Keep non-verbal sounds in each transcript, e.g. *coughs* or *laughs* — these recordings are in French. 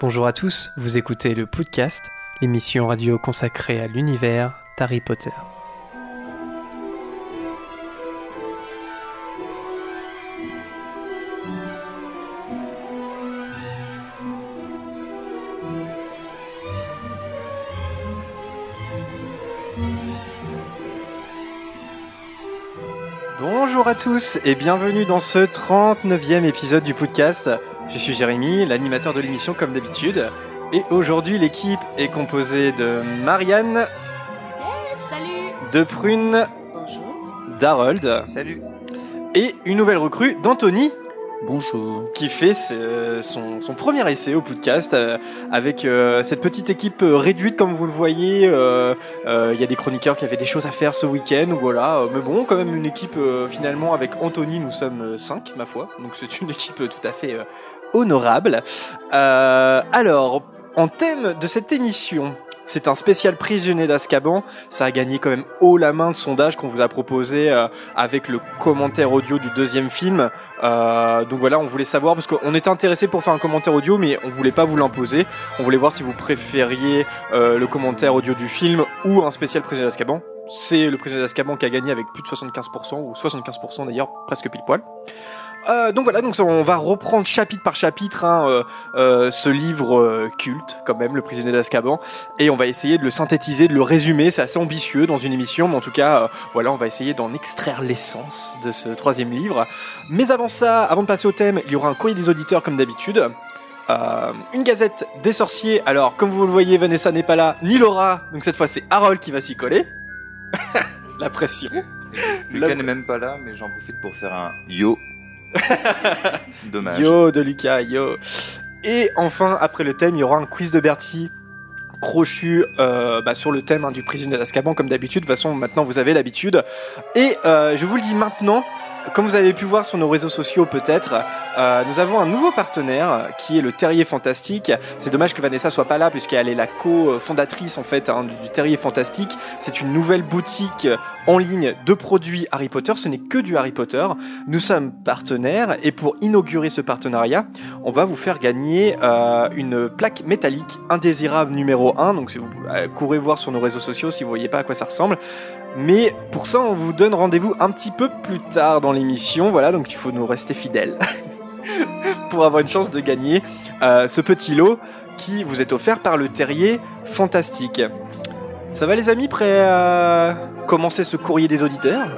Bonjour à tous, vous écoutez le podcast, l'émission radio consacrée à l'univers d'Harry Potter. Tous et bienvenue dans ce 39e épisode du podcast. Je suis Jérémy, l'animateur de l'émission comme d'habitude. Et aujourd'hui l'équipe est composée de Marianne, Salut de Prune, Bonjour. d'Harold Salut. et une nouvelle recrue d'Anthony Qui fait son, premier essai au podcast euh, avec euh, cette petite équipe euh, réduite comme vous le voyez. Il y a des chroniqueurs qui avaient des choses à faire ce week-end, voilà. mais bon, quand même une équipe finalement avec Anthony, nous sommes 5 ma foi. Donc c'est une *laughs* équipe tout à fait honorable. Alors, en thème de cette émission. C'est un spécial prisonnier d'Azkaban. Ça a gagné quand même haut la main le sondage qu'on vous a proposé euh, avec le commentaire audio du deuxième film. Euh, donc voilà, on voulait savoir parce qu'on était intéressé pour faire un commentaire audio, mais on voulait pas vous l'imposer. On voulait voir si vous préfériez euh, le commentaire audio du film ou un spécial prisonnier d'Azkaban. C'est le prisonnier d'Azkaban qui a gagné avec plus de 75% ou 75% d'ailleurs, presque pile poil. Euh, donc voilà, donc on va reprendre chapitre par chapitre hein, euh, euh, ce livre euh, culte, quand même, le prisonnier d'Azkaban, et on va essayer de le synthétiser, de le résumer. C'est assez ambitieux dans une émission, mais en tout cas, voilà, on va essayer d'en extraire l'essence de ce troisième livre. Mais avant ça, avant de passer au thème, il y aura un courrier des auditeurs comme d'habitude. Euh, une gazette des sorciers. Alors, comme vous le voyez, Vanessa n'est pas là, ni Laura. Donc cette fois, c'est Harold qui va s'y coller. *laughs* La pression. Lucas n'est même pas là, mais j'en profite pour faire un yo. *laughs* Dommage. Yo de Lucas, yo. Et enfin, après le thème, il y aura un quiz de Bertie crochu euh, bah, sur le thème hein, du prisonnier d'Azkaban comme d'habitude. De toute façon, maintenant vous avez l'habitude. Et euh, je vous le dis maintenant, comme vous avez pu voir sur nos réseaux sociaux peut-être, euh, nous avons un nouveau partenaire qui est le Terrier Fantastique. C'est dommage que Vanessa soit pas là puisqu'elle est la co-fondatrice en fait hein, du Terrier Fantastique. C'est une nouvelle boutique en ligne de produits Harry Potter. Ce n'est que du Harry Potter. Nous sommes partenaires et pour inaugurer ce partenariat, on va vous faire gagner euh, une plaque métallique indésirable numéro 1. Donc si vous euh, courez voir sur nos réseaux sociaux si vous voyez pas à quoi ça ressemble. Mais pour ça, on vous donne rendez-vous un petit peu plus tard dans l'émission. Voilà, donc il faut nous rester fidèles *laughs* pour avoir une chance de gagner euh, ce petit lot qui vous est offert par le terrier fantastique. Ça va les amis, prêts à commencer ce courrier des auditeurs?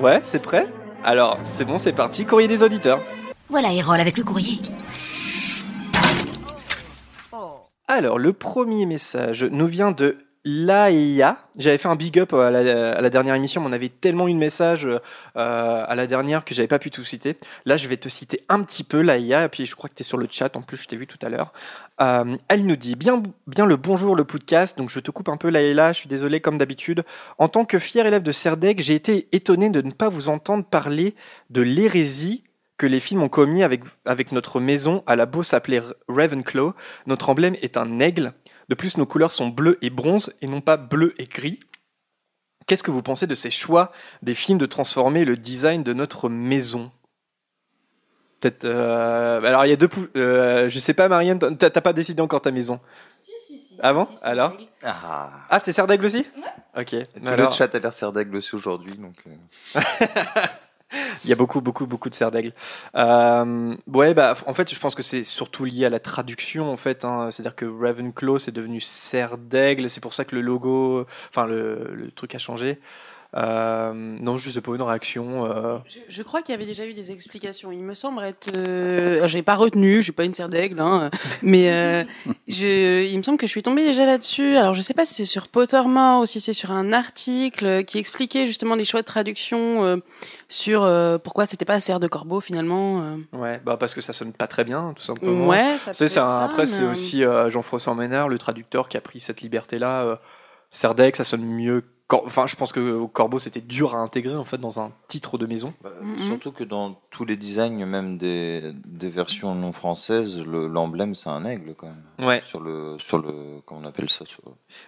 Ouais, c'est prêt? Alors, c'est bon, c'est parti, courrier des auditeurs. Voilà Erol avec le courrier. Alors, le premier message nous vient de Laïa. J'avais fait un big up à la, dernière émission, mais on avait tellement eu de messages euh, à la dernière que j'avais pas pu tout citer. Là, je vais te citer un petit peu Laïa, et puis je crois que tu es sur le chat, en plus je t'ai vu tout à l'heure. Euh, elle nous dit bien, bien le bonjour, le podcast. Donc je te coupe un peu Laïla, je suis désolé comme d'habitude. En tant que fier élève de Serdeg, j'ai été étonné de ne pas vous entendre parler de l'hérésie que les films ont commis avec, avec notre maison à la beau s'appeler Ravenclaw. Notre emblème est un aigle. De plus, nos couleurs sont bleu et bronze et non pas bleu et gris. Qu'est-ce que vous pensez de ces choix des films de transformer le design de notre maison? Peut-être. euh, Alors, il y a deux. pou- euh, je sais pas, Marianne, t'as t'as pas décidé encore ta maison? Si, si, si. Ah bon? Alors? Ah. Ah, t'es Serdaigle aussi? Ok. Tout Mais alors, le chat a l'air serdaigle aussi aujourd'hui, donc. *laughs* *laughs* Il y a beaucoup, beaucoup, beaucoup de serre d'aigle. Euh, ouais, bah, en fait, je pense que c'est surtout lié à la traduction, en fait. hein. C'est-à-dire que Ravenclaw, c'est devenu serre d'aigle. C'est pour ça que le logo, enfin, le, le truc a changé. Euh, non, je sais pas, une réaction. euh. Je, je crois qu'il y avait déjà eu des explications. Il me semble être. Euh, j'ai pas retenu, je suis pas une serre d'aigle, hein, *laughs* mais je, il me semble que je suis tombée déjà là-dessus. Alors je sais pas si c'est sur Pottermore ou si c'est sur un article qui expliquait justement les choix de traduction sur euh, pourquoi c'était pas serre de corbeau finalement. euh. Ouais, bah, parce que ça sonne pas très bien, tout simplement. Ouais, ça C'est ça. Après, c'est mais, aussi euh, Jean-François Ménard, le traducteur, qui a pris cette liberté-là. Euh, Serdaigle, ça sonne mieux Cor- Enfin, je pense que Corbeau c'était dur à intégrer en fait dans un titre de maison. Bah, Mhm. Surtout que dans tous les designs, même des, des versions non françaises, le- l'emblème c'est un aigle quand même. Ouais. Sur le, sur le, comment on appelle ça sur-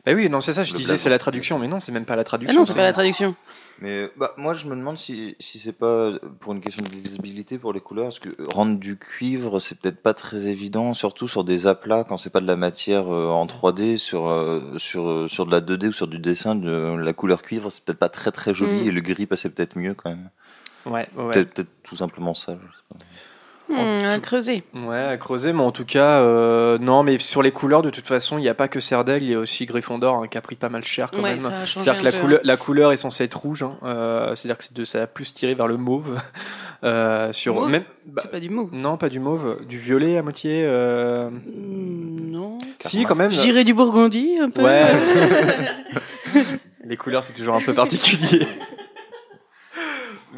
Bah oui, non, c'est ça. Je Le disais c'est la traduction, mais non, c'est même pas la Ah traduction. non, c'est pas la traduction. Mais bah, moi, je me demande si, si c'est pas pour une question de lisibilité pour les couleurs, parce que rendre du cuivre, c'est peut-être pas très évident, surtout sur des aplats quand c'est pas de la matière euh, en 3D, sur euh, sur euh, sur de la 2D ou sur du dessin, de, la couleur cuivre, c'est peut-être pas très très joli Mm. et le gris passait peut-être mieux quand même. Ouais, ouais, ouais. Peut-être peut-être tout simplement ça. je sais pas. Hmm, à creuser. Ouais, à creuser, mais en tout cas, euh, non, mais sur les couleurs, de toute façon, il n'y a pas que Serdaigle, il y a aussi Gryffondor hein, qui a pris pas mal cher quand Ouais, même. C'est-à-dire que la, couleur, la couleur est censée être rouge, hein, euh, c'est-à-dire que c'est de, ça a plus tiré vers le mauve. *laughs* euh, sur Mauve même, bah, C'est pas du mot. non, pas du mauve, du violet à moitié. euh, Hmm, Non. Si, quand même. Je dirais du Burgundy un peu. Ouais. *laughs* *laughs* Les couleurs, c'est toujours un peu particulier.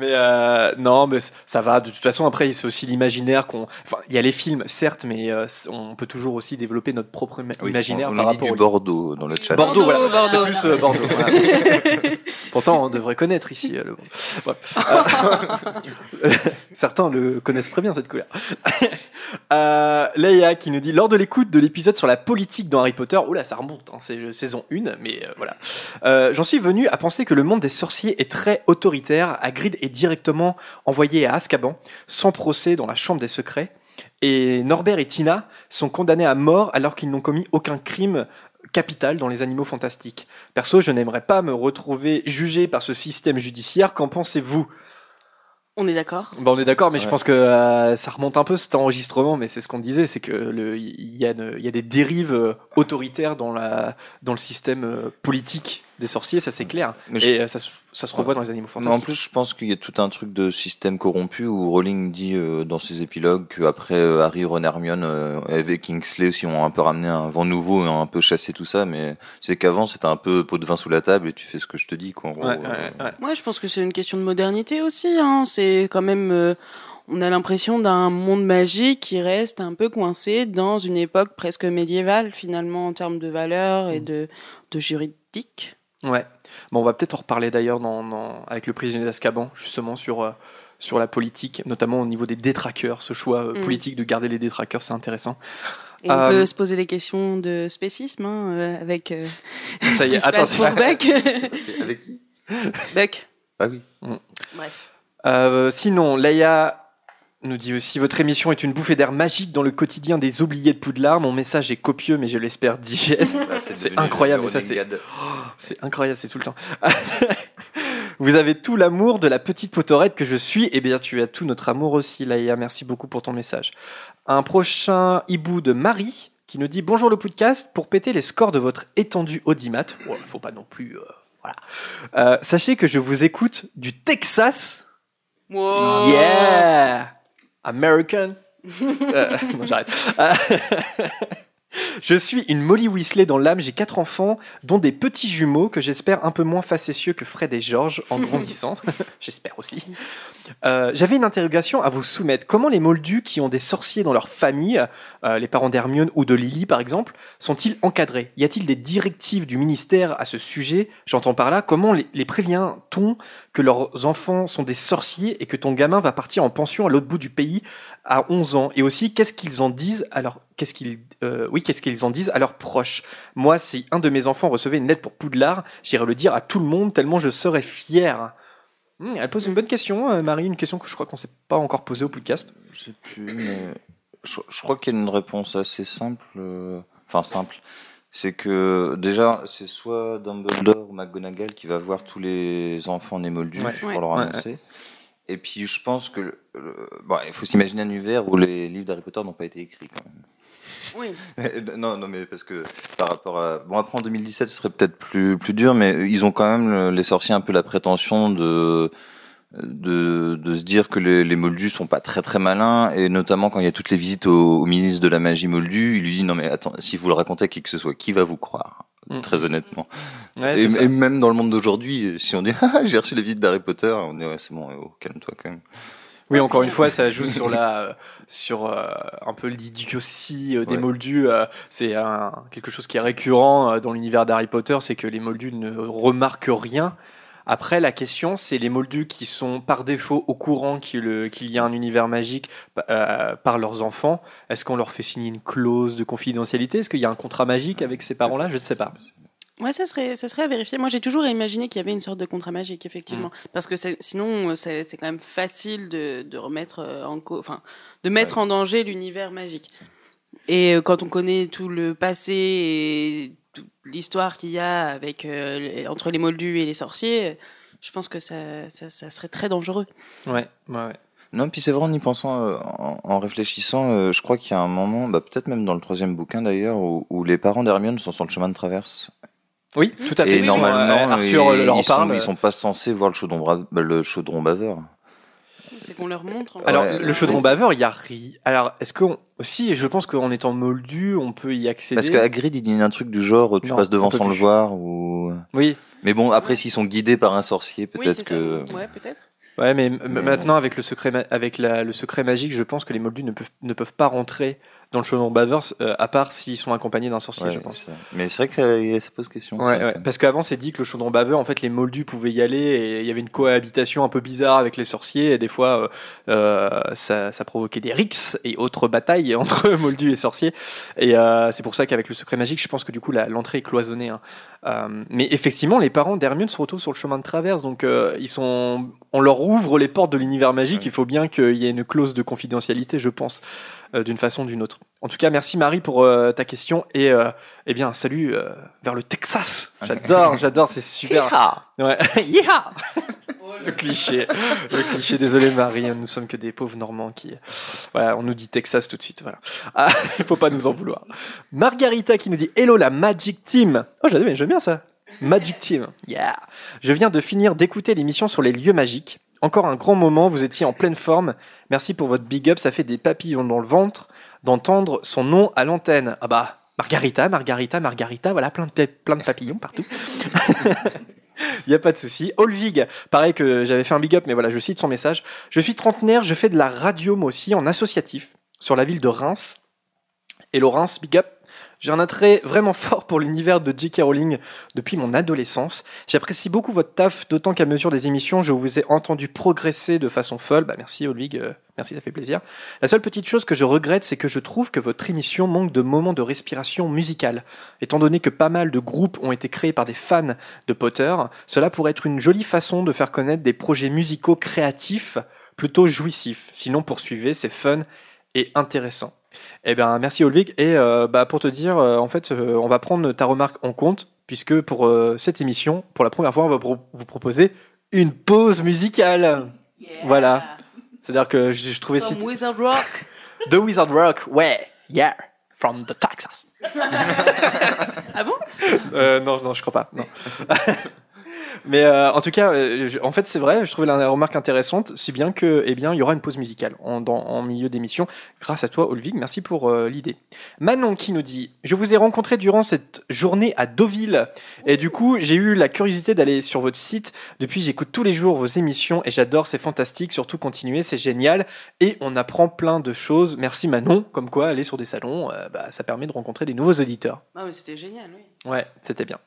Mais euh, non, mais ça va. De toute façon, après, c'est aussi l'imaginaire qu'on. Enfin, il y a les films, certes, mais euh, on peut toujours aussi développer notre propre ima- Oui, imaginaire on, on par nous dit rapport du au Bordeaux dans le chat. Bordeaux, Bordeaux, voilà. Bordeaux. C'est plus euh, Bordeaux. voilà. *laughs* Pourtant, on devrait connaître ici. euh, le... Bref. Euh, *laughs* Certains le connaissent très bien cette couleur. *laughs* euh, Leia qui nous dit lors de l'écoute de l'épisode sur la politique dans Harry Potter, oula, ça remonte, hein, c'est euh, saison 1, mais euh, voilà. Euh, J'en suis venu à penser que le monde des sorciers est très autoritaire. Hagrid est directement envoyé à Azkaban, sans procès dans la chambre des secrets. Et Norbert et Tina sont condamnés à mort alors qu'ils n'ont commis aucun crime capital dans les animaux fantastiques. Perso, je n'aimerais pas me retrouver jugé par ce système judiciaire. Qu'en pensez-vous? On est d'accord. Bon, on est d'accord, mais je pense que euh, ça remonte un peu cet enregistrement, mais c'est ce qu'on disait, c'est que il y, a y des dérives euh, autoritaires dans la dans le système euh, politique des sorciers, ça c'est clair. Mais je- Et euh, ça, se- ça se revoit dans les animaux Non, en fantastiques. plus, je pense qu'il y a tout un truc de système corrompu où Rowling dit euh, dans ses épilogues qu'après euh, Harry, Ron, Hermione euh, et Kingsley aussi ont un peu ramené un vent nouveau et ont un peu chassé tout ça, mais c'est qu'avant c'était un peu pot de vin sous la table et tu fais ce que je te dis, quoi. en gros, Ouais, euh, ouais, ouais. Moi, je pense que c'est une question de modernité aussi. Hein. C'est quand même. euh, on a l'impression d'un monde magique qui reste un peu coincé dans une époque presque médiévale, finalement, en termes de valeurs et de, de juridique. Ouais. Bon, on va peut-être en reparler d'ailleurs dans, dans- avec le prisonnier d'Azkaban, justement sur euh, sur la politique, notamment au niveau des détraqueurs. Ce choix euh, Mm. politique de garder les détraqueurs, c'est intéressant. Et on Euh, peut se poser les questions de spécisme hein, euh, avec euh, Ça y est, *laughs* attends, passe pour Buck. Avec qui? Buck. Ah oui. Bref. Euh, sinon, Leia nous dit aussi votre émission est une bouffée d'air magique dans le quotidien des oubliés de Poudlard. Mon message est copieux, mais je l'espère digeste. Là, C'est incroyable, mais ça, c'est- gag. C'est incroyable, c'est tout le temps. *laughs* Vous avez tout l'amour de la petite potorette que je suis. Eh bien, tu as tout notre amour aussi, Laïa. Merci beaucoup pour ton message. Un prochain hibou de Marie qui nous dit Bonjour le podcast. Pour péter les scores de votre étendue audimat, oh, faut pas non plus. euh, voilà. Euh, sachez que je vous écoute du Texas. Wow. Yeah! American? Euh, non, j'arrête. Euh, *laughs* Je suis une Molly Weasley dans l'âme, j'ai quatre enfants, dont des petits jumeaux que j'espère un peu moins facétieux que Fred et George en *laughs* grandissant. *laughs* j'espère aussi. Euh, J'avais une interrogation à vous soumettre. Comment les moldus qui ont des sorciers dans leur famille, euh, les parents d'Hermione ou de Lily par exemple, sont-ils encadrés? Y a-t-il des directives du ministère à ce sujet? J'entends par là, comment les, les prévient-on que leurs enfants sont des sorciers et que ton gamin va partir en pension à l'autre bout du pays à 11 ans? Et aussi, qu'est-ce qu'ils en disent à leur, qu'est-ce qu'ils, euh, oui, qu'est-ce qu'ils en disent à leurs proches Moi, si un de mes enfants recevait une lettre pour Poudlard, j'irais le dire à tout le monde tellement je serais fier. Hmm, elle pose une bonne question, euh, Marie, une question que je crois qu'on s'est pas encore posée au podcast. Je sais plus, mais je, je crois qu'il y a une réponse assez simple. euh, Enfin, simple. C'est que déjà, c'est soit Dumbledore ou McGonagall qui va voir tous les enfants nés moldus Ouais. pour Ouais. leur Ouais, annoncer. Et puis, je pense que. le- le- bon, il faut s'imaginer un univers où les livres d'Harry Potter n'ont pas été écrits quand même. Oui. *laughs* non, non, mais parce que par rapport à. Bon, après en 2017, ce serait peut-être plus, plus dur, mais ils ont quand même, le- les sorciers, un peu la prétention de. De, de se dire que les, les moldus sont pas très très malins et notamment quand il y a toutes les visites au, au ministre de la magie moldu il lui dit non mais attends si vous le racontez à qui que ce soit qui va vous croire? Mm. très honnêtement Ouais, et même dans le monde d'aujourd'hui si on dit ah *laughs* j'ai reçu les visites d'Harry Potter on dit ouais c'est bon oh, calme-toi quand même Oui, encore une fois, ça joue sur la, sur euh, un peu l'idiotie euh, des Ouais. moldus. euh, c'est quelque chose qui est récurrent euh, dans l'univers d'Harry Potter, c'est que les moldus ne remarquent rien. Après, la question, c'est les moldus qui sont par défaut au courant qu'il qu'il y a un univers magique euh, par leurs enfants. Est-ce qu'on leur fait signer une clause de confidentialité? Est-ce qu'il y a un contrat magique avec ces parents-là? Je ne sais pas. Ouais, ça serait, ça serait à vérifier. Moi, j'ai toujours imaginé qu'il y avait une sorte de contrat magique, effectivement, Mm. parce que sinon, c'est c'est quand même facile de, de remettre euh, en cause, enfin, de mettre en danger l'univers magique. Et euh, quand on connaît tout le passé et toute l'histoire qu'il y a avec euh, entre les moldus et les sorciers, je pense que ça, ça, ça serait très dangereux. Ouais, ouais, ouais. Non, puis c'est vrai en y pensant, euh, en, en réfléchissant, euh, je crois qu'il y a un moment, bah, peut-être même dans le troisième bouquin d'ailleurs, où, où les parents d'Hermione sont sur le chemin de traverse. Oui, tout à fait. Et Ils sont, normalement, euh, Arthur ils, leur en ils sont, parle. ils sont pas censés voir le chaudron, bra- bah, le chaudron baveur. C'est qu'on leur montre. en. Alors, Ouais. le chaudron baveur, il y a ri. Alors, est-ce qu'on aussi, je pense qu'en étant moldu, on peut y accéder. Parce que Hagrid, il dit un truc du genre, tu Non, passes devant sans le voir, ou... Oui. Mais bon, après, s'ils sont guidés par un sorcier, Oui, peut-être c'est que... ça. Ouais, peut-être. Ouais, mais, maintenant avec le secret, avec la- le secret magique, je pense que les moldus ne peuvent, ne peuvent pas rentrer dans le chaudron baveur, euh, à part s'ils sont accompagnés d'un sorcier, Ouais, je pense. ça. Mais c'est vrai que ça, ça pose question. Ouais, ça. ouais. Parce qu'avant, c'est dit que le chaudron baveux, en fait, les moldus pouvaient y aller et il y avait une cohabitation un peu bizarre avec les sorciers et des fois, euh, euh, ça, ça provoquait des rixes et autres batailles *laughs* entre moldus et sorciers. Et euh, c'est pour ça qu'avec le secret magique, je pense que du coup, l'entrée est cloisonnée. hein. Euh, mais effectivement, les parents d'Hermione se retrouvent sur le chemin de traverse, donc euh, ils sont, on leur ouvre les portes de l'univers magique. Il faut bien qu'il y ait une clause de confidentialité, je pense, d'une façon ou d'une autre. En tout cas, merci Marie pour euh, ta question et euh, eh bien, salut euh, vers le Texas. J'adore, *laughs* j'adore, c'est super. Ouais. *laughs* Yeehaw *laughs* le cliché, le cliché. Désolé Marie, hein, nous sommes que des pauvres Normands qui, voilà, on nous dit Texas tout de suite. Voilà, ah, il faut pas nous en vouloir. Margarita qui nous dit Hello la Magic Team. Oh j'aime bien ça. Magic Team, yeah. Je viens de finir d'écouter l'émission sur les lieux magiques. Encore un grand moment, vous étiez en pleine forme. Merci pour votre big up, ça fait des papillons dans le ventre d'entendre son nom à l'antenne. Ah bah, Margarita, Margarita, Margarita, voilà, plein de, papillons partout. *laughs* Il n'y a pas de souci. Olvig, pareil que j'avais fait un big up, mais voilà, je cite son message. Je suis trentenaire, je fais de la radio moi aussi en associatif sur la ville de Reims. Et Reims, big up. J'ai un attrait vraiment fort pour l'univers de J.K. Rowling depuis mon adolescence. J'apprécie beaucoup votre taf, d'autant qu'à mesure des émissions, je vous ai entendu progresser de façon folle. Bah merci Olvig, euh, merci, ça fait plaisir. La seule petite chose que je regrette, c'est que je trouve que votre émission manque de moments de respiration musicale. Étant donné que pas mal de groupes ont été créés par des fans de Potter, cela pourrait être une jolie façon de faire connaître des projets musicaux créatifs plutôt jouissifs. Sinon, poursuivez, c'est fun et intéressant. Eh bien, merci Olvig. Et euh, bah, pour te dire, euh, en fait, euh, on va prendre ta remarque en compte, puisque pour cette émission, pour la première fois, on va pro- vous proposer une pause musicale. Voilà. C'est-à-dire que je, je trouvais Some Wizard Rock. *laughs* The Wizard Rock, ouais, yeah, from the Texas. *laughs* Ah bon? Non, non, je crois pas. Non. *laughs* Mais euh, en tout cas, euh, je- en fait, c'est vrai. Je trouvais la remarque intéressante, si bien que, eh bien, il y aura une pause musicale en, dans- en milieu d'émission. Grâce à toi, Olvig. Merci pour euh, l'idée. Manon qui nous dit Je vous ai rencontré durant cette journée à Deauville. Et du coup, j'ai eu la curiosité d'aller sur votre site. Depuis, j'écoute tous les jours vos émissions et j'adore. C'est fantastique. Surtout, continuez. C'est génial. Et on apprend plein de choses. Merci Manon. Comme quoi, aller sur des salons, euh, bah, ça permet de rencontrer des nouveaux auditeurs. Ah mais c'était génial, oui. Ouais, c'était bien.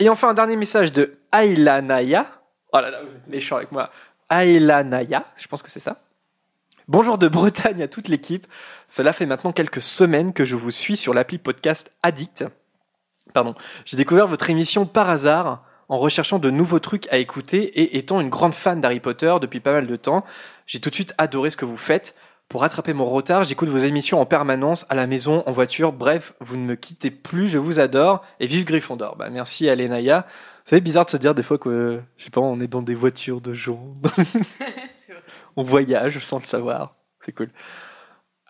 Et enfin, un dernier message de Ailanaya. Oh là là, vous êtes méchant avec moi. Ailanaya, je pense que c'est ça. Bonjour de Bretagne à toute l'équipe. Cela fait maintenant quelques semaines que je vous suis sur l'appli podcast Addict. Pardon. J'ai découvert votre émission par hasard en recherchant de nouveaux trucs à écouter et étant une grande fan d'Harry Potter depuis pas mal de temps, j'ai tout de suite adoré ce que vous faites. Pour rattraper mon retard, j'écoute vos émissions en permanence, à la maison, en voiture. Bref, vous ne me quittez plus, je vous adore. Et vive Gryffondor. Bah, merci à Lenaya. C'est bizarre de se dire des fois que, je sais pas, on est dans des voitures de gens. *laughs* On voyage sans le savoir. C'est cool.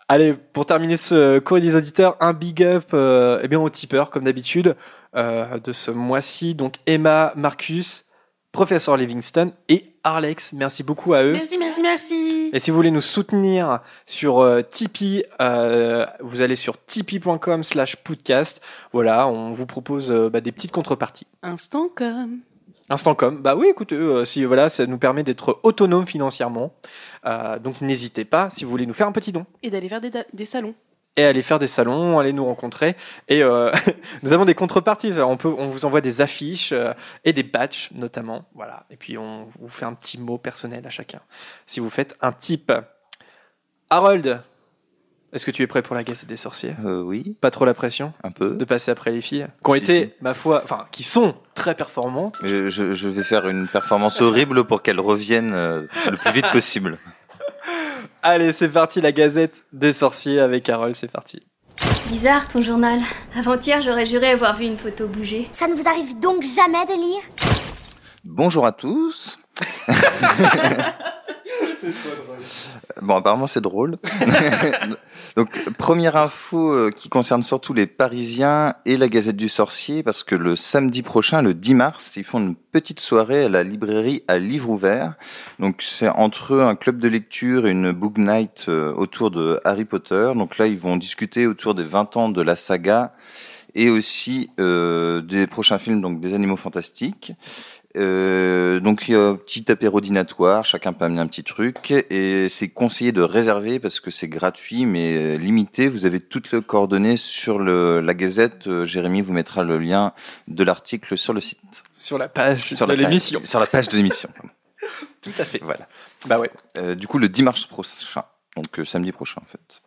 Allez, pour terminer ce courrier des auditeurs, un big up euh, eh bien, aux tipeurs, comme d'habitude, euh, de ce mois-ci. Donc Emma, Marcus, Professeur Livingston et Arlex. Merci beaucoup à eux. Merci, merci, merci. Et si vous voulez nous soutenir sur euh, Tipeee, euh, vous allez sur tipeee.com slash podcast. Voilà, on vous propose euh, bah, des petites contreparties. Instant comme. Instantcom, bah oui, écoutez, euh, si voilà, ça nous permet d'être autonome financièrement. Euh, donc n'hésitez pas si vous voulez nous faire un petit don Et d'aller faire des, des salons. Et aller faire des salons, aller nous rencontrer. Et euh, *laughs* nous avons des contreparties. On peut, on vous envoie des affiches euh, et des badges notamment. Voilà. Et puis on vous fait un petit mot personnel à chacun. Si vous faites un type. Harold, est-ce que tu es prêt pour la Gazette des sorciers? Euh, oui, Pas trop la pression? Un peu. de passer après les filles? Qui ont Si, été, si. ma foi, enfin, qui sont très performantes. Je, je- je vais faire une performance horrible pour qu'elle revienne euh, le plus vite *laughs* possible. Allez, c'est parti, la Gazette des sorciers avec Harold, c'est parti. Bizarre ton journal. Avant-hier, j'aurais juré avoir vu une photo bouger. Ça ne vous arrive donc jamais de lire? Bonjour à tous. *laughs* Bon, apparemment c'est drôle. *laughs* Donc, première info euh, qui concerne surtout les Parisiens et la Gazette du Sorcier, parce que le samedi prochain, le 10 mars, ils font une petite soirée à la librairie à livre ouvert. Donc, c'est entre eux un club de lecture et une book night euh, autour de Harry Potter. Donc là, ils vont discuter autour des 20 ans de la saga et aussi euh, des prochains films, donc des Animaux Fantastiques. Euh, donc il y a un petit apéro dînatoire, chacun peut amener un petit truc et c'est conseillé de réserver parce que c'est gratuit mais limité. Vous avez toutes les coordonnées sur le, la Gazette. Euh, Jérémy vous mettra le lien de l'article sur le site. Sur la page Sur de l'émission. Sur la page de l'émission. *laughs* Tout à fait. Voilà. Bah ouais, Euh, du coup le 10 mars prochain, donc euh, samedi prochain en fait.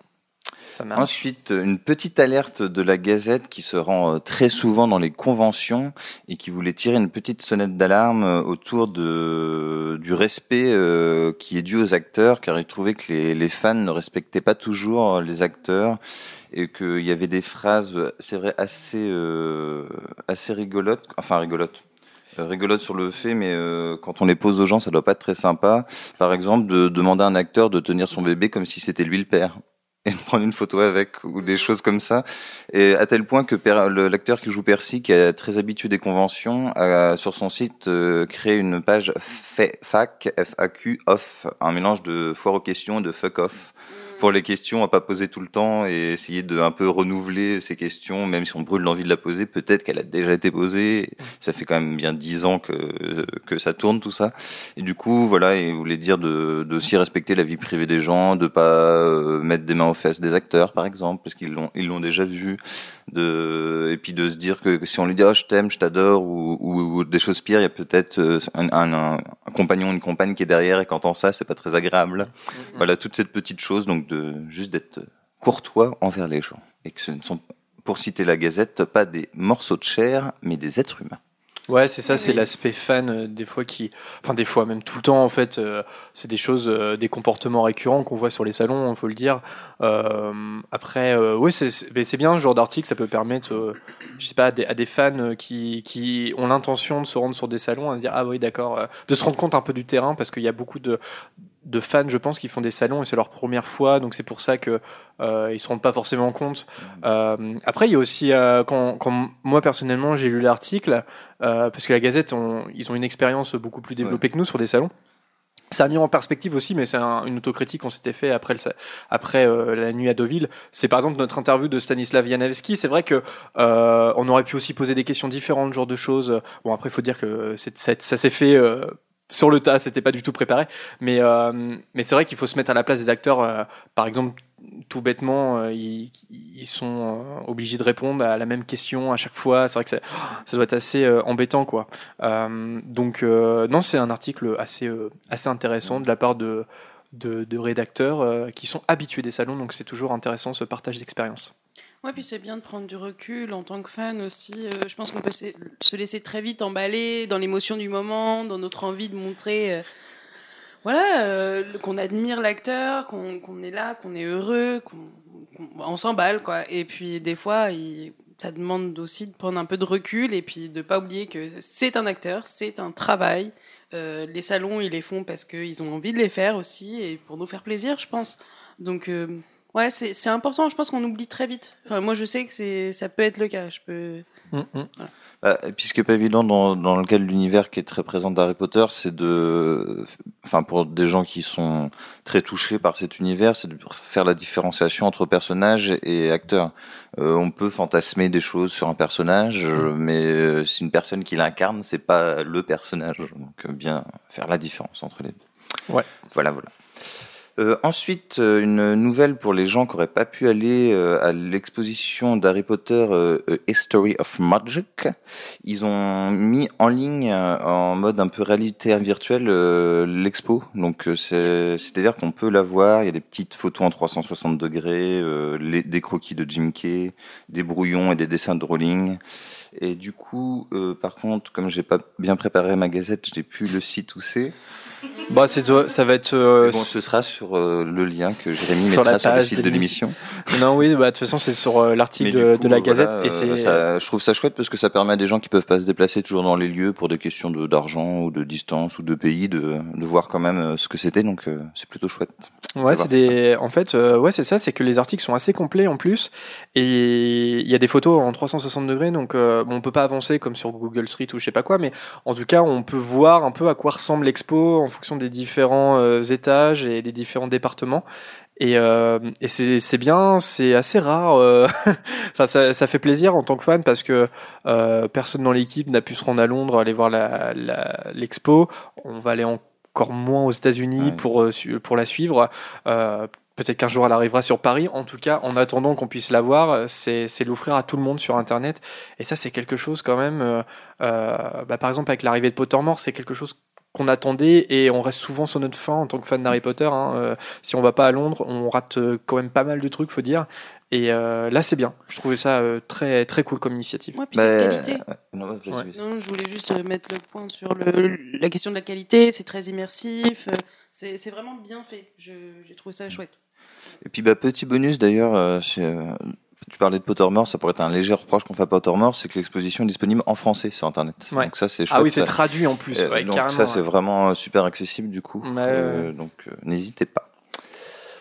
Ensuite, une petite alerte de la Gazette qui se rend euh, très souvent dans les conventions et qui voulait tirer une petite sonnette d'alarme euh, autour de, du respect euh, qui est dû aux acteurs, car ils trouvaient que les, fans ne respectaient pas toujours les acteurs et qu'il y avait des phrases, c'est vrai, assez, euh, assez rigolotes, enfin rigolotes. rigolotes sur le fait, mais quand on les pose aux gens, ça doit pas être très sympa. Par exemple, de demander à un acteur de tenir son bébé comme si c'était lui le père et de prendre une photo avec ou des choses comme ça. Et à tel point que l'acteur qui joue Percy, qui est très habitué des conventions, a sur son site euh, créé une page fa- FAQ, FAQ, off, un mélange de foire aux questions et de fuck off. Pour les questions à pas poser tout le temps et essayer de un peu renouveler ces questions, même si on brûle l'envie de la poser, peut-être qu'elle a déjà été posée. Ça fait quand même bien dix ans que que ça tourne tout ça. Et du coup, voilà, il voulait dire de, de aussi respecter la vie privée des gens, de pas euh, mettre des mains aux fesses des acteurs, par exemple, parce qu'ils l'ont ils l'ont déjà vu. De et puis de se dire que, que si on lui dit oh je t'aime, je t'adore ou, ou, ou des choses pires, il y a peut-être euh, un, un, un- un compagnon, une compagne qui est derrière et qu'entend ça, c'est pas très agréable. Voilà, toute cette petite chose, donc de juste d'être courtois envers les gens et que ce ne sont pour citer la Gazette, pas des morceaux de chair, mais des êtres humains. Ouais, c'est ça, c'est Oui. l'aspect fan euh, des fois qui, enfin des fois même tout le temps en fait, euh, c'est des choses, euh, des comportements récurrents qu'on voit sur les salons, il faut le dire. Euh, après, euh, oui, c'est- c'est c'est bien ce genre d'article, ça peut permettre, je sais pas, à des, à des fans qui, qui ont l'intention de se rendre sur des salons, à dire ah oui d'accord, euh, de se rendre compte un peu du terrain parce qu'il y a beaucoup de de fans, je pense, qui font des salons et c'est leur première fois, donc c'est pour ça que euh, ils se rendent pas forcément compte. Euh, après, il y a aussi euh, quand, quand moi personnellement j'ai lu l'article, euh, parce que la Gazette, on- ils ont une expérience beaucoup plus développée que nous sur des salons. Ça a mis en perspective aussi, mais c'est un- une autocritique qu'on s'était fait après, le, après euh, la nuit à Deauville. C'est par exemple notre interview de Stanislav Janevski. C'est vrai que euh, on aurait pu aussi poser des questions différentes, ce genre de choses. Bon, après, il faut dire que ça, ça s'est fait euh, sur le tas, c'était pas du tout préparé. Mais, euh, mais c'est vrai qu'il faut se mettre à la place des acteurs. euh, par exemple, tout bêtement, euh, ils, sont obligés de répondre à la même question à chaque fois. C'est vrai que ça, doit être assez embêtant, quoi. Donc, non, c'est un article assez, assez intéressant de la part de, de, de rédacteurs qui sont habitués des salons. Donc, c'est toujours intéressant ce partage d'expérience. Ouais, puis c'est bien de prendre du recul en tant que fan aussi. Euh, je pense qu'on peut se se laisser très vite emballer dans l'émotion du moment, dans notre envie de montrer, euh, voilà, euh, qu'on admire l'acteur, qu'on est là, qu'on est heureux, qu'on on s'emballe quoi. Et puis des fois, ça demande aussi de prendre un peu de recul et puis de pas oublier que c'est un acteur, c'est un travail. Les salons, ils les font parce qu'ils ont envie de les faire aussi et pour nous faire plaisir, je pense. Donc Ouais, c'est c'est important. Je pense qu'on oublie très vite. Enfin, moi, je sais que c'est ça peut être le cas. Je peux Mm. Bah, et puis ce qui est pas évident dans, dans le cas de l'univers qui est très présent d'Harry Potter, c'est de, enfin pour des gens qui sont très touchés par cet univers, c'est de faire la différenciation entre personnages et acteurs. Euh, on peut fantasmer des choses sur un personnage, euh, mais euh, c'est une personne qui l'incarne, c'est pas le personnage. Donc euh, bien faire la différence entre les deux. Ouais. Voilà, voilà. Euh, ensuite, euh, une nouvelle pour les gens qui n'auraient pas pu aller euh, à l'exposition d'Harry Potter euh, History of Magic. Ils ont mis en ligne, euh, en mode un peu réalité virtuelle, euh, l'expo. Donc, c'est- c'est-à-dire qu'on peut la voir. Il y a des petites photos en 360 degrés, les- des croquis de Jim Kay, des brouillons et des dessins de Rowling. Et du coup, par contre, comme j'ai pas bien préparé ma gazette, j'ai plus le site où c'est. Bah, c'est, ça va être. euh, Bon, ce sera sur euh, le lien que Jérémy Sur mettra la sur le site de l'émission. Non, oui, bah, de toute façon, c'est sur euh, l'article de, la Gazette. voilà, et c'est. ça- je trouve ça chouette parce que ça permet à des gens qui peuvent pas se déplacer toujours dans les lieux pour des questions de d'argent ou de distance ou de pays de, de voir quand même ce que c'était. Donc c'est plutôt chouette. Ouais, c'est des. En fait, ouais, c'est ça. C'est que les articles sont assez complets en plus, et il y a des photos en 360 degrés. Donc, bon, on peut pas avancer comme sur Google Street ou je sais pas quoi, mais en tout cas, on peut voir un peu à quoi ressemble l'expo en fonction des différents euh, étages et des différents départements. Et, euh, et c'est bien, c'est assez rare. euh, *laughs* enfin, ça, ça fait plaisir en tant que fan parce que personne dans l'équipe n'a pu se rendre à Londres aller voir la- la- l'expo. On va aller encore moins aux États-Unis Ouais. pour pour la suivre. Peut-être qu'un jour elle arrivera sur Paris. En tout cas, en attendant qu'on puisse la voir, c'est l'offrir à tout le monde sur Internet. Et ça, c'est quelque chose quand même. euh, bah, par exemple, avec l'arrivée de Pottermore, c'est quelque chose qu'on attendait et on reste souvent sur notre fin en tant que fan d'Harry Potter. hein. Euh, si on va pas à Londres, on rate euh, quand même pas mal de trucs, faut dire. Et euh, là, c'est bien. Je trouvais ça euh, très très cool comme initiative. Ouais, puis c'est de Bah, qualité. ouais, non, Ouais. je voulais juste mettre le point sur le, la question de la qualité. C'est très immersif. C'est vraiment bien fait. Je- J'ai trouvé ça chouette. Et puis bah, petit bonus d'ailleurs, c'est, euh, tu parlais de Pottermore, ça pourrait être un léger reproche qu'on fait à Pottermore, c'est que l'exposition est disponible en français sur Internet. Ouais. Donc ça c'est chouette. Ah oui, c'est traduit en plus. Euh, ouais, donc ça c'est ouais. vraiment euh, super accessible du coup. Euh, donc euh, n'hésitez pas.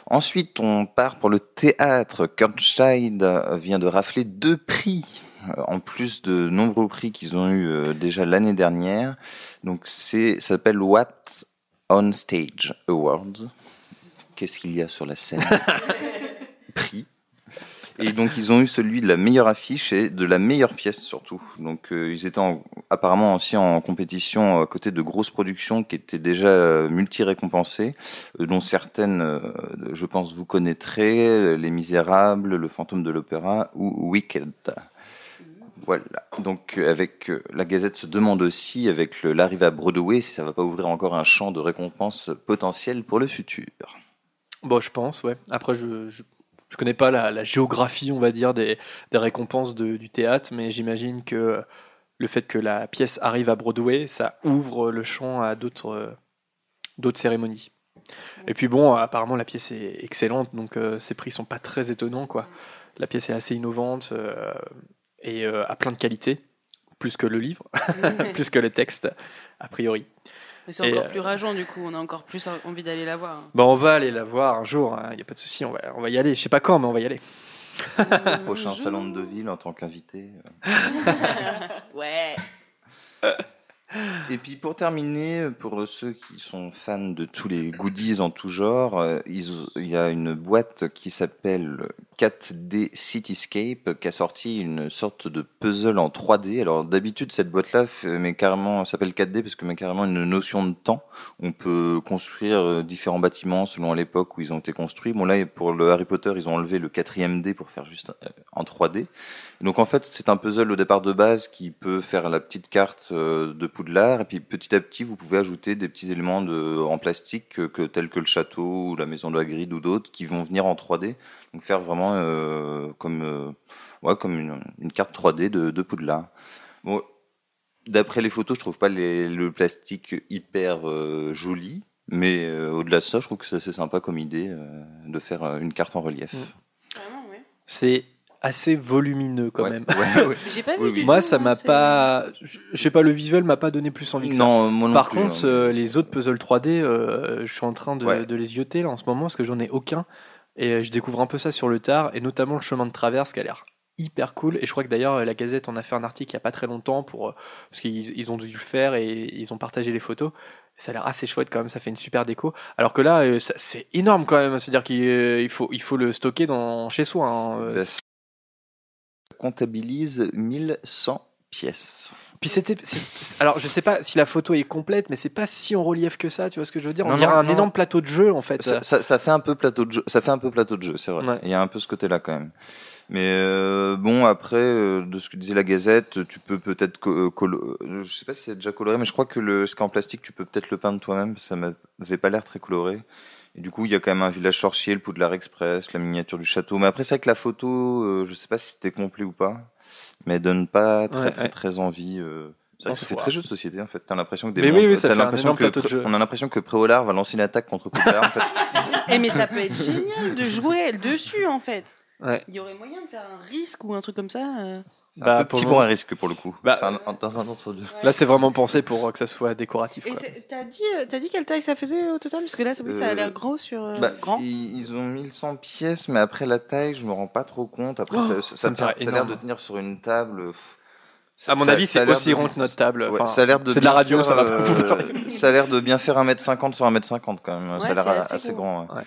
Ensuite, on part pour le théâtre. Kurt Scheid vient de rafler deux prix, en plus de nombreux prix qu'ils ont eu déjà l'année dernière. Donc c'est, ça s'appelle What on Stage Awards. Qu'est-ce qu'il y a sur la scène? *laughs* Prix. Et donc ils ont eu celui de la meilleure affiche et de la meilleure pièce surtout. Donc euh, ils étaient en- apparemment aussi en compétition à côté de grosses productions qui étaient déjà euh, multi-récompensées, euh, dont certaines, euh, je pense, vous connaîtrez, euh, Les Misérables, Le Fantôme de l'Opéra ou Wicked. Voilà. Donc euh, avec euh, la Gazette se demande aussi, avec l'arrivée à Broadway, si ça va pas ouvrir encore un champ de récompenses potentielles pour le futur. Bon, je pense, ouais. Après, je, je connais pas la, géographie, on va dire, des, récompenses du théâtre, mais j'imagine que le fait que la pièce arrive à Broadway, ça ouvre le champ à d'autres cérémonies. Et puis bon, apparemment la pièce est excellente, donc euh, ces prix sont pas très étonnants. La pièce est assez innovante euh, et euh, a plein de qualités, plus que le livre, *laughs* plus que le texte, a priori. Mais c'est encore euh, plus rageant du coup. On a encore plus envie d'aller la voir. Bon, on va aller la voir un jour, il n'y a pas de souci, on va, on va y aller. Je sais pas quand, mais on va y aller. *laughs* Prochain salon de Deauville en tant qu'invité. *laughs* Ouais. Et puis pour terminer, pour ceux qui sont fans de tous les goodies en tout genre, euh, il y a une boîte qui s'appelle 4D Cityscape qui a sorti une sorte de puzzle en 3D. Alors d'habitude cette boîte-là s'appelle 4D parce que met carrément une notion de temps. On peut construire euh, différents bâtiments selon l'époque où ils ont été construits. Bon là pour le Harry Potter ils ont enlevé le quatrième D pour faire juste euh, en 3D. Donc en fait, c'est un puzzle au départ de base qui peut faire la petite carte euh, de Poudlard et puis petit à petit, vous pouvez ajouter des petits éléments de, en plastique que, que- tels que le château ou la maison de Hagrid ou d'autres qui vont venir en 3D. Donc faire vraiment euh, comme euh, ouais, comme une, une carte 3D de, de Poudlard. Bon, d'après les photos, je trouve pas les, le plastique hyper euh, joli. Mais euh, au-delà de ça, je trouve que c'est assez sympa comme idée euh, de faire euh, une carte en relief. Mm. Vraiment, ouais. C'est assez volumineux quand Ouais, même. ouais, *laughs* ouais. J'ai pas vu Oui, oui. du Moi, tout, ça m'a pas. Je sais pas, le visuel m'a pas donné plus envie que ça. Non, moi non Par plus, contre, hein. euh, les autres puzzles 3D, euh, je suis en train de, Ouais. de les yoter là en ce moment parce que j'en ai aucun. Et euh, je découvre un peu ça sur le tard, et notamment le chemin de traverse qui a l'air hyper cool. Et je crois que d'ailleurs, la Gazette en a fait un article il n'y a pas très longtemps pour, parce qu'ils ils ont dû le faire et ils ont partagé les photos. Ça a l'air assez chouette quand même, ça fait une super déco. Alors que là, c'est énorme quand même. C'est-à-dire qu'il il faut, il faut le stocker dans, chez soi. hein. Comptabilise 1100 pièces. Puis c'était, alors je sais pas si la photo est complète, mais c'est pas si en relief que ça. Tu vois ce que je veux dire? On Non, dirait non, un non. énorme plateau de jeu en fait. Ça, ça- ça fait un peu plateau de jeu. Ça fait un peu plateau de jeu, c'est vrai. Ouais. Il y a un peu ce côté-là quand même. Mais euh, bon, après, euh, de ce que disait la Gazette, tu peux peut-être euh, colo- euh, je sais pas si c'est déjà coloré, mais je crois que le ce en plastique, tu peux peut-être le peindre toi-même. Ça m'avait pas l'air très coloré. Et du coup, il y a quand même un village sorcier, le Poudlard Express, la miniature du château. Mais après, c'est vrai que la photo, euh, je sais pas si c'était complet ou pas, mais elle donne pas très Ouais, très ouais. très envie. euh, ça fait très jeu de société en fait. T'as l'impression que des Mais oui, oui, ça l'impression que de jeu. on a l'impression que Préolard va lancer une attaque contre Poudlard. en fait. Eh, mais ça peut être génial de jouer dessus en fait. Ouais. Il y aurait moyen de faire un risque ou un truc comme ça. euh. C'est Bah, un peu petit pour un risque pour le coup. Bah, C'est un- dans un autre deux. Là, c'est vraiment pensé pour que ça soit décoratif. Et quoi. c'est- t'as dit, euh, t'as dit quelle taille ça faisait au total? Parce que là, ça, a Euh, l'air gros sur euh, Bah, grand. ils, ils ont 1100 pièces, mais après la taille, je me rends pas trop compte. Après, Oh, ça, a l'air de tenir sur une table. À mon ça- avis, c'est aussi de- rond que notre table. Ouais, Enfin, ça a l'air de c'est de la radio, faire, ça va pas euh, ça a l'air de bien faire 1m50 sur 1m50 quand même. Ouais, ça a l'air assez grand. ouais.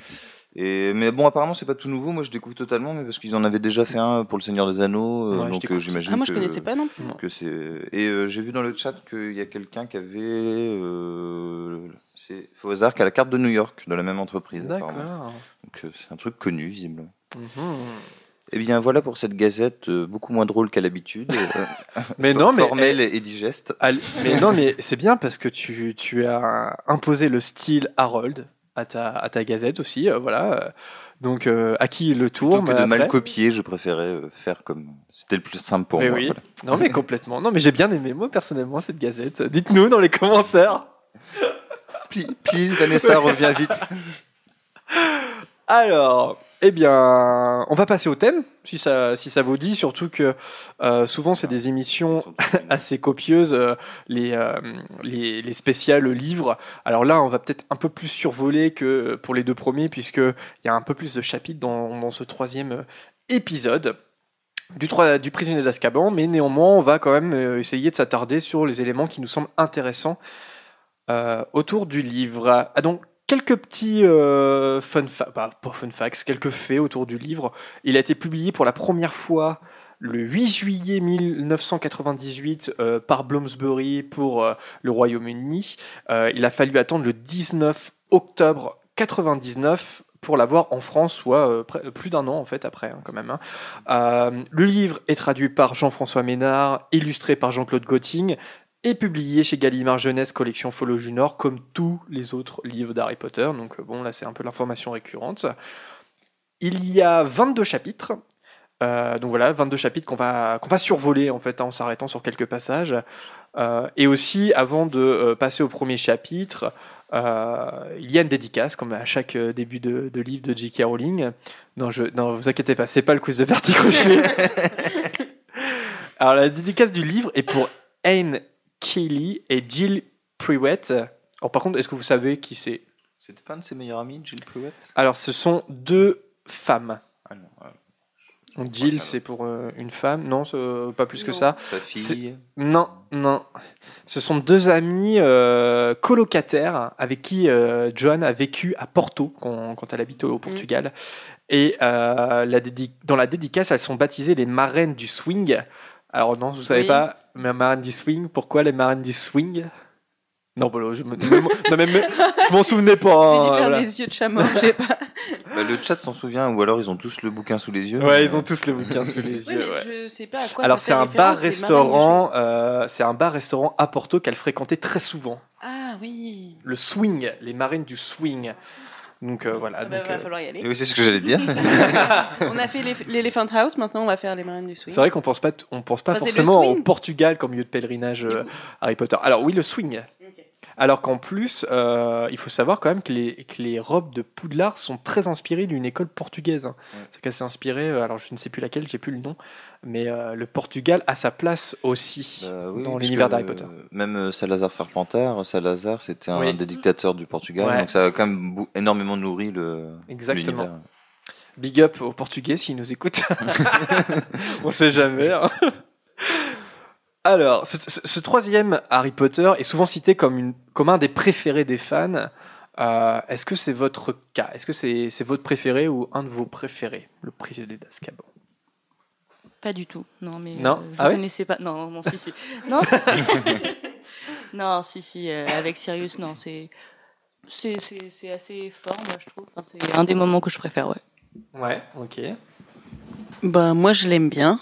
Et, mais bon, apparemment, c'est pas tout nouveau. Moi, je découvre totalement, mais parce qu'ils en avaient déjà fait un pour le Seigneur des Anneaux. euh, Ouais, je donc, découvre euh, j'imagine Ah, moi, je que- connaissais pas non plus. que c'est et euh, j'ai vu dans le chat qu'il y a quelqu'un qui avait euh, c'est hasard qui a la carte de New York de la même entreprise apparemment. D'accord. donc euh, c'est un truc connu visiblement Mhm. et bien voilà pour cette gazette euh, beaucoup moins drôle qu'à l'habitude euh, *laughs* Mais non, mais formelle et digeste Al- mais non, mais c'est bien parce que tu, tu as imposé le style Harold à ta, à ta gazette aussi, euh, voilà. euh. Donc, euh, à qui le tour plutôt que de mal copier je préférais faire comme c'était le plus simple pour Mais moi oui. voilà. Non, mais *laughs* complètement. Non, mais j'ai bien aimé, moi, personnellement, cette gazette. Dites-nous dans les commentaires. Please, please, Vanessa reviens vite *laughs* Alors, eh bien, on va passer au thème, si ça, vous dit, surtout que euh, souvent, c'est des émissions *laughs* assez copieuses, euh, les, euh, les, les spéciales livres. Alors là, on va peut-être un peu plus survoler que pour les deux premiers, puisqu'il y a un peu plus de chapitres dans, ce troisième épisode du, prisonnier d'Azkaban, mais néanmoins, on va quand même essayer de s'attarder sur les éléments qui nous semblent intéressants autour du livre. Ah, donc, quelques petits euh, fun, bah, fun facts, quelques faits autour du livre. Il a été publié pour la première fois le 8 juillet 1998 euh, par Bloomsbury pour euh, le Royaume-Uni. Il a fallu attendre le 19 octobre 99 pour l'avoir en France, soit plus d'un an en fait après hein, quand même. hein. Le livre est traduit par Jean-François Ménard, illustré par Jean-Claude Gotting et publié chez Gallimard Jeunesse Collection Follow Junior comme tous les autres livres d'Harry Potter. Donc euh, bon là c'est un peu l'information récurrente. Il y a 22 chapitres. Euh, donc voilà, 22 chapitres qu'on va, qu'on va survoler en fait hein, en s'arrêtant sur quelques passages. Euh, et aussi, avant de euh, passer au premier chapitre, il y a une dédicace, comme à chaque début de, de livre de J.K. Rowling. Non, je, non, vous inquiétez pas, c'est pas le quiz de Crochet. *laughs* Alors, la dédicace du livre est pour Anne Kelly et Jill Prewitt. Alors, par contre, est-ce que vous savez qui c'est? C'était pas un de ses meilleurs amis Jill Pruitt? Alors, ce sont deux femmes. ah non. Donc, Jill, c'est pour euh, une femme. Non, pas plus que ça. sa fille Non, non. Ce sont deux amis euh, colocataires avec qui euh, Joan a vécu à Porto quand, quand elle habitait au Portugal. Et euh, la dédi- dans la dédicace, elles sont baptisées les marraines du swing. Alors non, vous savez Oui. pas, mais marraines du swing, pourquoi les marraines du swing? Non, bon, je me- non, mais, mais- je m'en souvenais pas. J'ai hein, dû faire voilà. des yeux de mort, j'ai pas. *laughs* Bah, le chat s'en souvient ou alors ils ont tous le bouquin sous les yeux Ouais, mais- ils ont tous le bouquin sous les yeux. ouais. je sais pas à quoi Alors ça c'est un référence, les bar-restaurant, euh, c'est un bar-restaurant à Porto qu'elle fréquentait très souvent. Ah oui. Le swing, les marines du swing. Donc euh, voilà. Ah bah, donc, va euh, falloir y Et aller. oui, c'est ce que j'allais dire. *laughs* On a fait l'Elephant House, maintenant on va faire les marraines du swing. c'est vrai qu'on pense pas, on pense pas Enfin, forcément au. Portugal comme lieu de pèlerinage euh, Harry Potter. Alors oui, le swing. Alors qu'en plus, euh, il faut savoir quand même que les, que les robes de Poudlard sont très inspirées d'une école portugaise. C'est qu'elle s'est inspirée, euh, alors je ne sais plus laquelle, j'ai plus le nom, mais euh, le Portugal a sa place aussi Bah oui, dans l'univers d'Harry Potter. Même Salazar Serpentard, Salazar c'était un Oui. des dictateurs du Portugal, Ouais. donc ça a quand même énormément nourri le Exactement. Big up aux Portugais s'ils nous écoutent. *laughs* *laughs* On sait jamais. hein. Alors, ce, ce- ce troisième Harry Potter est souvent cité comme, une, comme un des préférés des fans. Euh, Est-ce que c'est votre cas? Est-ce que c'est votre préféré ou un de vos préférés Le prisonnier d'Azkaban? Pas du tout. Non, mais Non? euh, je Ah ouais? connaissais pas. Non, non, si, si. *laughs* Non, si, si. *laughs* non, si, si. euh, avec Sirius, non, c'est. C'est c'est- c'est assez fort, moi, je trouve. Enfin, c'est un des moments que je préfère, ouais. Ouais, ok. Bah, moi, je l'aime bien.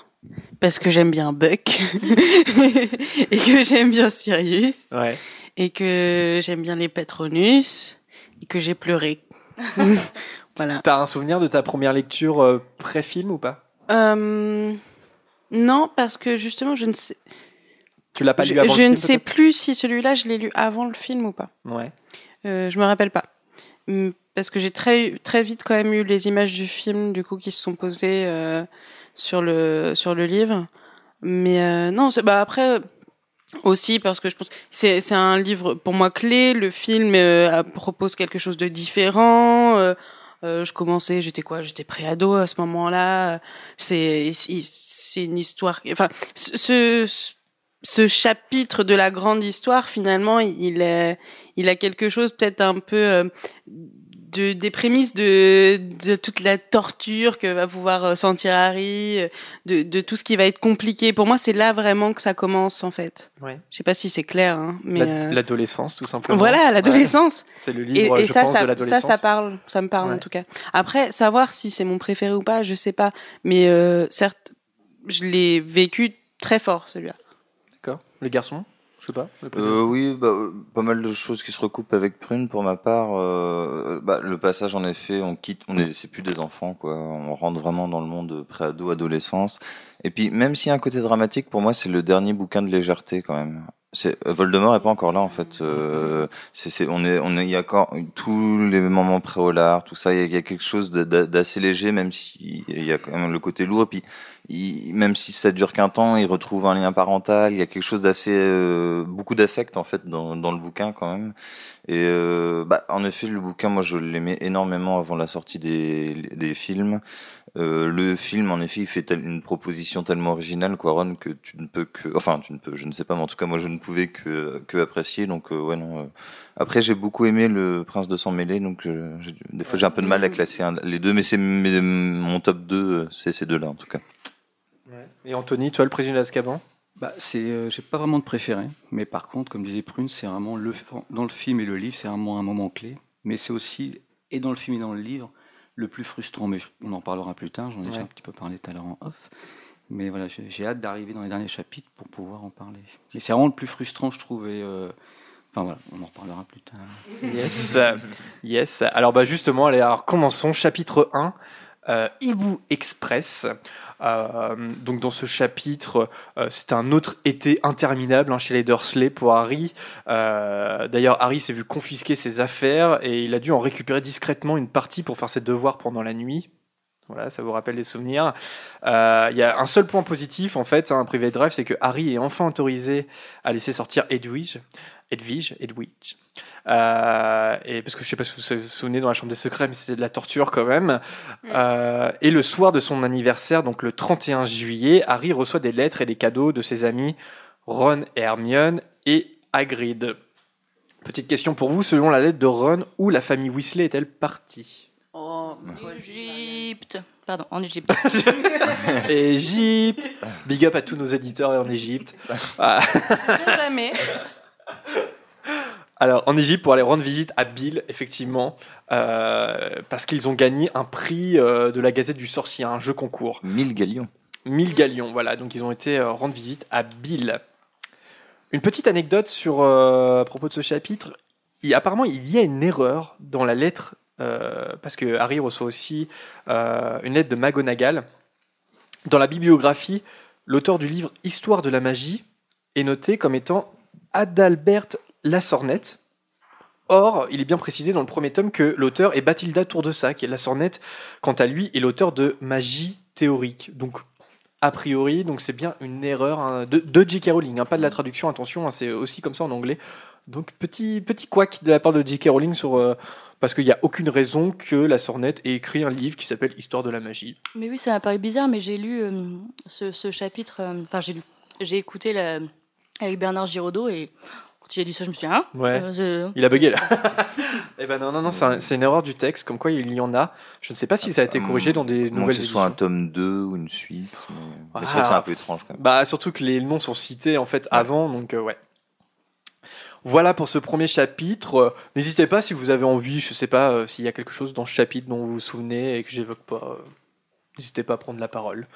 Parce que j'aime bien Buck. *laughs* et que j'aime bien Sirius. Ouais. Et que j'aime bien les Patronus. Et que j'ai pleuré. *laughs* voilà. T'as un souvenir de ta première lecture euh, pré-film ou pas? Euh, non, parce que justement, je ne sais, Tu l'as pas je, lu avant je le ne film, sais plus si celui-là, je l'ai lu avant le film ou pas. Ouais. Euh, je me rappelle pas. Hum, Parce que j'ai très, très vite quand même eu les images du film, du coup, qui se sont posées euh, sur, le, sur le livre. Mais euh, non, c'est- bah après, aussi parce que je pense c'est c'est un livre pour moi clé. Le film euh, propose quelque chose de différent. Euh, euh, je commençais, j'étais quoi? J'étais préado à ce moment-là. C'est c'est c'est une histoire. Enfin, ce ce- ce chapitre de la grande histoire, finalement, il est, il a quelque chose peut-être un peu euh, de des prémices de de toute la torture que va pouvoir euh, sentir Harry, euh, de de tout ce qui va être compliqué. Pour moi, c'est là vraiment que ça commence en fait. Ouais. Je sais pas si c'est clair, hein, mais euh, L'adolescence, tout simplement. voilà, l'adolescence. Ouais. C'est le Et, livre, et je ça, pense, de ça, ça, l'adolescence. ça parle, ça me parle Ouais. en tout cas. Après, savoir si c'est mon préféré ou pas, je sais pas. Mais euh, certes, je l'ai vécu très fort celui-là. D'accord. Les garçons Je sais pas. Euh, oui, bah, euh, pas mal de choses qui se recoupent avec Prune pour ma part. Euh, bah, le passage, en effet, on quitte, on est, c'est plus des enfants, quoi. On rentre vraiment dans le monde pré-ado, adolescence. Et puis, même s'il y a un côté dramatique, pour moi, c'est le dernier bouquin de légèreté, quand même. C'est euh, Voldemort est pas encore là en fait. Euh, c'est, on est, on est, il y a encore tous les moments préolars, tout ça. Il y a, quelque chose d'assez léger, même si il y a quand même le côté lourd. Puis, même si ça dure qu'un temps, il retrouve un lien parental. Il y a quelque chose d'assez, euh, beaucoup d'affect en fait dans, dans le bouquin quand même. Et euh, bah, en effet, le bouquin, moi, je l'aimais énormément avant la sortie des, des films. Euh, le film, en effet, il fait une proposition tellement originale, Quaron, que tu ne peux que, enfin, tu ne peux, je ne sais pas, mais en tout cas, moi, je ne pouvais que, que apprécier. Donc, euh, ouais, non. euh. Après, j'ai beaucoup aimé le Prince de sang mêlé, donc euh, j'ai- des fois, j'ai un peu de mal à classer un- les deux, mais c'est mon top 2, euh, c'est ces deux-là, en tout cas. Ouais. Et Anthony, toi, le président d'Azkaban? Bah, c'est, euh, j'ai pas vraiment de préféré, mais par contre, comme disait Prune, c'est vraiment le dans le film et le livre, c'est vraiment un moment clé. Mais c'est aussi et dans le film et dans le livre le plus frustrant. Mais on en parlera plus tard. J'en ai déjà un petit peu parlé tout à l'heure en off. Mais voilà, j'ai, j'ai hâte d'arriver dans les derniers chapitres pour pouvoir en parler. Mais c'est vraiment le plus frustrant, je trouve. Et, euh, enfin voilà, on en reparlera plus tard. Yes. yes. Alors, bah, justement, allez, alors, commençons. Chapitre 1, euh, Hibou Express. Euh, donc, dans ce chapitre, euh, c'est un autre été interminable hein, chez les Dursley pour Harry. D'ailleurs, Harry s'est vu confisquer ses affaires et il a dû en récupérer discrètement une partie pour faire ses devoirs pendant la nuit. Voilà, ça vous rappelle des souvenirs. Il y a un seul point positif, en fait, un privé drive, c'est que Harry est enfin autorisé à laisser sortir Edwige. Edwige, Edwige. Euh, et parce que je sais pas si vous vous souvenez dans la chambre des secrets, mais c'était de la torture quand même. Euh, et le soir de son anniversaire, donc le 31 juillet, Harry reçoit des lettres et des cadeaux de ses amis Ron et Hermione et Hagrid. Petite question pour vous, selon la lettre de Ron, où la famille Weasley est-elle partie? Oh, En Égypte. Pardon, en Égypte. *laughs* Égypte Big up à tous nos éditeurs en Égypte. Ah. jamais. Alors, en Égypte, pour aller rendre visite à Bill, effectivement, euh, parce qu'ils ont gagné un prix euh, de la Gazette du Sorcier, un jeu concours. 1000 galions. 1000 galions, voilà. Donc, ils ont été euh, rendre visite à Bill. Une petite anecdote sur, à propos de ce chapitre. Il, apparemment, il y a une erreur dans la lettre, parce que Harry reçoit aussi une lettre de McGonagall. Dans la bibliographie, l'auteur du livre Histoire de la magie est noté comme étant Adalbert Lassornette. Or, il est bien précisé dans le premier tome que l'auteur est Bathilda Tourdesac et Lassornette, quant à lui, est l'auteur de Magie théorique. Donc, a priori, donc c'est bien une erreur hein, de, J.K. Rowling, hein, pas de la traduction, attention, hein, c'est aussi comme ça en anglais. Donc, petit, petit couac de la part de J.K. Rowling sur, euh, parce qu'il n'y a aucune raison que la Sornette ait écrit un livre qui s'appelle Histoire de la magie. Mais oui, ça m'a paru bizarre, mais j'ai lu euh, ce, ce chapitre. euh, Enfin, j'ai lu. J'ai écouté la- avec Bernard Giraudot et quand il a dit ça, je me suis dit, hein Ouais. Euh, c'est- Il a bugué là. *laughs* Eh ben non, non, non, c'est un- c'est une erreur du texte, comme quoi il y en a. Je ne sais pas si ça a été corrigé dans des nouvelles que ce soit un éditions. tome 2 ou une suite. mais- mais Ah. c'est vrai que c'est un peu étrange quand même. Bah surtout que les noms sont cités en fait avant, donc euh, ouais. Voilà pour ce premier chapitre. Euh, N'hésitez pas si vous avez envie, je sais pas euh, s'il y a quelque chose dans ce chapitre dont vous vous souvenez et que j'évoque pas. euh, N'hésitez pas à prendre la parole.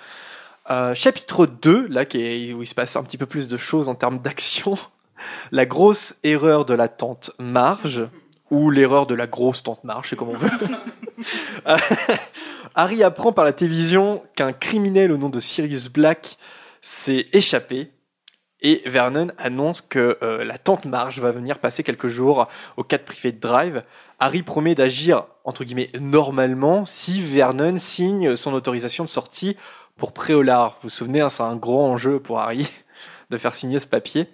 Euh, chapitre 2, là, où il se passe un petit peu plus de choses en termes d'action. La grosse erreur de la tante Marge, ou l'erreur de la grosse tante Marge, c'est comme on veut. *laughs* Euh, Harry apprend par la télévision qu'un criminel au nom de Sirius Black s'est échappé. Et Vernon annonce que euh, la tante Marge va venir passer quelques jours au 4 privé de Drive. Harry promet d'agir, entre guillemets, normalement si Vernon signe son autorisation de sortie pour Préolard. Vous vous souvenez, hein, c'est un grand enjeu pour Harry *laughs* de faire signer ce papier.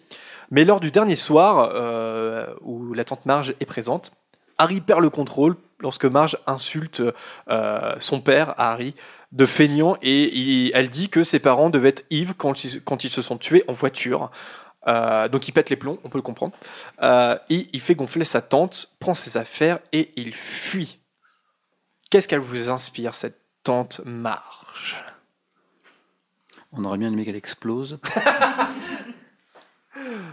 Mais lors du dernier soir, euh, où la tante Marge est présente, Harry perd le contrôle lorsque Marge insulte euh, son père, Harry, de feignant, et elle dit que ses parents devaient être Yves quand ils, se sont tués en voiture. Euh, donc il pète les plombs, on peut le comprendre. Et il fait gonfler sa tante, prend ses affaires et il fuit. Qu'est-ce qu'elle vous inspire, cette tante Marge? On aurait bien aimé qu'elle explose. *laughs*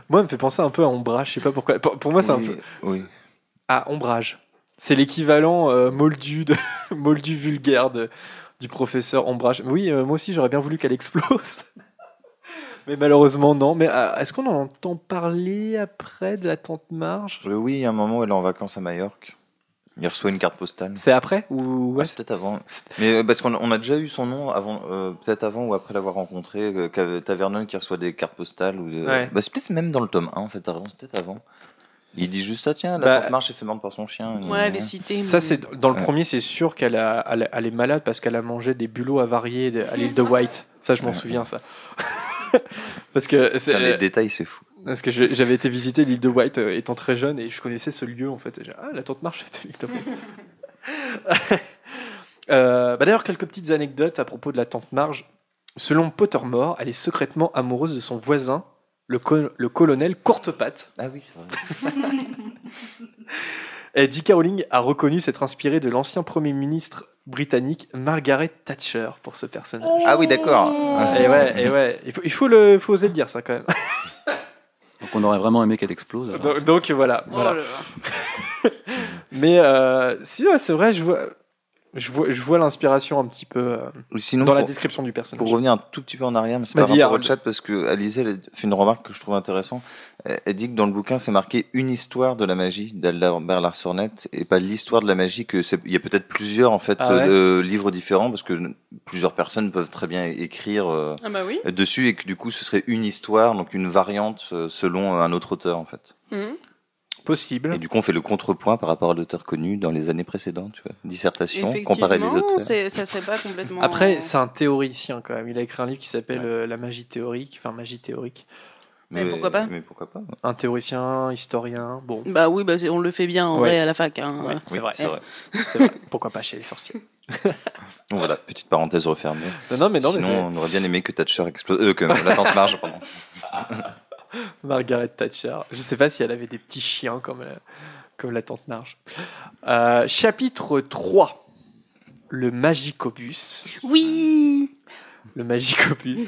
Moi, elle me fait penser un peu à Ombrage, je sais pas pourquoi. Pour, pour moi, c'est un peu. Oui. Ah, Ombrage. C'est l'équivalent euh, moldu, de, *laughs* moldu vulgaire de, du professeur Ombrage. Oui, euh, moi aussi, j'aurais bien voulu qu'elle explose. *laughs* Mais malheureusement, non. Mais euh, est-ce qu'on en entend parler après de la tante Marge? Oui, il y a un moment où elle est en vacances à Majorque. Il reçoit une carte postale. C'est après ou ouais, c'est peut-être avant. Mais euh, parce qu'on on a déjà eu son nom avant, euh, peut-être avant ou après l'avoir rencontré. Euh, qu'avait- T'as Vernon qui reçoit des cartes postales. Ou de- Ouais. bah, c'est peut-être même dans le tome 1 en fait. Peut-être avant. Il dit juste ah tiens la Bah, tante Marche est fait mordre par son chien. Ouais, elle est citée. Ça, c'est dans le Ouais. premier, c'est sûr qu'elle a, elle, elle est malade parce qu'elle a mangé des bulots avariés de- à l'île de *laughs* White. Ça, je m'en Ouais. souviens, ça. *laughs* parce que c'est- les détails c'est fou. Parce que j'avais été visiter l'île de White euh, étant très jeune et je connaissais ce lieu en fait. Et ah, la tante Marche était *laughs* l'île de White. *laughs* Euh, bah, D'ailleurs, quelques petites anecdotes à propos de la tante Marge. Selon Pottermore, elle est secrètement amoureuse de son voisin, le, co- le colonel Courtepatte. Ah oui c'est vrai. *laughs* Et J.K. Rowling a reconnu s'être inspiré de l'ancien Premier ministre britannique Margaret Thatcher pour ce personnage. Ah oui d'accord. Et ouais, et ouais, il faut, il faut, le, faut oser le dire ça quand même. Donc on aurait vraiment aimé qu'elle explose. alors. Donc, donc, voilà. Oh voilà. là là. *laughs* Mais euh, si, ouais, c'est vrai, je vois, je vois, je vois l'inspiration un petit peu euh, Sinon dans la description du personnage. Pour revenir un tout petit peu en arrière, mais c'est pas rapport au chat parce que Alizé elle fait une remarque que je trouve intéressante. Elle elle dit que dans le bouquin c'est marqué une histoire de la magie d'Albert Larsonnette et pas l'histoire de la magie que c'est il y a peut-être plusieurs en fait Ah ouais euh, livres différents parce que plusieurs personnes peuvent très bien écrire euh, Ah bah oui. dessus et que du coup ce serait une histoire donc une variante selon un autre auteur en fait. Mhm. Possible. Et du coup on fait le contrepoint par rapport à l'auteur connu dans les années précédentes, tu vois. Dissertation, comparer les auteurs. ça serait pas complètement. Après, c'est un théoricien quand même. Il a écrit un livre qui s'appelle euh, La magie théorique, enfin magie théorique. Mais pourquoi pas Mais pourquoi pas Un théoricien, historien, bon. Bah oui, bah on le fait bien en Ouais. vrai à la fac. Hein. Ouais, c'est Oui, vrai. c'est vrai. Vrai. Pourquoi pas chez les sorciers *laughs* voilà, petite parenthèse refermée. Non, non, mais non, mais Sinon, on aurait bien aimé que Thatcher explose, euh, que la tante Marge, pardon. *laughs* *laughs* Margaret Thatcher. Je sais pas si elle avait des petits chiens comme, euh, comme la tante Marge. Euh, chapitre 3. Le Magicobus. Oui. Le Magicopus.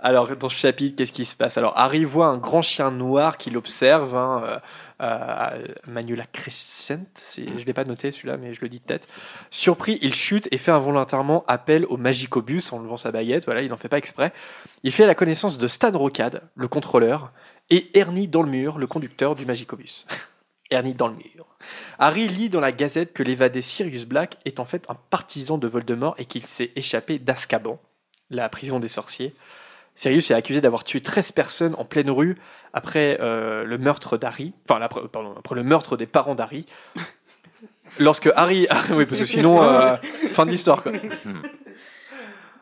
Alors, dans ce chapitre, qu'est-ce qui se passe? Alors, Harry voit un grand chien noir qui l'observe, hein, euh, euh, Manuela Crescent. Je ne l'ai pas noté celui-là, mais je le dis de tête. Surpris, il chute et fait involontairement appel au Magicobus en levant sa baguette. Voilà, il n'en fait pas exprès. Il fait la connaissance de Stan Rocade, le contrôleur, et Ernie dans le mur, le conducteur du Magicobus. *laughs* Ernie dans le mur. Harry lit dans la gazette que l'évadé Sirius Black est en fait un partisan de Voldemort et qu'il s'est échappé d'Azkaban, la prison des sorciers. Sirius est accusé d'avoir tué 13 personnes en pleine rue après euh, le meurtre d'Harry, enfin après, pardon, après le meurtre des parents d'Harry. *laughs* Lorsque Harry, ah, *laughs* oui, parce que sinon, euh, fin de l'histoire. quoi.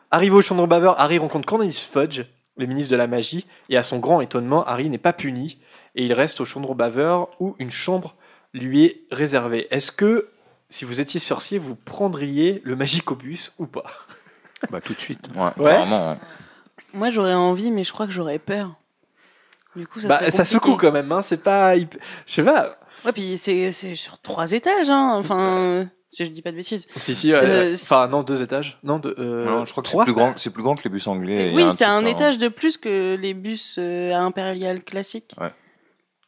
Arrivé au champ de baveur, Harry rencontre Cornelius Fudge, le ministre de la magie, et à son grand étonnement, Harry n'est pas puni et il reste au champ de baveur où une chambre lui est réservée. Est-ce que si vous étiez sorcier, vous prendriez le Magicobus ou pas? Bah, tout de suite. Ouais, Ouais. ouais. Moi, j'aurais envie, mais je crois que j'aurais peur. Du coup, ça Bah, ça secoue quand même, hein, c'est pas. Je sais pas. Ouais, puis c'est c'est sur trois étages, hein. Enfin, si je dis pas de bêtises. Si, si, ouais, Euh, ouais. enfin, non, deux étages. Non, deux, euh, Non, je crois que c'est trois plus grand, c'est plus grand que les bus anglais. Oui, c'est un étage de plus que les bus euh, à Impérial classiques.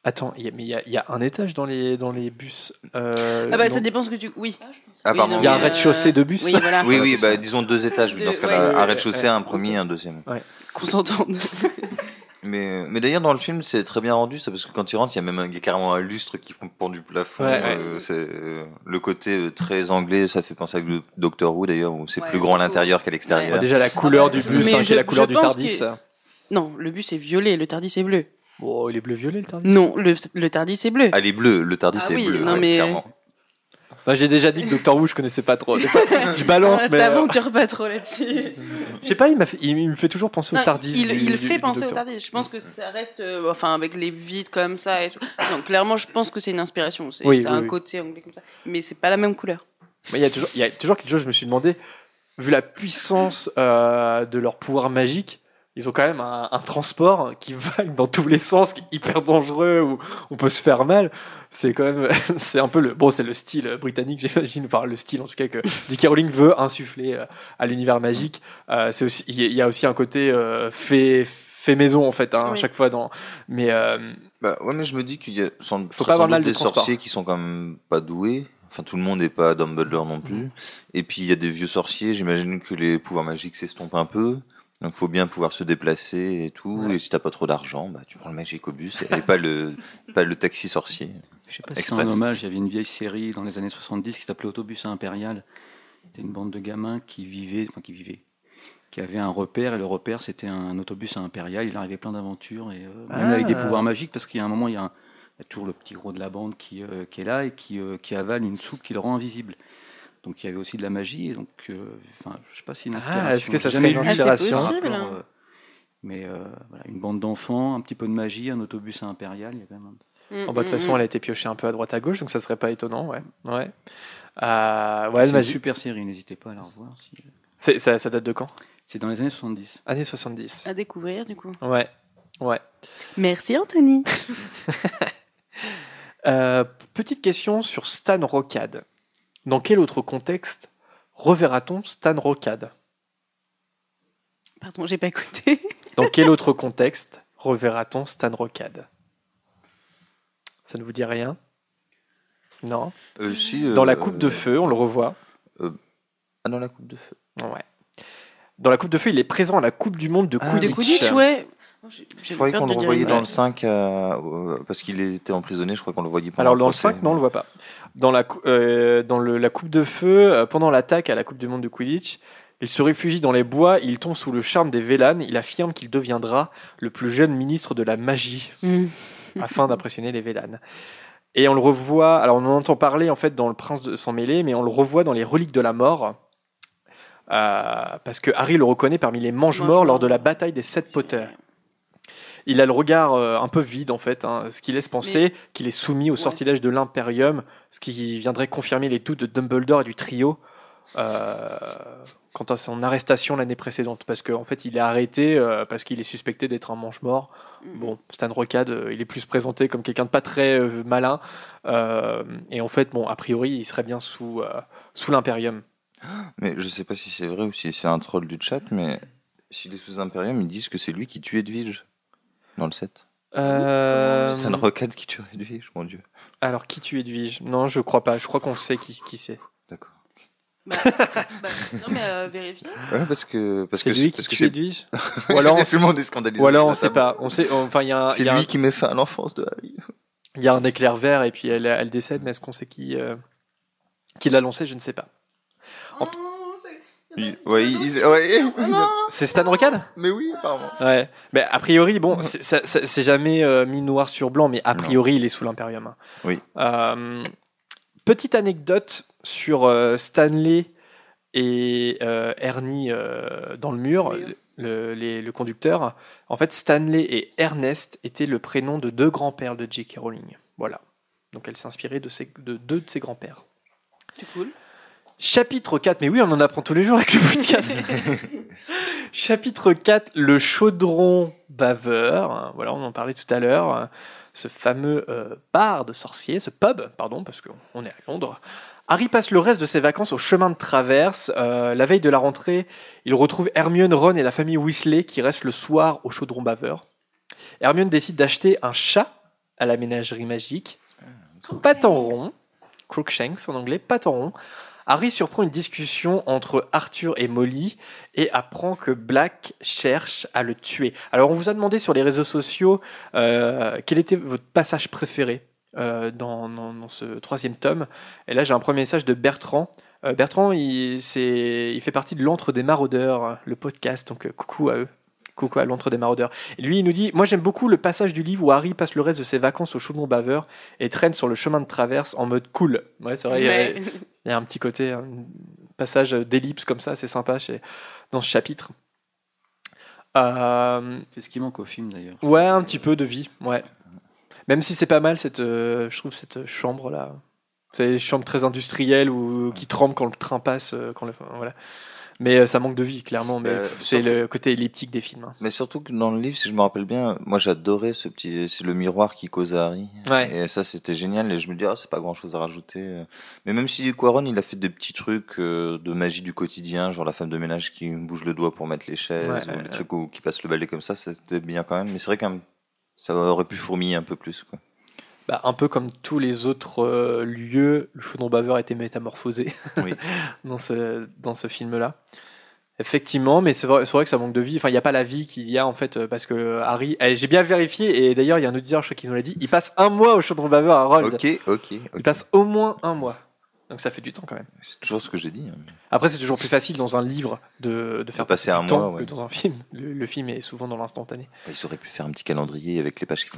Attends, il y a- mais il y a, il y a un étage dans les, dans les bus. euh, Ah bah non. ça dépend ce que tu. Oui. Ah, Oui, non, Il y a un rez-de-chaussée de bus Oui, voilà. *laughs* Oui, oui, bah, disons deux étages. Deux- Dans ce cas-là, ouais. un rez-de-chaussée, un Ouais. premier, un deuxième. Qu'on s'entende. *laughs* Mais, mais d'ailleurs, dans le film, c'est très bien rendu, ça, parce que quand il rentre, il y a même un, il y a carrément un lustre qui pend du plafond. Ouais, ouais. euh, c'est euh, le côté très anglais, ça fait penser à le Doctor Who d'ailleurs, où c'est Ouais, plus grand à l'intérieur qu'à l'extérieur. déjà la couleur du bus, hein, je- la couleur du Tardis. que- Non, le bus est violet, le Tardis est bleu. Oh, il est bleu-violet le Tardis Non, le, le Tardis est bleu. Ah, les bleus, le Tardis Ah c'est oui, bleu, non, ouais, mais- clairement. Bah, J'ai déjà dit que Doctor Who, je connaissais pas trop. Je balance, Ah, mais. euh, T'aventures pas trop là-dessus. Je sais pas, il, fait- il, il me fait toujours penser au Tardis. il, du- il du- fait du penser au. Tardis. Je pense que ça reste, euh, enfin, avec les vides comme ça et tout. Donc, clairement, je pense que c'est une inspiration. C'est Oui, oui, a un oui. côté anglais comme ça. Mais c'est pas la même couleur. Mais il y a toujours, il y a toujours quelque chose. Je me suis demandé, vu la puissance euh, de leur pouvoir magique, ils ont quand même un, un transport qui va dans tous les sens, qui est hyper dangereux, où on peut se faire mal. C'est quand même, *laughs* c'est un peu le, bon, c'est le style britannique, *laughs* j'imagine, enfin le style en tout cas que J.K. *laughs* Rowling veut insuffler euh, à l'univers magique. Euh, c'est aussi, il y a- aussi un côté euh, fait, fait maison en fait, hein, à Oui. chaque fois dans. Mais euh, Bah, ouais, mais je me dis qu'il y a sans, Faut pas avoir mal des transport. sorciers qui sont quand même pas doués. Enfin, tout le monde n'est pas Dumbledore non plus. Mhm. Et puis, il y a des vieux sorciers. J'imagine que les pouvoirs magiques s'estompent un peu. Donc, faut bien pouvoir se déplacer et tout. Ouais. Et si t'as pas trop d'argent, bah, tu prends le Magicobus et pas le, *laughs* pas le taxi sorcier. Je sais pas si c'est un hommage, il y avait une vieille série dans les années 70 qui s'appelait Autobus Impérial. C'était une bande de gamins qui vivaient, enfin qui vivaient, qui avaient un repère, et le repère c'était un autobus à Impérial. Il arrivait plein d'aventures, et euh, même Ah. avec des pouvoirs magiques, parce qu'il y a un moment, il y a, un- il y a toujours le petit gros de la bande qui, euh, qui est là et qui, euh, qui avale une soupe qui le rend invisible. Donc il y avait aussi de la magie, et donc, euh, enfin, je sais pas si une Ah, est-ce que ça serait jamais une lu inspiration euh, Mais euh, voilà, une bande d'enfants, un petit peu de magie, un autobus à Impérial, il y a quand même un Oh, bah, de toute façon, elle a été piochée un peu à droite à gauche, donc ça serait pas étonnant, ouais. Ouais. Euh, ouais, c'est une Magie- super série, n'hésitez pas à la revoir. si- c'est- ça, ça date de quand? C'est dans les années 70. Années 70. À découvrir, du coup. Ouais. Ouais. Merci, Anthony. *laughs* Euh, petite question sur Stan Rocade. Dans quel autre contexte reverra-t-on Stan Rocade? Pardon, j'ai pas écouté. *laughs* Dans quel autre contexte reverra-t-on Stan Rocade? Ça ne vous dit rien? Non? Euh, si, Dans euh, la coupe de feu, on le revoit. Ah, dans la coupe de feu. Ouais. Dans la coupe de feu, il est présent à la Coupe du Monde de Ah, Quidditch. De Quidditch, ouais. Je croyais qu'on le revoyait dans le 5 à- euh, parce qu'il était emprisonné. Je crois qu'on le voyait pendant Alors dans le procès. 5, non, on le voit pas. Dans la, euh, dans le- la coupe de feu, euh, pendant l'attaque à la Coupe du Monde de Quidditch, il se réfugie dans les bois, il tombe sous le charme des Vélanes, il affirme qu'il deviendra le plus jeune ministre de la magie *laughs* Mm. afin d'impressionner les Vélanes. Et on le revoit, alors on en entend parler en fait dans Le Prince de Sang Mêlé, mais on le revoit dans les Reliques de la Mort. euh, parce que Harry le reconnaît parmi les mange-morts Mange-morts. lors de la bataille des Sept Potters. Il a le regard euh, un peu vide en fait, hein, ce qui laisse penser qu'il est soumis au Ouais. sortilège de l'Imperium, ce qui viendrait confirmer les doutes de Dumbledore et du trio euh, quant à son arrestation l'année précédente, parce qu'en fait il est arrêté euh, parce qu'il est suspecté d'être un mange-mort. Mm. Bon, Stan Rocade, euh, il est plus présenté comme quelqu'un de pas très euh, malin, euh, et en fait, bon, a priori, il serait bien sous euh, sous l'Imperium. Mais je sais pas si c'est vrai ou si c'est un troll du chat, mais s'il est sous Imperium, ils disent que c'est lui qui tue Edwige dans le 7. Euh, C'est une rocade qui tue Edwige, mon dieu. alors, qui tue Edwige Non, je crois pas. Je crois qu'on sait qui, qui c'est. D'accord. Bah, bah, non, mais euh, vérifiez. Ouais, parce que parce C'est que lui qui parce que tue Edwige *laughs* Ou alors, on tout le monde est scandalisé. Ou alors on sait pas. On sait. Enfin, il y a un, C'est y a lui un- qui met fin à l'enfance de Harry. il y a un éclair vert et puis elle, elle décède. Mais est-ce qu'on sait qui euh, qui l'a lancé? Je ne sais pas. Oh, Il- Ouais, il- ouais. Non C'est Stan Rocade Mais oui, apparemment. Ouais. Mais a priori, bon, c'est- ça- ça- c'est jamais euh, mis noir sur blanc, mais a Non. priori, il est sous l'Imperium. hein. Oui. Euh, petite anecdote sur euh, Stanley et euh, Ernie euh, dans le mur, Oui. le, les- le conducteur. En fait, Stanley et Ernest étaient le prénom de deux grands-pères de J.K. Rowling. Voilà. Donc elle s'est inspirée de, ses- de deux de ses grands-pères. C'est cool. Chapitre 4, mais oui, on en apprend tous les jours avec le podcast. *laughs* Chapitre 4, le chaudron baveur. Voilà, on en parlait tout à l'heure. Ce fameux euh, bar de sorciers, ce pub, pardon, parce qu'on est à Londres. Harry passe le reste de ses vacances au chemin de traverse. Euh, la veille de la rentrée, il retrouve Hermione, Ron et la famille Weasley qui restent le soir au chaudron baveur. Hermione décide d'acheter un chat à la ménagerie magique. Patin rond, Crookshanks en anglais, patin rond. Harry surprend une discussion entre Arthur et Molly et apprend que Black cherche à le tuer. Alors on vous a demandé sur les réseaux sociaux euh, quel était votre passage préféré euh, dans, ce troisième tome. Et là j'ai un premier message de Bertrand. Euh, Bertrand, il, il fait partie de l'Antre des Maraudeurs, le podcast, donc coucou à eux. Coucou à l'Antre des Maraudeurs. Et lui, il nous dit Moi, j'aime beaucoup le passage du livre où Harry passe le reste de ses vacances au chaudron baveur et traîne sur le chemin de traverse en mode cool. Ouais, c'est vrai, il y a- Ouais. il y a un petit côté, un passage d'ellipse comme ça, c'est sympa chez, dans ce chapitre. Euh, C'est ce qui manque au film d'ailleurs. ouais, un petit peu de vie, ouais. Même si c'est pas mal, cette, euh, je trouve cette chambre là. C'est une chambre très industrielle ou qui tremble quand le train passe. euh, Quand le, voilà. Mais euh, ça manque de vie, clairement. Mais Euh, c'est le côté elliptique des films. hein. Mais surtout que dans le livre, si je me rappelle bien, moi j'adorais ce petit, c'est le miroir qui cause à Harry. Ouais. Et ça c'était génial. Et je me dis, ah, c'est pas grand chose à rajouter. Mais même si Quaron, il a fait des petits trucs euh, de magie du quotidien, genre la femme de ménage qui bouge le doigt pour mettre les chaises, Ouais, ou les trucs où, qui passe le balai comme ça, c'était bien quand même. Mais c'est vrai quand même, ça aurait pu fourmiller un peu plus. Quoi. Bah, un peu comme tous les autres euh, lieux, le chaudron baveur a été métamorphosé Oui. *laughs* dans ce, dans ce film-là. Effectivement, mais c'est vrai, que ça manque de vie. Enfin, il n'y a pas la vie qu'il y a en fait, parce que Harry, eh, j'ai bien vérifié, et d'ailleurs, il y a un auditeur, je crois qu'ils nous l'a dit, il passe un mois au chaudron baveur à Rold. Ok, ok, Il passe au moins un mois. Donc ça fait du temps quand même. C'est toujours ce que j'ai dit. hein. Après, c'est toujours plus facile dans un livre de, de faire passer un temps mois, ouais. que dans un film. Le, le film est souvent dans l'instantané. Ils auraient pu faire un petit calendrier avec les pages qui font.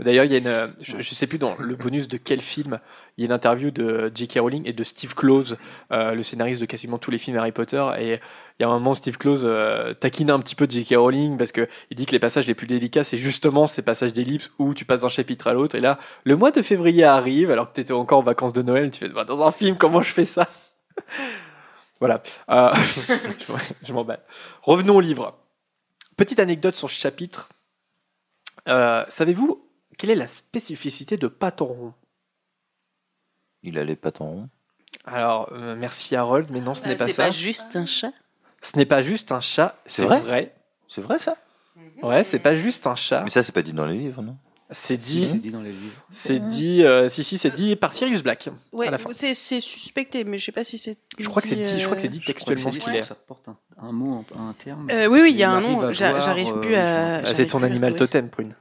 D'ailleurs, il y a une, euh, je, je sais plus dans le bonus de quel film, il y a une interview de J.K. Rowling et de Steve Close, euh, le scénariste de quasiment tous les films Harry Potter. Et il y a un moment, Steve Close euh, taquine un petit peu J.K. Rowling parce que il dit que les passages les plus délicats, c'est justement ces passages d'ellipse où tu passes d'un chapitre à l'autre. Et là, le mois de février arrive, alors que tu étais encore en vacances de Noël, tu fais bah, dans un film, comment je fais ça? *laughs* Voilà. Euh, *laughs* je m'emballe. Revenons au livre. Petite anecdote sur ce chapitre. Savez-vous quelle est la spécificité de Patoron Il a les pattes en rond. Alors, euh, merci Harold, mais non, ce Bah, n'est pas c'est ça. pas juste un chat. Ce n'est pas juste un chat, c'est C'est vrai? vrai. C'est vrai ça? Ouais, c'est pas juste un chat. Mais ça, c'est pas dit dans les livres, non? C'est Si, c'est dit, dit dans les livres. c'est dit, euh, si si, c'est dit par Sirius Black. Ouais, à la fin. c'est c'est suspecté, mais je sais pas si c'est. Je crois que c'est dit, je crois que c'est euh, dit Je crois que textuellement ce c'est qu'il est. Ça porte un, un mot, un, terme. Euh, oui, oui, il y a un nom. j'a- J'arrive plus à. Ah, j'arrive c'est ton plus à animal totem, Prune.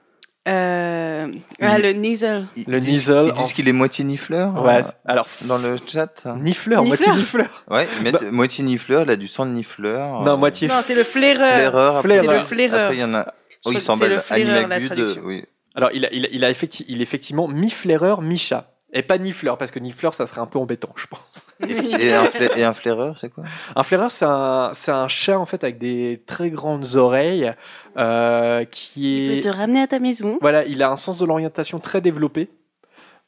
Euh, Ah, le. Ils- Le Nizzle Ils disent en- qu'il est moitié nifleur Ouais, euh, alors dans le chat. nifleur, Nifleur. moitié nifleur. Ouais, mettent moitié nifleur, il a du sang de nifleur. Non, euh, moitié. Non, c'est le flaireur. flaireur. C'est le flaireur. Après, il y en a. Oh, il que s'emballe. c'est le flaireur, la Animagude, traduction. oui. Alors, il a, il a, il a effecti- il est effectivement mi-flaireur, mi-chat. Et pas nifleur, parce que nifleur, ça serait un peu embêtant, je pense. Et *laughs* un, et un flaireur, c'est quoi? Un flaireur, c'est un, c'est un chat, en fait, avec des très grandes oreilles, euh, qui Il est... peut te ramener à ta maison. Voilà, il a un sens de l'orientation très développé.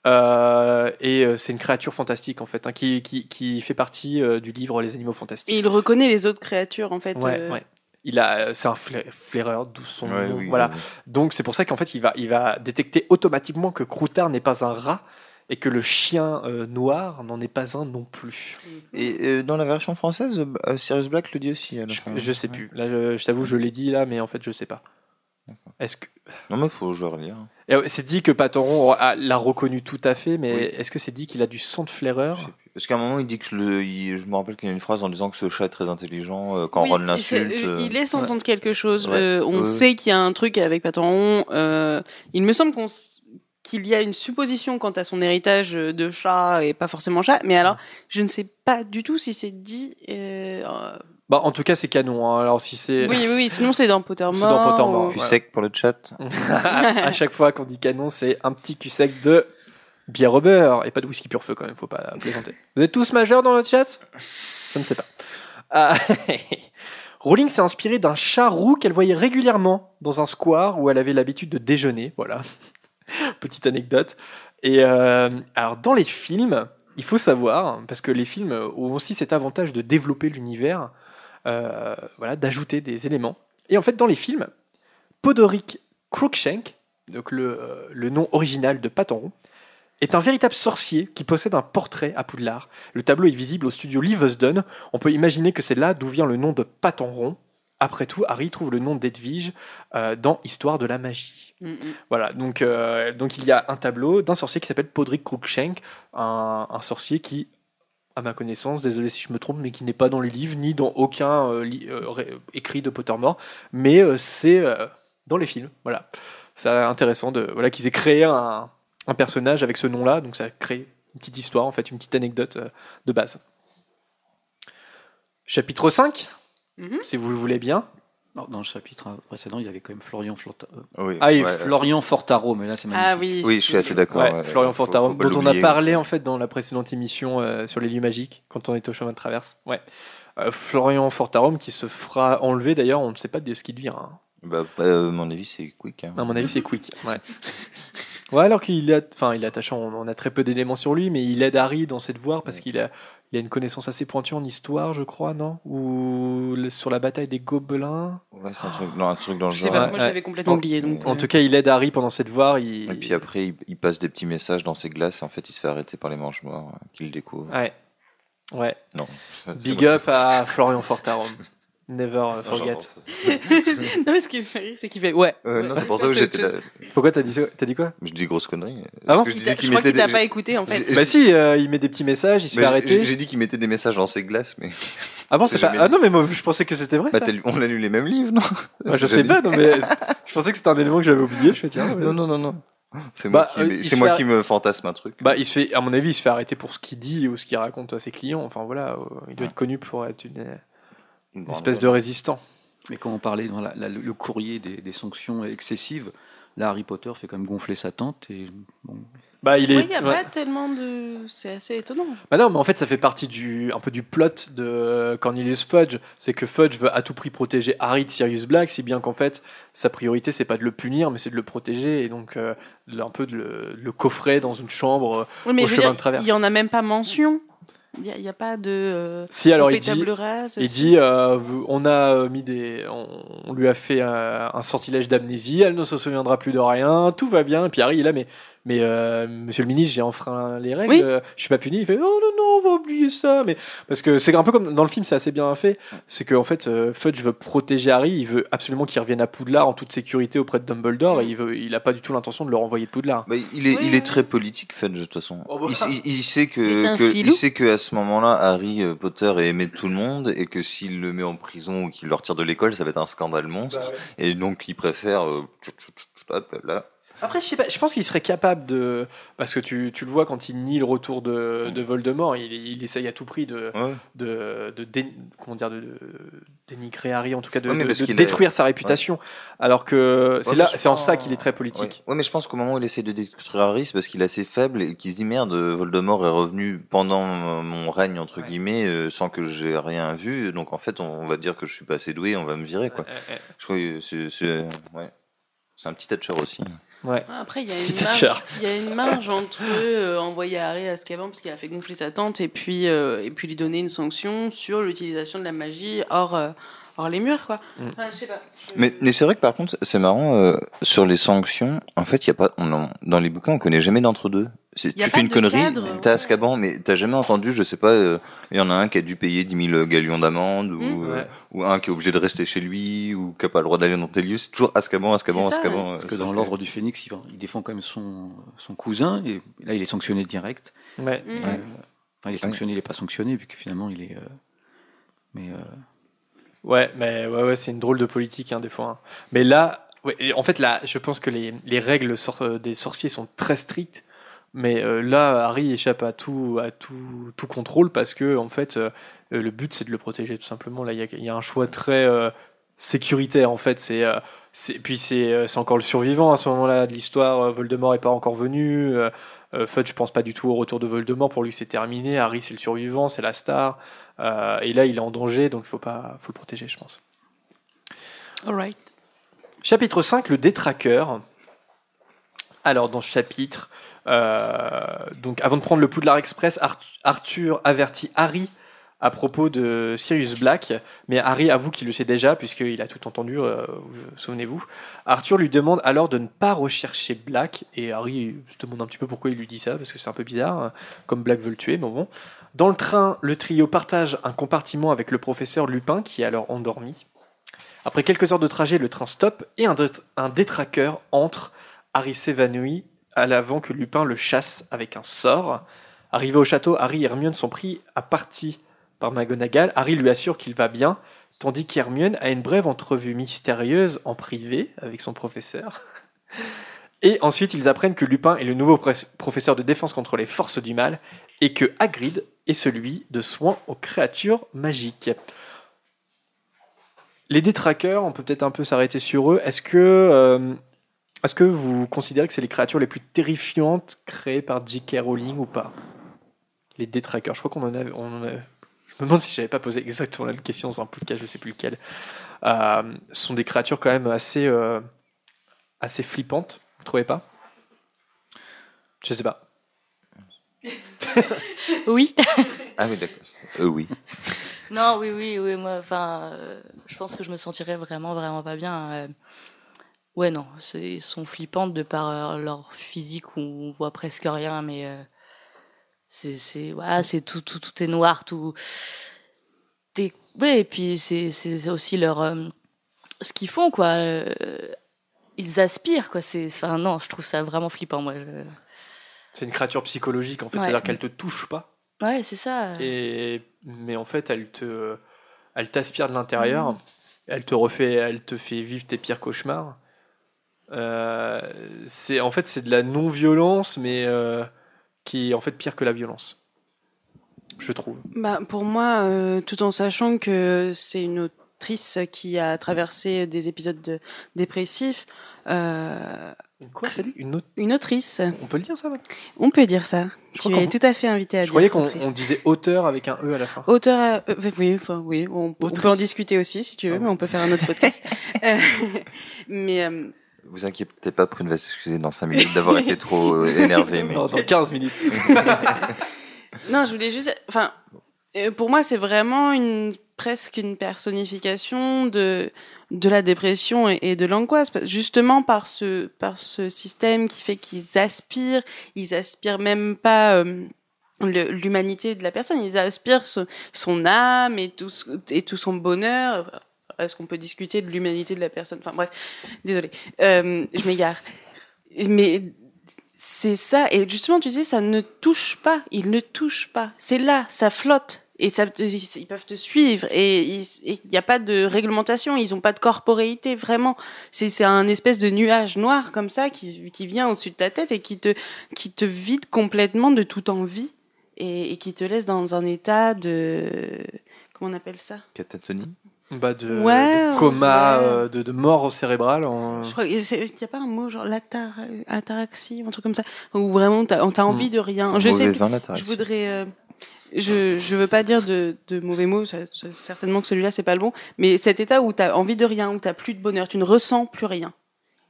Euh, et euh, c'est une créature fantastique, en fait, hein, qui, qui, qui fait partie euh, du livre Les animaux fantastiques. Et il reconnaît les autres créatures, en fait. Ouais, euh, ouais. Il a, euh, c'est un fla- flaireur, d'où son Ouais, nom. oui, voilà. oui. Donc c'est pour ça qu'en fait il va, il va détecter automatiquement que Croutard n'est pas un rat et que le chien euh, noir n'en est pas un non plus. Et euh, dans la version française, euh, Sirius Black le dit aussi. à la Je, fin. je sais Ouais. plus. Là, je, je t'avoue, je l'ai dit là, mais en fait je sais pas. Est-ce que Non, mais faut je vais relire. Euh, c'est dit que Patoron a- l'a reconnu tout à fait, mais Oui. est-ce que c'est dit qu'il a du sang de flaireur. Parce qu'à un moment, il dit que le, il- je me rappelle qu'il y a une phrase en disant que ce chat est très intelligent euh, quand Oui, Ron l'insulte. euh, euh, Il laisse entendre quelque chose. Ouais. Euh, on sait qu'il y a un truc avec Patron. Euh, il me semble qu'on qu'il y a une supposition quant à son héritage de chat et pas forcément chat. Mais alors, je ne sais pas du tout si c'est dit. euh, euh, Bah en tout cas c'est canon. hein. Alors si c'est Oui, oui, oui. Sinon, c'est dans Pottermore. C'est dans Pottermore. ou- Cul sec pour le chat. *laughs* à chaque fois qu'on dit canon, c'est un petit cul sec de bière au beurre et pas de whisky pur feu quand même, faut pas plaisanter. Vous êtes tous majeurs dans le chat? Je ne sais pas. Ah, *laughs* Rowling s'est inspirée d'un chat roux qu'elle voyait régulièrement dans un square où elle avait l'habitude de déjeuner. Voilà, *laughs* petite anecdote. Et euh, alors dans les films, il faut savoir, parce que les films ont aussi cet avantage de développer l'univers, euh, voilà, d'ajouter des éléments. Et en fait, dans les films, Podoric Cruikshank, donc le, euh, le nom original de Patenron, est un véritable sorcier qui possède un portrait à Poudlard. Le tableau est visible au studio Leavesden. On peut imaginer que c'est là d'où vient le nom de Patenron. Après tout, Harry trouve le nom d'Edwige euh, dans Histoire de la magie. Mm, mm. Voilà, donc, euh, donc il y a un tableau d'un sorcier qui s'appelle Podrick Cruikshank, un, un sorcier qui, à ma connaissance, désolé si je me trompe, mais qui n'est pas dans les livres ni dans aucun euh, li- écrit de Pottermore, mais c'est dans les films. Voilà, c'est intéressant de voilà qu'ils aient créé un, un personnage avec ce nom-là, donc ça crée une petite histoire en fait, une petite anecdote de base. Chapitre 5, Mhm. si vous le voulez bien. Dans le chapitre précédent, il y avait quand même Florian, Flota- euh, Oui, Ah, ouais, Florian Fortaro, mais là c'est magnifique. Ah oui. oui, je suis assez d'accord. Ouais. Florian Faut- faut Fortarom, pas dont on a parlé en fait dans la précédente émission euh, sur les lieux magiques, quand on était au chemin de traverse. Ouais. Euh, Florian Fortarom qui se fera enlever d'ailleurs, on ne sait pas de ce qu'il devient. hein. Bah, bah, euh, à mon avis, c'est quick. hein. À mon avis, c'est quick. Ouais. Ouais, alors qu'il est, enfin, il est attachant. On on a très peu d'éléments sur lui, mais il aide Harry dans cette voie parce qu'il a, il a une connaissance assez pointue en histoire, je crois, non? Ou sur la bataille des gobelins? Ouais, c'est un truc, non, un truc dans le Je sais genre. pas, moi je l'avais complètement En- oublié. Donc, En euh, tout cas, il aide Harry pendant cette voie. Il... Et puis après, il, il passe des petits messages dans ses glaces et en fait, il se fait arrêter par les manches morts euh, qui le découvrent. Ouais. Ouais. Non. Big up à Florian Fortarom. *laughs* Never uh, Non, forget. *laughs* non, mais ce qui me fait rire, c'est qu'il fait ouais. Euh, non, c'est pour *laughs* ça que j'étais là. Pourquoi t'as dit ça? T'as dit quoi? Je dis grosse connerie. Ah Parce bon que je disais qu'il Je crois qu'il mettait t'a des- pas écouté en fait. Bah si, euh, il met des petits messages, il se fait j'ai- arrêter. J'ai dit qu'il mettait des messages dans ses glaces, mais Ah bon, c'est pas. Ah non, mais moi je pensais que c'était vrai. Bah, ça. on a lu les mêmes livres, non? Je sais pas, non, mais *laughs* je pensais que c'était un élément que j'avais oublié. Je fais tiens. ouais. Non, non, non, non. C'est Bah, moi, qui, euh, moi fait- qui me fantasme un truc. Bah, il se fait, à mon avis, il se fait arrêter pour ce qu'il dit ou ce qu'il raconte à ses clients. Enfin voilà, il doit Ouais. être connu pour être une, Une espèce de résistant. Mais quand on parlait dans la- la- le courrier des, des sanctions excessives, là Harry Potter fait quand même gonfler sa et bon, Bah, il est. N'y a ouais. pas tellement de. C'est assez étonnant. Bah non, mais en fait, ça fait partie du, un peu du plot de Cornelius Fudge. C'est que Fudge veut à tout prix protéger Harry de Sirius Black, si bien qu'en fait, sa priorité, c'est pas de le punir, mais c'est de le protéger et donc euh, un peu de le, de le coffrer dans une chambre. Oui, mais Au chemin dire, de traverse. il n'y en a même pas mention. Il n'y a, a pas de. euh, Si, alors on il dit. Il dit, euh, on a euh, mis des, on, on lui a fait un, un sortilège d'amnésie, elle ne se souviendra plus de rien, tout va bien. Et puis Harry il là, mais, mais euh, Monsieur le ministre, j'ai enfreint les règles, Oui. euh, je suis pas puni. Il fait, non non non, on va oublier ça. Mais parce que c'est un peu comme dans le film, c'est assez bien fait. C'est qu'en fait, euh, Fudge veut protéger Harry, il veut absolument qu'il revienne à Poudlard en toute sécurité auprès de Dumbledore, et il veut, il a pas du tout l'intention de le renvoyer de Poudlard. Bah, il est, Oui, il est très politique, Fudge, de toute façon. Oh, bah. il, il- il sait que, il sait que à ce moment-là, Harry Potter est aimé de tout le monde et que s'il le met en prison ou qu'il le retire de l'école, ça va être un scandale monstre. Et donc, il préfère. euh, tchou, tchou, tchou, tchou, hop, là. Après, je sais pas, je pense qu'il serait capable de. Parce que tu, tu le vois quand il nie le retour de, de Voldemort, il, il essaye à tout prix de, Ouais. de, de, dé- comment dire, de, de dénigrer Harry, en tout cas de, Ouais, détruire sa réputation. Alors que c'est là, en ça qu'il est très politique. Ouais. Mais je pense qu'au moment où il essaie de détruire Harry, c'est parce qu'il est assez faible et qu'il se dit merde, Voldemort est revenu pendant mon règne entre guillemets euh, sans que j'ai rien vu. Donc en fait, on, on va dire que je suis pas assez doué, on va me virer quoi. Je crois que c'est. C'est un petit Thatcher aussi. Ouais. Après, il y, a *laughs* une marge, Thatcher. il y a une marge entre euh, envoyer Harry à Azkaban parce qu'il a fait gonfler sa tante et puis, euh, et puis lui donner une sanction sur l'utilisation de la magie hors, euh, hors les murs. Quoi. Mm. Enfin, je sais pas. Je- Mais, mais c'est vrai que par contre, c'est marrant, euh, sur les sanctions, en fait, il y a pas, on en- dans les bouquins, on connaît jamais d'entre-deux. Tu fais une connerie, t'as Azkaban, mais t'as jamais entendu, je sais pas, euh, il y en a un qui a dû payer 10 000 galions d'amende, ou, Mm. euh, Ouais. ou un qui est obligé de rester chez lui, ou qui a pas le droit d'aller dans tel lieu. C'est toujours Azkaban, Azkaban, ça, Azkaban. ouais. euh, parce que dans l'ordre du Phénix, il, il défend quand même son, son cousin et là il est sanctionné direct. Ouais. Mm. Euh, enfin, il est sanctionné, il n'est pas sanctionné vu que finalement il est. euh, mais euh, Ouais, mais ouais, ouais, c'est une drôle de politique, hein, des fois. hein. Mais là, en fait, là, je pense que les, les règles euh, des sorciers sont très strictes. Mais euh, là, Harry échappe à tout, à tout, tout contrôle parce que, en fait, euh, le but, c'est de le protéger, tout simplement. Là, il y a, un choix très sécuritaire, en fait. C'est, puis, c'est, encore le survivant à ce moment-là de l'histoire. Voldemort est pas encore venu. Euh, Fudge, je pense pas du tout au retour de Voldemort. Pour lui, c'est terminé. Harry, c'est le survivant, c'est la star. Euh, et là, il est en danger, donc il faut pas, faut le protéger, je pense. Alright. Chapitre 5, le détraqueur. Alors, dans ce chapitre, euh, donc avant de prendre le Poudlard Express, Ar- Arthur avertit Harry à propos de Sirius Black, mais Harry avoue qu'il le sait déjà, puisqu'il a tout entendu, euh, vous- souvenez-vous. Arthur lui demande alors de ne pas rechercher Black, et Harry se demande un petit peu pourquoi il lui dit ça, parce que c'est un peu bizarre, hein, comme Black veut le tuer, mais bon. Dans le train, le trio partage un compartiment avec le professeur Lupin, qui est alors endormi. Après quelques heures de trajet, le train stoppe, et un, un détraqueur entre. Harry s'évanouit à l'avant que Lupin le chasse avec un sort. Arrivé au château, Harry et Hermione sont pris à partie par McGonagall. Harry lui assure qu'il va bien, tandis qu'Hermione a une brève entrevue mystérieuse en privé avec son professeur. *laughs* Et ensuite, ils apprennent que Lupin est le nouveau professeur de défense contre les forces du mal et que Hagrid est celui de soins aux créatures magiques. Les détraqueurs, on peut peut-être un peu s'arrêter sur eux. Est-ce que, euh, est-ce que vous considérez que c'est les créatures les plus terrifiantes créées par J.K. Rowling ou pas? Les détraqueurs, je crois qu'on en a, en a- me demande si j'avais pas posé exactement la même question dans un podcast, je sais plus lequel. Euh, ce sont des créatures quand même assez, euh, assez flippantes, vous trouvez pas? Je sais pas. *laughs* Oui. Ah oui, d'accord. Euh, oui. *laughs* Non, oui, oui, oui. Moi, enfin, euh, je pense que je me sentirais vraiment, vraiment pas bien. euh. Ouais, non, c'est ils sont flippantes de par leur physique où on voit presque rien, mais euh, c'est, c'est, voilà, c'est tout, tout, tout est noir, tout. T'es- Ouais, et puis c'est, c'est aussi leur, euh, ce qu'ils font, quoi. euh, ils aspirent, quoi. C'est, enfin, non, je trouve ça vraiment flippant, moi. je- C'est une créature psychologique en fait, Ouais. c'est-à-dire qu'elle te touche pas. Ouais, c'est ça. Et mais en fait, elle te, elle t'aspire de l'intérieur. Mhm. Elle te refait, elle te fait vivre tes pires cauchemars. Euh, c'est en fait c'est de la non-violence, mais euh, qui est en fait pire que la violence. Je trouve. Bah, pour moi, euh, tout en sachant que c'est une autrice qui a traversé des épisodes de- dépressifs, euh, Une quoi dit? Une autre une autrice, On peut le dire ça on peut dire ça. Je Tu es tout à fait invité à Je dire croyais qu'on disait auteur avec un e à la fin. Auteur, euh, euh, oui, enfin oui, on, peut en discuter aussi si tu veux, Ah mais on peut faire un autre podcast. *laughs* *laughs* Mais Vous inquiétez pas, Prune va s'excuser dans 5 minutes d'avoir été trop euh, énervé. *laughs* Mais... Non, dans 15 minutes. *laughs* non, je voulais juste, enfin, euh, pour moi, c'est vraiment une presque une personnification de de la dépression et, et de l'angoisse, justement par ce par ce système qui fait qu'ils aspirent, ils aspirent même pas. euh, l'humanité de la personne, ils aspirent ce- son âme et tout, ce- et tout son bonheur. Est-ce qu'on peut discuter de l'humanité de la personne? Enfin bref, désolé, euh, je m'égare. Mais c'est ça, et justement, tu disais, ça ne touche pas, il ne touche pas. C'est là, ça flotte, et ils peuvent te suivre, et il n'y a pas de réglementation, ils n'ont pas de corporéité, vraiment. C'est c'est un espèce de nuage noir comme ça qui, qui vient au-dessus de ta tête et qui te, qui te vide complètement de toute envie, et, et qui te laisse dans un état de... Comment on appelle ça? Catatonie Bah de, Ouais, de coma, ouais. euh, de, de mort cérébrale. En... Je crois qu'il n'y a pas un mot genre l'atar- ataraxie, un truc comme ça, où vraiment t'as as envie de rien. Je sais, vin, je voudrais, euh, je je veux pas dire de, de mauvais mots, ça- ça- certainement que celui-là c'est pas le bon, mais cet état où t'as envie de rien, où t'as plus de bonheur, tu ne ressens plus rien.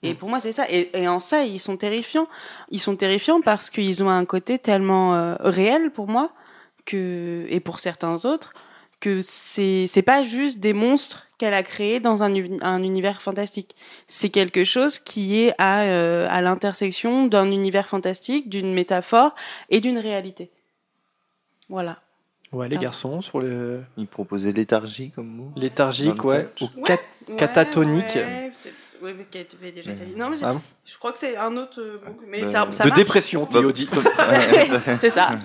Et pour moi c'est ça. Et, et en ça ils sont terrifiants. Ils sont terrifiants parce qu'ils ont un côté tellement euh, réel pour moi que et pour certains autres que c'est c'est pas juste des monstres qu'elle a créés dans un, un univers fantastique. C'est quelque chose qui est à, euh, à l'intersection d'un univers fantastique, d'une métaphore et d'une réalité. Voilà. Ouais, les Ah. garçons sur le Il proposait léthargie comme mot. léthargique, ouais, ou cat- Catatonique. Ouais, ouais, mais qui a été fait déjà été dit. Non, mais c'est- Ah bon je crois que c'est un autre euh, mais Euh, ça, ça de marche. dépression, Théo dit. *laughs* c'est ça. *laughs*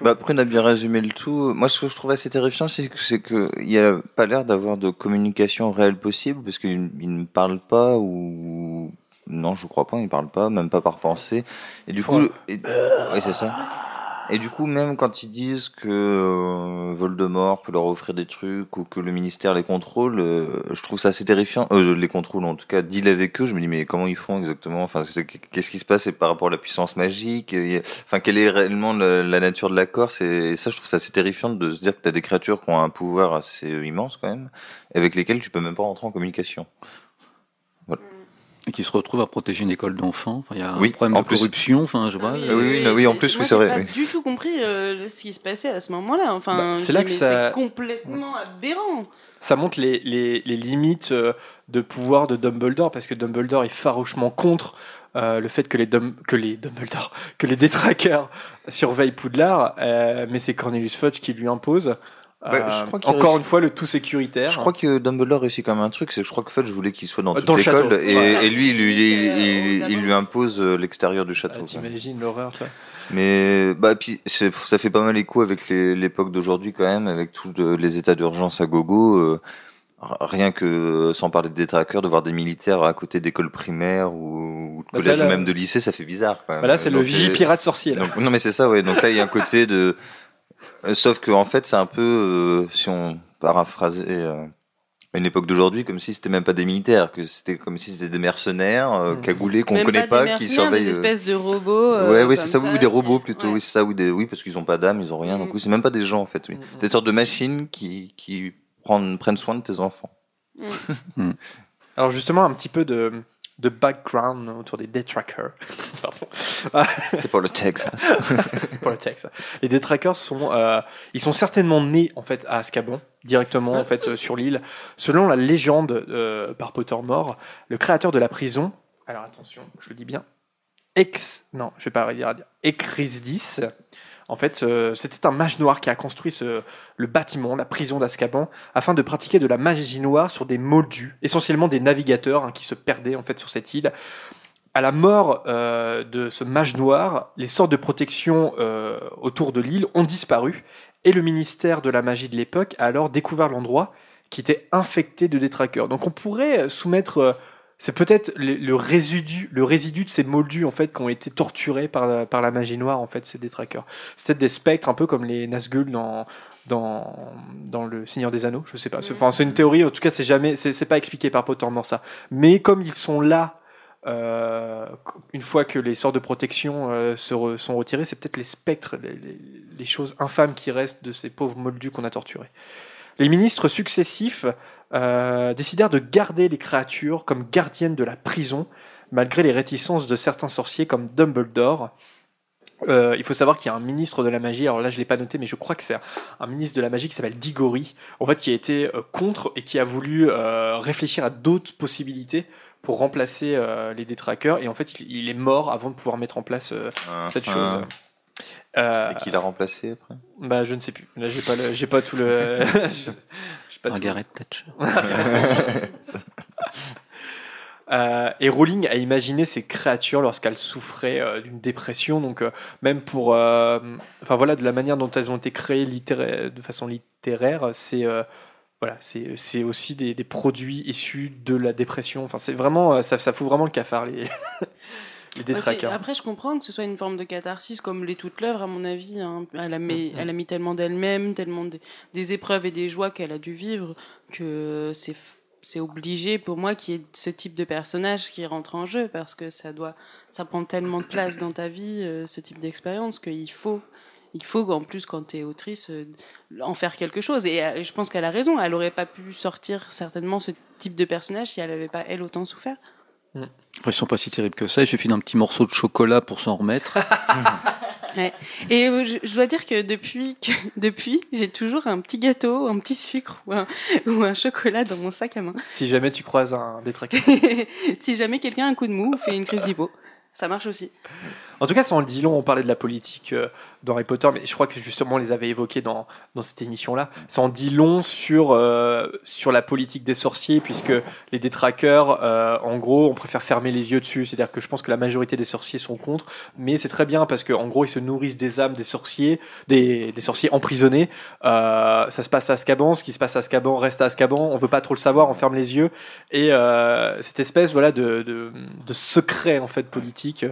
Bah, Prune a bien résumé le tout. Moi, ce que je trouve assez terrifiant, c'est que c'est que il y a pas l'air d'avoir de communication réelle possible parce qu'ils ils ne parlent pas ou non, je crois pas, ils parlent pas, même pas par pensée. Et du coup, Ouais. et- ouais, c'est ça. Et du coup, même quand ils disent que euh, Voldemort peut leur offrir des trucs ou que le ministère les contrôle, euh, je trouve ça assez terrifiant. Euh, les contrôle, en tout cas, deal avec eux. Je me dis, mais comment ils font exactement? Enfin, qu'est-ce qui se passe? Par rapport à la puissance magique? Enfin, quelle est réellement la, nature de l'accord? C'est ça, je trouve ça assez terrifiant de se dire que t'as des créatures qui ont un pouvoir assez immense quand même, avec lesquelles tu peux même pas rentrer en communication. Et qui se retrouve à protéger une école d'enfants. Enfin, il y a Oui, un problème de plus. corruption. Enfin, je sais pas. oui, oui, oui, en plus, oui, c'est vrai, pas du tout compris euh, ce qui se passait à ce moment-là. Enfin, Bah, c'est là que ça- c'est complètement aberrant. ça montre les, les, les limites euh, de pouvoir de Dumbledore parce que Dumbledore est farouchement contre euh, le fait que les Dum- que les Dumbledore *laughs* que les détraqueurs surveillent Poudlard euh, mais c'est Cornelius Fudge qui lui impose Ouais, Euh, je crois qu'il encore réussit- une fois le tout sécuritaire Je crois que Dumbledore réussit quand même un truc, c'est que je crois que en fait, je voulais qu'il soit dans Euh, toute dans le l'école château. et, Ouais. et lui, il lui, il, Euh, il- aux il lui impose euh, l'extérieur du Ah, château. quoi. T'imagines l'horreur toi Mais bah puis ça fait pas mal écho avec l'époque d'aujourd'hui quand même, avec tous les états d'urgence à gogo. euh, rien que euh, sans parler des traqueurs, de voir des militaires à côté d'écoles primaires ou, ou de Bah, collège ça, ou là- même de lycée, ça fait bizarre quand même. Bah là c'est le vigie euh, pirate sorcier là. donc, non mais c'est ça ouais. Donc là il y a un côté de euh, sauf que en fait c'est un peu euh, si on paraphrasait euh, une époque d'aujourd'hui comme si c'était même pas des militaires que c'était comme si c'était des mercenaires euh, Mm. cagoulés qu'on connaît des pas, qui surveillent Des espèces de robots. euh, ouais, ouais, c'est ça, oui, ou des robots plutôt, ouais. oui, c'est ça, oui, des, oui, parce qu'ils ont pas d'âme, ils ont rien, donc Mhm. oui, c'est même pas des gens en fait, oui. Mhm. Des sortes de machines qui, qui prennent, prennent soin de tes enfants. *laughs* Alors justement un petit peu de de background autour des. *laughs* Pardon. *laughs* C'est pour le Texas. *laughs* pour le texte. Les détraqueurs sont, euh, ils sont certainement nés en fait à Azkaban, directement en fait euh, sur l'île. Selon la légende euh, par Pottermore, le créateur de la prison, alors attention, je le dis bien, ex, non, je vais pas dire, Ecrisdis. En fait, euh, c'était un mage noir qui a construit ce, le bâtiment, la prison d'Azkaban, afin de pratiquer de la magie noire sur des moldus, essentiellement des navigateurs hein, qui se perdaient en fait sur cette île. À la mort euh, de ce mage noir, les sortes de protection euh, autour de l'île ont disparu et le ministère de la magie de l'époque a alors découvert l'endroit qui était infecté de détraqueurs. Donc on pourrait soumettre, euh, c'est peut-être le, le résidu, le résidu de ces moldus en fait qui ont été torturés par, la- par la magie noire en fait ces détraqueurs. C'est peut-être des spectres un peu comme les Nazgûl dans dans, dans le Seigneur des Anneaux, je sais pas. C'est- Enfin, c'est une théorie. En tout cas, c'est jamais, c'est c'est pas expliqué par Pottermore ça. Mais comme ils sont là euh, une fois que les sorts de protection euh, se re- sont retirés, c'est peut-être les spectres, les, les- les choses infâmes qui restent de ces pauvres moldus qu'on a torturés. Les ministres successifs euh, décidèrent de garder les créatures comme gardiennes de la prison, malgré les réticences de certains sorciers comme Dumbledore. Euh, il faut savoir qu'il y a un ministre de la magie, alors là je l'ai pas noté, mais je crois que c'est un, ministre de la magie qui s'appelle Diggory, en fait qui a été euh, contre et qui a voulu réfléchir à d'autres possibilités pour remplacer les détraqueurs, et en fait il, est mort avant de pouvoir mettre en place euh, cette chose. Euh, Et qui l'a remplacé après? Bah je ne sais plus. Là j'ai pas j'ai pas tout le. *laughs* *laughs* pas tout- Margaret Thatcher. *laughs* *laughs* Euh, et Rowling a imaginé ces créatures lorsqu'elles souffraient euh, d'une dépression. Donc euh, même pour, enfin voilà, de la manière dont elles ont été créées de façon littéraire, c'est voilà, c'est aussi des, des produits issus de la dépression. Enfin c'est vraiment, ça, ça fout vraiment le cafard les les Bah. Après, je comprends que ce soit une forme de catharsis, comme l'est toute l'œuvre, à mon avis. hein. Elle, a mis, Mhm. elle a mis tellement d'elle-même, tellement de- des épreuves et des joies qu'elle a dû vivre, que c'est c'est obligé pour moi qu'il y ait ce type de personnage qui rentre en jeu, parce que ça, doit, ça prend tellement de place dans ta vie, euh, ce type d'expérience, qu'il faut. Il faut en plus, quand tu es autrice, euh, en faire quelque chose. Et euh, je pense qu'elle a raison. Elle aurait pas pu sortir certainement ce type de personnage si elle n'avait pas, elle, autant souffert. Enfin, ils sont pas si terribles que ça. Il suffit d'un petit morceau de chocolat pour s'en remettre. *laughs* *laughs* Et euh, je, je dois dire que depuis, que, *laughs* depuis j'ai toujours un petit gâteau, un petit sucre ou un, ou un chocolat dans mon sac à main. Si jamais tu croises un détraqueur. si jamais quelqu'un a un coup de mou ou fait une crise d'hypo, ça marche aussi. En tout cas, ça en dit long. On parlait de la politique euh, dans Harry Potter, mais je crois que justement on les avait évoqués dans, dans cette émission-là. Ça en dit long sur, euh, sur la politique des sorciers, puisque les détraqueurs, euh, en gros, on préfère fermer les yeux dessus. C'est-à-dire que je pense que la majorité des sorciers sont contre, mais c'est très bien parce qu'en gros, ils se nourrissent des âmes des sorciers, des, des sorciers emprisonnés. Euh, ça se passe à Azkaban, ce qui se passe à Azkaban reste à Azkaban. On veut pas trop le savoir, on ferme les yeux. Et cette espèce voilà, de, de, de secret en fait politique.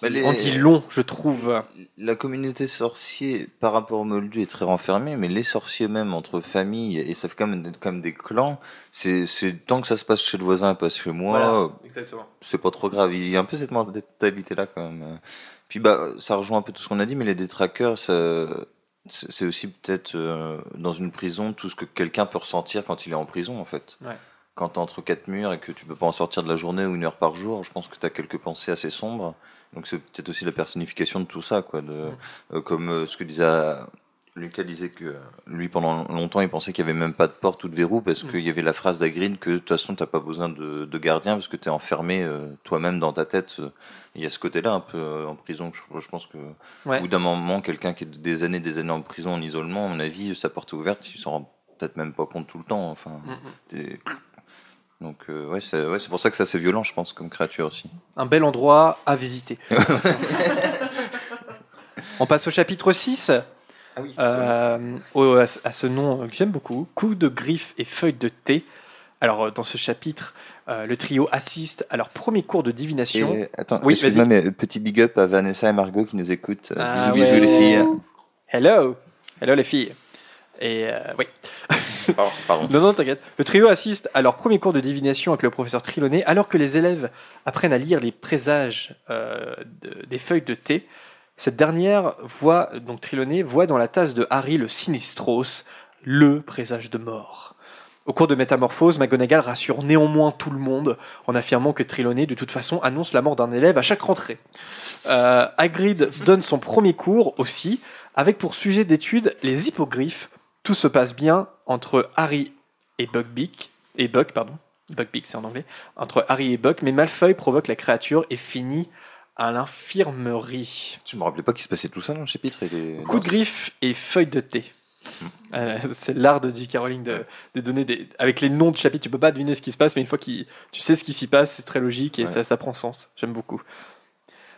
Bah, les- On dit long, je trouve. La communauté sorcier par rapport au Moldu est très renfermée, mais les sorciers même entre familles, et ça fait quand même comme des clans, c'est tant que ça se passe chez le voisin et pas chez moi, Voilà, exactement. c'est pas trop grave. Il y a un peu cette mentalité là quand même. Puis bah ça rejoint un peu tout ce qu'on a dit, mais les détraqueurs, ça c'est c'est aussi peut-être euh, dans une prison tout ce que quelqu'un peut ressentir quand il est en prison en fait. Ouais. quand t'es entre quatre murs et que tu peux pas en sortir de la journée ou une heure par jour, je pense que t'as quelques pensées assez sombres. Donc c'est peut-être aussi la personnification de tout ça, quoi. De, euh, comme euh, ce que disait euh, Lucas disait que lui pendant longtemps il pensait qu'il y avait même pas de porte ou de verrou parce Mm. qu'il y avait la phrase d'Agrid que de toute façon t'as pas besoin de, de gardien parce que t'es enfermé euh, toi-même dans ta tête. Il y a ce côté-là un peu en prison. Je, je pense que Ouais. au bout d'un moment, quelqu'un qui est des années, des années en prison, en isolement, à mon avis, sa porte est ouverte, il s'en rend peut-être même pas compte tout le temps. Enfin, Mhm. t'es- donc euh, ouais, c'est ouais, c'est pour ça que c'est assez violent, je pense, comme créature aussi. Un bel endroit à visiter. *laughs* On passe au chapitre 6. Ah oui. Euh, au- à, ce- à ce nom que j'aime beaucoup, coup de griffe et feuille de thé. Alors, euh, dans ce chapitre, euh, le trio assiste à leur premier cours de divination. Et, attends, Oui, excuse-moi, mais petit big up à Vanessa et Margot qui nous écoutent. Ah bisous, ouais. bisous les filles. Hello Hello les filles Et euh, oui. *laughs* *laughs* Pardon, pardon. Non, non, t'inquiète. Le trio assiste à leur premier cours de divination avec le professeur Triloné, alors que les élèves apprennent à lire les présages euh, de- des feuilles de thé. Cette dernière voit, donc Triloné, voit dans la tasse de Harry le Sinistros, le présage de mort. Au cours de Métamorphose, McGonagall rassure néanmoins tout le monde en affirmant que Triloné, de toute façon, annonce la mort d'un élève à chaque rentrée. Euh, Hagrid *laughs* donne son premier cours aussi, avec pour sujet d'étude les hippogriffes. Tout se passe bien entre Harry et Buckbeak, et Buck, pardon, Buckbeak c'est en anglais, entre Harry et Buck, mais Malfoy provoque la créature et finit à l'infirmerie. Je me rappelais pas qu'il se passait tout ça dans le chapitre. et les- Coup de griffe et feuille de thé. Euh, c'est l'art de J.K. Rowling de, de donner des. Avec les noms de chapitres, tu peux pas deviner ce qui se passe, mais une fois que tu sais ce qui s'y passe, c'est très logique et Ouais. ça, ça prend sens. J'aime beaucoup.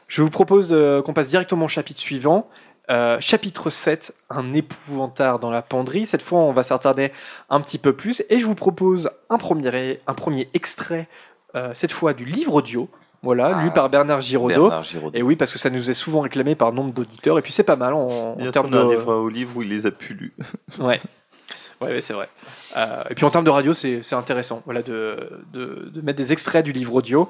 Je vous propose euh, qu'on passe directement au chapitre suivant. Euh, chapitre 7, un épouvantard dans la penderie. Cette fois, on va s'attarder un petit peu plus et je vous propose un premier, un premier extrait, euh, cette fois du livre audio, voilà, Ah, lu par Bernard Giraudot. Bernard Giraudot. Et oui, parce que ça nous est souvent réclamé par nombre d'auditeurs, et puis c'est pas mal en, termes on de. arrivera au livre où il les a plus lus. *laughs* Ouais, ouais, ouais, c'est vrai. Euh, et puis en termes de radio, c'est c'est intéressant voilà, de, de, de mettre des extraits du livre audio.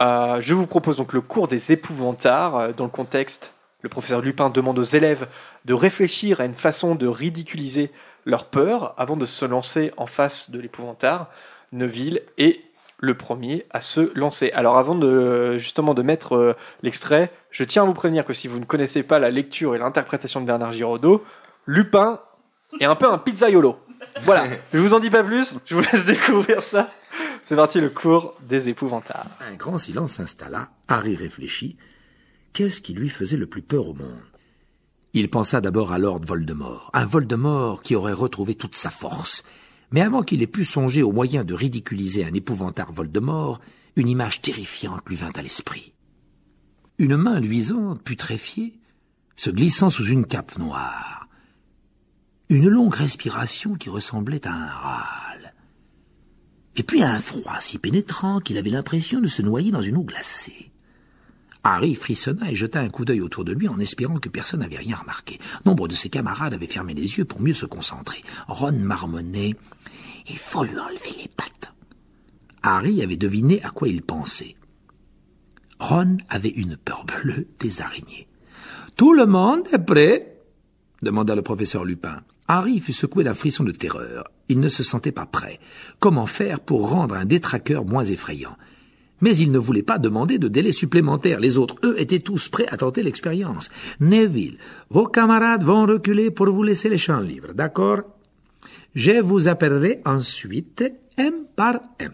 Euh, je vous propose donc le cours des épouvantards. Dans le contexte, le professeur Lupin demande aux élèves de réfléchir à une façon de ridiculiser leur peur avant de se lancer en face de l'épouvantard. Neville est le premier à se lancer. Alors avant de justement de mettre euh, l'extrait, je tiens à vous prévenir que si vous ne connaissez pas la lecture et l'interprétation de Bernard Giraudot, Lupin est un peu un pizzaiolo. Voilà, *laughs* je vous en dis pas plus, je vous laisse découvrir ça. C'est parti, le cours des épouvantards. Un grand silence s'installa. Harry réfléchit. Qu'est-ce qui lui faisait le plus peur au monde? Il pensa d'abord à Lord Voldemort, un Voldemort qui aurait retrouvé toute sa force. Mais avant qu'il ait pu songer au moyen de ridiculiser un épouvantard Voldemort, une image terrifiante lui vint à l'esprit. Une main luisante, putréfiée, se glissant sous une cape noire. Une longue respiration qui ressemblait à un râle. Et puis un froid si pénétrant qu'il avait l'impression de se noyer dans une eau glacée. Harry frissonna et jeta un coup d'œil autour de lui en espérant que personne n'avait rien remarqué. Nombre de ses camarades avaient fermé les yeux pour mieux se concentrer. Ron marmonnait « Il faut lui enlever les pattes ». Harry avait deviné à quoi il pensait. Ron avait une peur bleue des araignées. « Tout le monde est prêt ?» demanda le professeur Lupin. Harry fut secoué d'un frisson de terreur. Il ne se sentait pas prêt. Comment faire pour rendre un détraqueur moins effrayant? Mais il ne voulait pas demander de délai supplémentaire. Les autres, eux, étaient tous prêts à tenter l'expérience. Neville, vos camarades vont reculer pour vous laisser les champs libres, d'accord? Je vous appellerai ensuite un par un.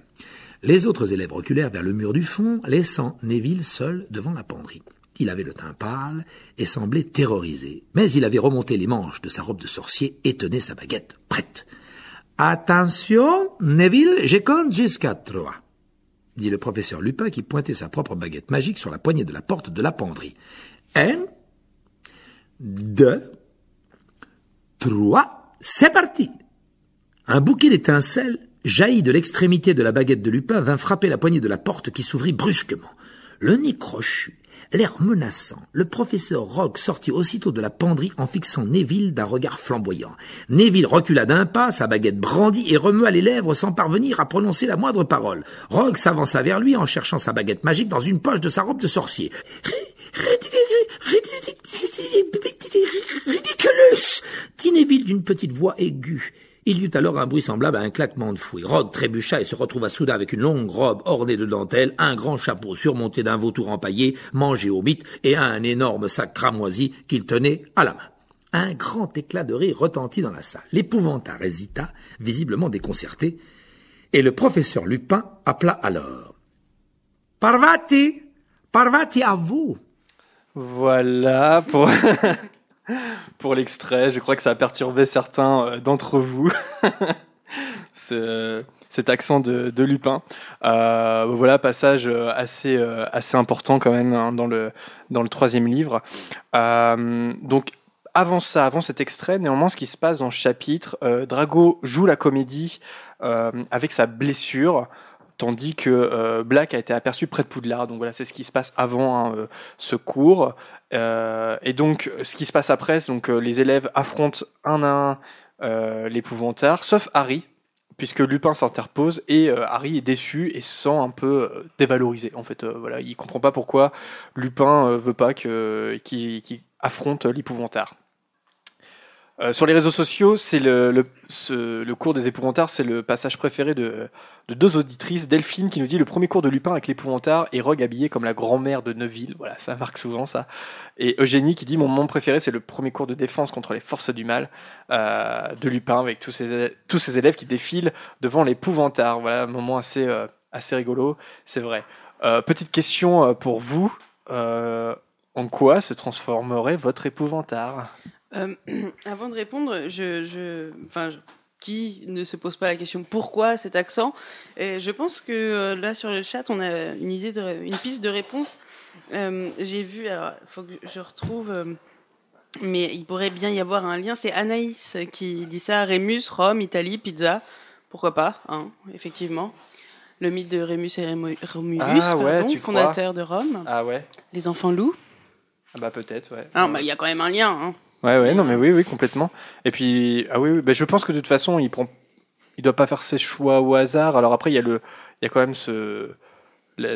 Les autres élèves reculèrent vers le mur du fond, laissant Neville seul devant la penderie. Il avait le teint pâle et semblait terrorisé, mais il avait remonté les manches de sa robe de sorcier et tenait sa baguette prête. Attention, Neville, je compte jusqu'à trois dit le professeur Lupin qui pointait sa propre baguette magique sur la poignée de la porte de la penderie. Un, deux, trois, c'est parti. Un bouquet d'étincelles jaillit de l'extrémité de la baguette de Lupin vint frapper la poignée de la porte qui s'ouvrit brusquement. Le nez crochu, l'air menaçant, le professeur Rogue sortit aussitôt de la penderie en fixant Neville d'un regard flamboyant. Neville recula d'un pas, sa baguette brandie et remua les lèvres sans parvenir à prononcer la moindre parole. Rogue s'avança vers lui en cherchant sa baguette magique dans une poche de sa robe de sorcier. Ridiculous dit Neville d'une petite voix aiguë. Il y eut alors un bruit semblable à un claquement de fouet. Rogue trébucha et se retrouva soudain avec une longue robe ornée de dentelle, un grand chapeau surmonté d'un vautour empaillé, mangé au mythe, et un énorme sac cramoisi qu'il tenait à la main. Un grand éclat de rire retentit dans la salle. L'épouvantard hésita, visiblement déconcerté, et le professeur Lupin appela alors. Parvati! Parvati à vous! Voilà pour, *laughs* *laughs* pour l'extrait. Je crois que ça a perturbé certains euh, d'entre vous. *laughs* Ce- cet accent de, Lupin. Euh, voilà, passage euh, assez, assez important quand même hein, dans, le, dans le troisième livre. Donc, avant ça, avant cet extrait, néanmoins, ce qui se passe dans le chapitre, Drago joue la comédie avec sa blessure, tandis que Black a été aperçu près de Poudlard. Donc voilà, c'est ce qui se passe avant hein, ce cours. Euh, et donc, ce qui se passe après, c'est donc euh, les élèves affrontent un à un euh, l'épouvantard, sauf Harry, puisque Lupin s'interpose et Harry est déçu et se sent un peu dévalorisé. En fait, voilà, il comprend pas pourquoi Lupin veut pas qu'il affronte l'épouvantaire. Euh, sur les réseaux sociaux, c'est le, le, le cours des épouvantards, c'est le passage préféré de, de deux auditrices. Delphine qui nous dit le premier cours de Lupin avec l'épouvantard et Rogue habillé comme la grand-mère de Neuville. Voilà, ça marque souvent ça. Et Eugénie qui dit mon moment préféré, c'est le premier cours de défense contre les forces du mal euh, de Lupin avec tous ses, tous élèves qui défilent devant l'épouvantard. Voilà, un moment assez, euh, assez rigolo, c'est vrai. Petite question pour vous. En quoi se transformerait votre épouvantard? Euh, *clears throat* avant de répondre, je, je, enfin, je- qui ne se pose pas la question pourquoi cet accent? Et Je pense que euh, là sur le chat, on a une idée, de, une piste de réponse. Euh, J'ai vu, alors il faut que je retrouve, euh, mais il pourrait bien y avoir un lien. C'est Anaïs qui dit ça. Rémus, Rome, Italie, pizza. Pourquoi pas hein, Effectivement. Le mythe de Rémus et Romulus, Ah ouais, pardon, fondateur de Rome. Ah ouais Les enfants loups. Ah bah peut-être, ouais. Ah, bah, il y a quand même un lien. Hein. Ouais, ouais, non, mais oui, oui, complètement. Et puis, ah oui, oui bah, je pense que de toute façon, il prend, il doit pas faire ses choix au hasard. Alors après, il y a le, il y a quand même ce,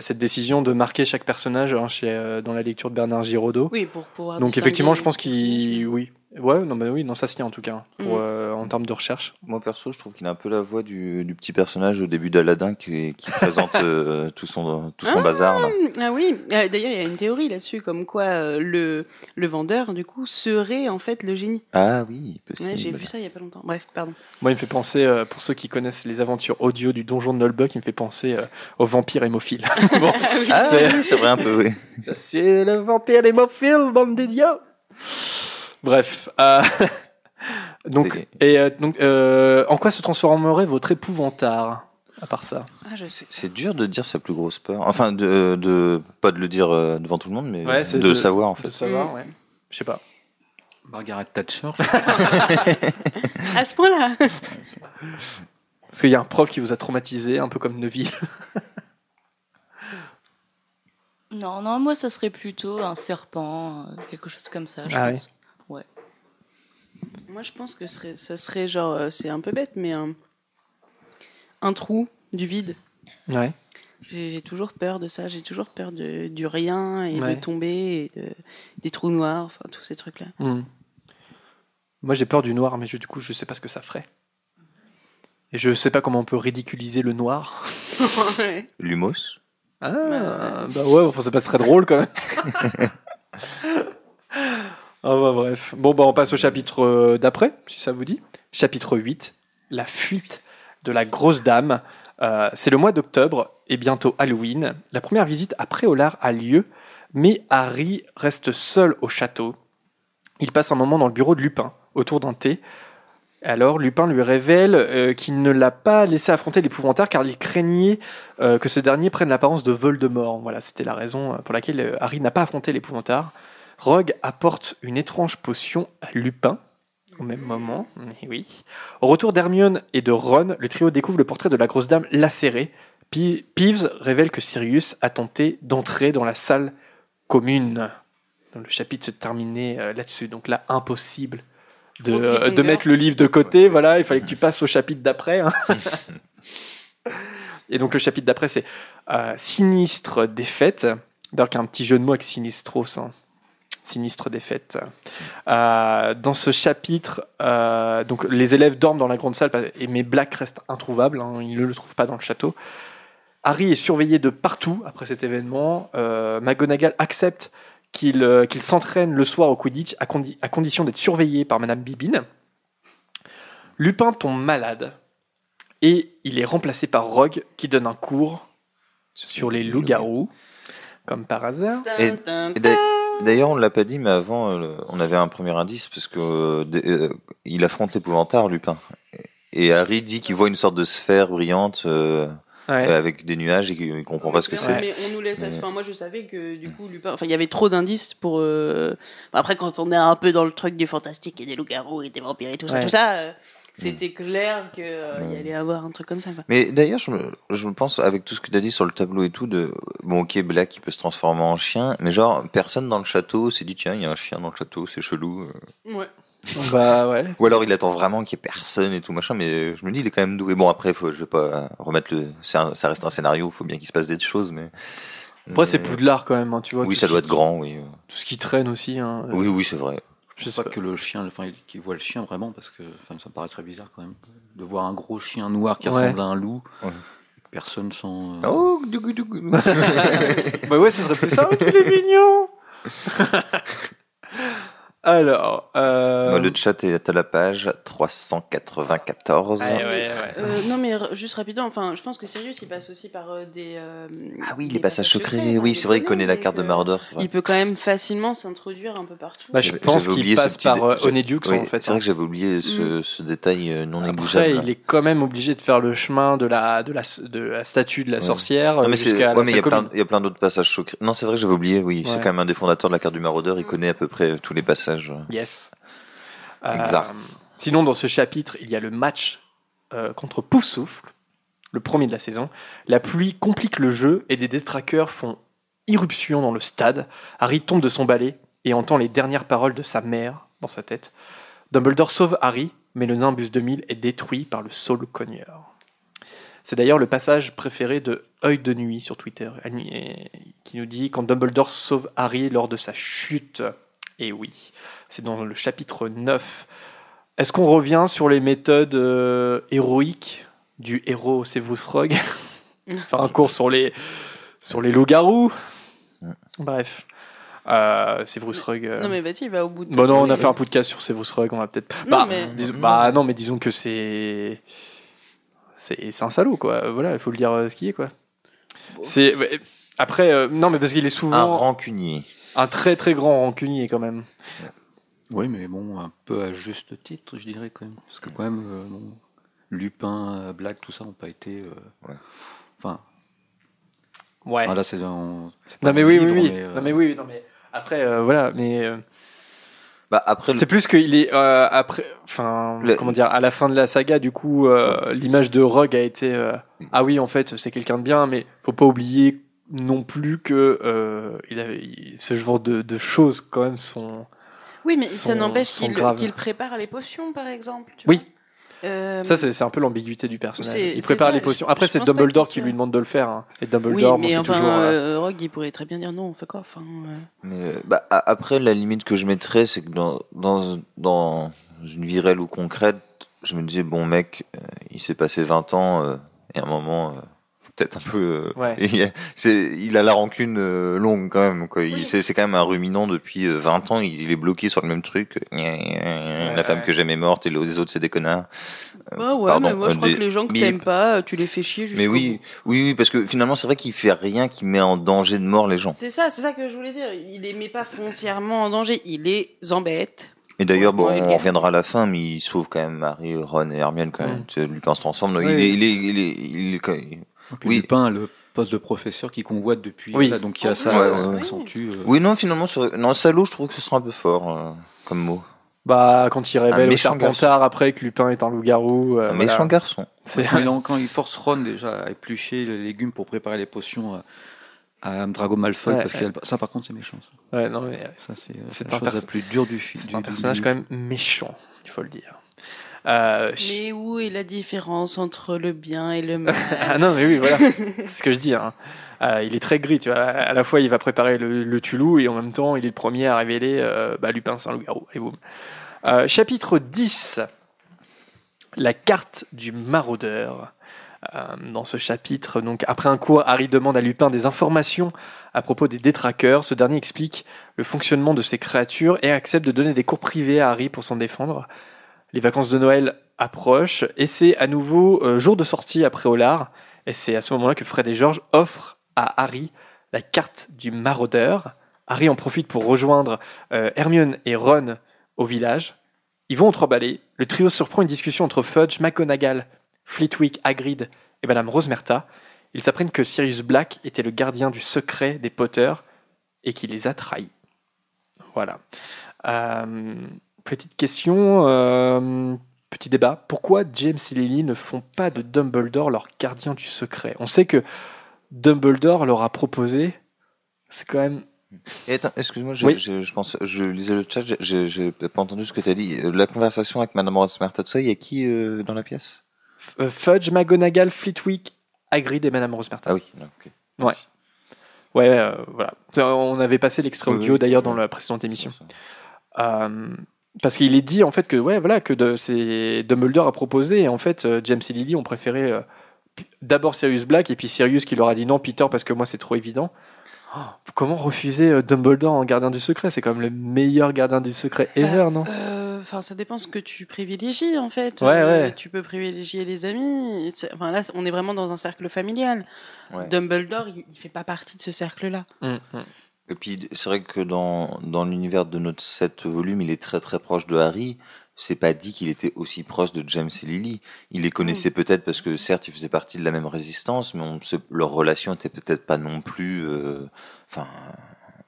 cette décision de marquer chaque personnage hein, chez, euh, dans la lecture de Bernard Giraudot. Oui, pour pouvoir. Donc effectivement, je pense qu'il, oui, ouais, non, mais oui, non, ça se tient en tout cas pour, Mm. euh, en termes de recherche. Moi perso, je trouve qu'il a un peu la voix du, du petit personnage au début d'Aladin qui, qui *laughs* présente euh, tout son, tout son bazar. Là. Ah oui, Euh, d'ailleurs, il y a une théorie là-dessus, comme quoi euh, le, le vendeur, du coup, serait en fait le génie. Ah oui, possible. Ouais, J'ai vu ça il y a pas longtemps. Bref, pardon. Moi, il me fait penser, euh, pour ceux qui connaissent les aventures audio du donjon de Nullbuck, il me fait penser euh, au vampire hémophile. *laughs* bon, Ah c'est- oui, c'est vrai un peu, oui. Je suis le vampire hémophile, bande d'idiots. Bref. euh, *laughs* donc, Et- euh, donc euh, en quoi se transformerait votre épouvantard À part ça? Ah. C'est dur de dire sa plus grosse peur. Enfin, de, de pas de le dire devant tout le monde, mais Ouais, de de- le savoir en De fait. savoir, Mm. ouais. Je sais pas. Margaret Thatcher. *laughs* À ce point-là Parce qu'il y a un prof qui vous a traumatisé, un peu comme Neville. Non, non, moi, ça serait plutôt un serpent, quelque chose comme ça, je Ah pense. Moi, je pense que ce serait, ce serait genre, euh, c'est un peu bête, mais un, un trou, du vide. Ouais. J'ai j'ai toujours peur de ça, j'ai toujours peur de, du rien et Ouais. de tomber, et de, des trous noirs, enfin, tous ces trucs-là. Mm. Moi, j'ai peur du noir, mais je- du coup, je sais pas ce que ça ferait. Et je sais pas comment on peut ridiculiser le noir. *laughs* Ouais. Lumos. Ah, bah ouais, enfin, c'est pas très drôle quand même. *laughs* Ah bah bref. Bon, bah on passe au chapitre euh, d'après, si ça vous dit. Chapitre 8, la fuite de la grosse dame. Euh, c'est le mois d'octobre et bientôt Halloween. La première visite à Préolard a lieu, mais Harry reste seul au château. Il passe un moment dans le bureau de Lupin, autour d'un thé. Alors Lupin lui révèle euh, qu'il ne l'a pas laissé affronter l'épouvantard car il craignait que ce dernier prenne l'apparence de Voldemort. Voilà, c'était la raison pour laquelle Harry n'a pas affronté l'épouvantard. Rogue apporte une étrange potion à Lupin au même moment. Mais oui. Au retour d'Hermione et de Ron, le trio découvre le portrait de la grosse dame lacérée. Peeves révèle que Sirius a tenté d'entrer dans la salle commune. Donc, le chapitre se terminait euh, là-dessus. Donc là, impossible de, euh, de cliffhanger. mettre le livre de côté. Voilà, il fallait que tu passes au chapitre d'après. hein. *laughs* Et donc le chapitre d'après, c'est euh, Sinistre défaite. D'ailleurs, qu'il y a un petit jeu de mots avec Sinistros. hein. Sinistre défaite. Euh, dans ce chapitre, euh, donc les élèves dorment dans la grande salle, mais Black reste introuvable, hein, ils ne le trouvent pas dans le château. Harry est surveillé de partout après cet événement. Euh, McGonagall accepte qu'il euh, qu'il s'entraîne le soir au Quidditch à, condi- à condition d'être surveillé par Madame Bibine. Lupin tombe malade et il est remplacé par Rogue qui donne un cours sur les loups-garous, comme par hasard. Et- D'ailleurs, on l'a pas dit, mais avant, euh, on avait un premier indice parce que euh, euh, il affronte l'épouvantard, Lupin. Et Harry dit qu'il voit une sorte de sphère brillante Ouais. euh, avec des nuages et qu'il comprend pas ce que c'est. Mais on nous laisse. à ce- Mais- Enfin, moi, je savais que du coup, Lupin. Enfin, il y avait trop d'indices pour. euh, Après, quand on est un peu dans le truc du fantastique et des loups-garous et des vampires et tout ça, tout ça, euh, c'était clair qu'il y allait avoir un truc comme ça. Quoi. Mais d'ailleurs, je me, je me pense, avec tout ce que tu as dit sur le tableau et tout, de bon, ok, Black, il peut se transformer en chien, mais genre, personne dans le château s'est dit, tiens, il y a un chien dans le château, c'est chelou. euh. Ouais. Bah ouais. Ou alors il attend vraiment qu'il y ait personne et tout machin, mais je me dis, il est quand même doué. Bon, après, faut, je vais pas remettre le. c'est un- ça reste un scénario, il faut bien qu'il se passe des choses, mais. Après, c'est mais- Poudlard quand même, hein, tu vois. Oui, ça doit qui- être grand, oui. Tout ce qui traîne aussi. Hein, Oui, oui, c'est vrai. Je sais pas. que le chien, enfin, qui voit le chien vraiment, parce que enfin, ça me paraît très bizarre quand même, de voir un gros chien noir qui Ouais. ressemble à un loup, Ouais. et que personne sans. Oh, dougou, dougou. *laughs* bah ouais, ce serait plus ça. Il est mignon. *laughs* Alors. Euh... Moi, le chat est à la page 394. Ouais, ouais, ouais. Euh, non, mais juste rapidement, enfin, je pense que Sirius, il passe aussi par euh, des. euh, Ah oui, des les passages secrets. oui, il c'est vrai, il connaît la carte de euh, Maraudeur. c'est vrai. Il peut quand même facilement s'introduire un peu partout. Bah, je pense qu'il passe par dé- euh, oui, en fait. C'est vrai hein. que j'avais oublié ce, ce détail non négligeable. Après, il est quand même obligé de faire le chemin de la, de la, de la statue de la Ouais. sorcière Non, mais il y a plein, d'autres passages secrets. Non, c'est vrai que j'avais oublié, oui. C'est quand même un des fondateurs de la carte du maraudeur. Il connaît à peu près tous les passages. Yes. Euh, Exact. sinon, dans ce chapitre, il y a le match euh, contre Poufsouffle, le premier de la saison. La pluie complique le jeu et des détraqueurs font irruption dans le stade. Harry tombe de son balai et entend les dernières paroles de sa mère dans sa tête. Dumbledore sauve Harry, mais le Nimbus 2000 est détruit par le Soul Cogneur. C'est d'ailleurs le passage préféré de Œil de Nuit sur Twitter, qui nous dit quand Dumbledore sauve Harry lors de sa chute. Et oui, c'est dans le chapitre 9. Est-ce qu'on revient sur les méthodes euh, héroïques du héros Severus Rogue? *laughs* Faire un cours sur les, sur les loups-garous Bref. Euh, Severus Rogue. euh, Non, mais il va au bout de. Bon, non, on a fait un podcast sur Severus Rogue, on va peut-être. Non, bah, mais- disons- bah, non, mais disons que c'est. C'est c'est un salaud, quoi. Voilà, il faut le dire euh, ce qui est, quoi. C'est. ouais, Après, euh, non, mais parce qu'il est Un souvent rancunier. Un très très grand rancunier, quand même. Oui, mais bon, un peu à juste titre, je dirais quand même. Parce que quand même, euh, bon, Lupin, euh, Black, tout ça n'ont pas été. euh, Ouais. Enfin, Ouais. ah, là, c'est un. c'est pas Non, mais oui, livre, oui, oui. mais, euh, Non, mais oui, non, mais. Après, euh, voilà, mais. euh, Bah, après, le- C'est plus qu'il est euh, après, enfin, Le- comment dire, à la fin de la saga, du coup, euh, l'image de Rogue a été, euh, ah oui, en fait, c'est quelqu'un de bien, mais faut pas oublier non plus que euh, il avait, il- ce genre de, de choses quand même sont. Oui, mais ça n'empêche qu'il prépare les potions, par exemple. tu Oui. vois. Euh, Ça, c'est un peu l'ambiguïté du personnage. Il prépare ça, les potions. Après, c'est Dumbledore qui lui demande de le faire. hein. Et Oui, Dumbledore, bon, mais c'est enfin, toujours. euh, Rogue, il pourrait très bien dire non, on fait quoi enfin, euh, Mais, euh, bah, a- après, la limite que je mettrais, c'est que dans, dans, dans une vie réelle ou concrète, je me disais, bon mec, euh, il s'est passé 20 ans, euh, et à un moment, euh, peut-être un peu... euh, Ouais. *laughs* il, a, c'est- il a la rancune euh, longue quand même. Quoi. Il, c'est, c'est quand même un ruminant depuis euh, 20 ans, il, est bloqué sur le même truc. la femme ouais. que j'aimais est morte et les autres, c'est des connards. Euh, bah ouais, pardon, mais moi je euh, crois des- que les gens que mais- t'aimes pas, tu les fais chier Mais oui, bout. oui, oui, parce que finalement, c'est vrai qu'il fait rien qui met en danger de mort les gens. C'est ça, c'est ça que je voulais dire. Il les met pas foncièrement en danger, il les embête. Et d'ailleurs, bon, on reviendra à la fin, mais il sauve quand même Harry, Ron et Hermione quand même. Lupin se transforme. donc Oui, il, oui. est, il, est, il est, Oui. Lupin a le poste de professeur qui convoite depuis. Oui. donc il y a En ça, euh, ouais, ça ouais. accentue, euh, Oui, non, finalement, sur... non, salaud, je trouve que ce sera un peu fort euh, comme mot. Bah, quand il révèle au méchant Serpentard après que Lupin est un loup-garou. euh, un voilà. méchant garçon. C'est Quand il, en- quand il force Ron déjà à éplucher les légumes pour préparer les potions à, à Drago Malfoy, Ouais, parce que ça par contre c'est méchant. Ça, Ouais, non, mais Ça, c'est euh, la chose la plus dure du film. C'est un personnage quand même méchant, il faut le dire. Euh, Mais où est la différence entre le bien et le *laughs* mal ah non, mais oui, voilà, *laughs* c'est ce que je dis. Hein. Euh, il est très gris, tu vois. À la fois, il va préparer le, le Tulou et en même temps, il est le premier à révéler euh, bah, Lupin, c'est un loup-garou. Et boum. Euh, chapitre 10 La carte du maraudeur. Dans ce chapitre, donc après un cours, Harry demande à Lupin des informations à propos des détraqueurs. Ce dernier explique le fonctionnement de ces créatures et accepte de donner des cours privés à Harry pour s'en défendre. Les vacances de Noël approchent et c'est à nouveau euh, jour de sortie après Olar. Et c'est à ce moment-là que Fred et George offrent à Harry la carte du maraudeur. Harry en profite pour rejoindre euh, Hermione et Ron au village. Ils vont aux trois balais. Le trio surprend une discussion entre Fudge, McGonagall, Flitwick, Hagrid et Madame Rosemerta. Ils apprennent que Sirius Black était le gardien du secret des Potter et qu'il les a trahis. Voilà. Euh, petite question, euh, petit débat. Pourquoi James et Lily ne font pas de Dumbledore leur gardien du secret? On sait que Dumbledore leur a proposé. C'est quand même. Excuse-moi, je, Oui. je, je pense, je lisais le chat, j'ai- pas entendu ce que tu as dit. La conversation avec Madame Rosemerta, tout ça, il y a qui euh, dans la pièce? Euh, Fudge, McGonagall, Flitwick, Hagrid et Madame Rosemerta. Ah oui, ok. Ouais. Ouais, euh, voilà. On avait passé l'extrait Oui, audio oui. d'ailleurs dans la précédente émission. Euh, parce qu'il est dit en fait que ouais voilà que de, c'est Dumbledore a proposé et en fait euh, James et Lily ont préféré euh, d'abord Sirius Black et puis Sirius qui leur a dit non Peter parce que moi c'est trop évident. Oh, comment refuser euh, Dumbledore en gardien du secret? C'est quand même le meilleur gardien du secret ever, non? Euh, Enfin, ça dépend ce que tu privilégies en fait. Ouais, Euh, ouais. Tu peux privilégier les amis. Enfin là, on est vraiment dans un cercle familial. Ouais. Dumbledore, il, il fait pas partie de ce cercle-là. Hum, hum. Et puis, c'est vrai que dans, dans l'univers de notre set volume, il est très très proche de Harry. C'est pas dit qu'il était aussi proche de James et Lily. Il les connaissait peut-être parce que certes, ils faisaient partie de la même résistance, mais on se- leur relation était peut-être pas non plus. euh, Enfin,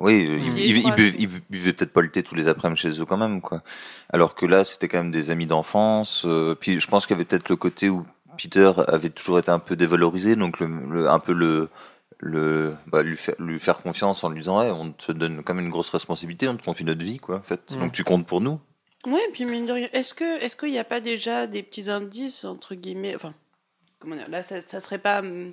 oui, euh, ils, étroite, buvaient, peut-être pas le thé tous les après-midi chez eux quand même, quoi. Alors que là, c'était quand même des amis d'enfance. euh, puis, je pense qu'il y avait peut-être le côté où Peter avait toujours été un peu dévalorisé, donc le, le- un peu le le bah, lui faire lui faire confiance en lui disant ouais, on te donne quand même une grosse responsabilité on te confie notre vie quoi en fait Mm. donc tu comptes pour nous Ouais, puis mine de rien, est-ce que est-ce qu'il n'y a pas déjà des petits indices entre guillemets, enfin, comment dire, là ça, ça serait pas hum,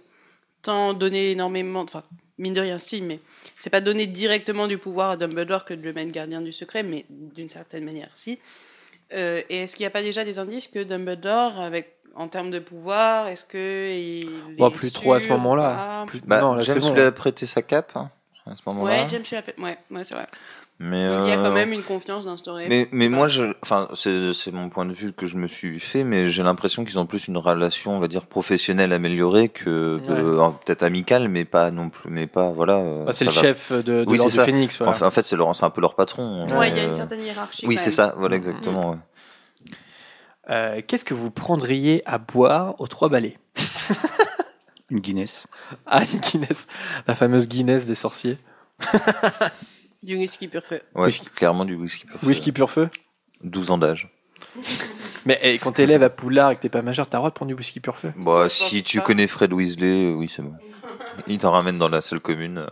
tant donner énormément, enfin mine de rien si, mais c'est pas donner directement du pouvoir à Dumbledore que de le mettre gardien du secret, mais d'une certaine manière si. Euh, et est-ce qu'il n'y a pas déjà des indices que Dumbledore, avec en termes de pouvoir, est-ce que il Bon, est plus trop à ce moment-là. Plus- bah, non, là, James bon. lui a prêté sa cape hein, à ce moment-là Ouais, James lui a ouais, ouais, c'est vrai. mais Il y a euh, quand même une confiance d'instaurer. mais mais moi je enfin c'est c'est mon point de vue que je me suis fait mais j'ai l'impression qu'ils ont plus une relation on va dire professionnelle améliorée que de- euh, peut-être amicale mais pas non plus mais pas voilà euh, Bah, c'est le va. chef de, de Oui. Voilà. en fait, c'est leur c'est un peu leur patron Ouais, il y a euh, une certaine hiérarchie. oui c'est même. ça voilà exactement ouais. Euh, Qu'est-ce que vous prendriez à boire aux trois balais Une Guinness. Ah, une Guinness, la fameuse Guinness des sorciers. Du whisky pur feu. Ouais, Whisky- clairement du whisky pur feu. Whisky pur feu 12 ans d'âge *laughs* Mais eh, quand t'es élève à Poudlard et que t'es pas majeur, t'as le droit de prendre du whisky pur feu Bah, si tu pas. connais Fred Weasley, euh, oui, c'est bon. Il t'en ramène dans la seule commune.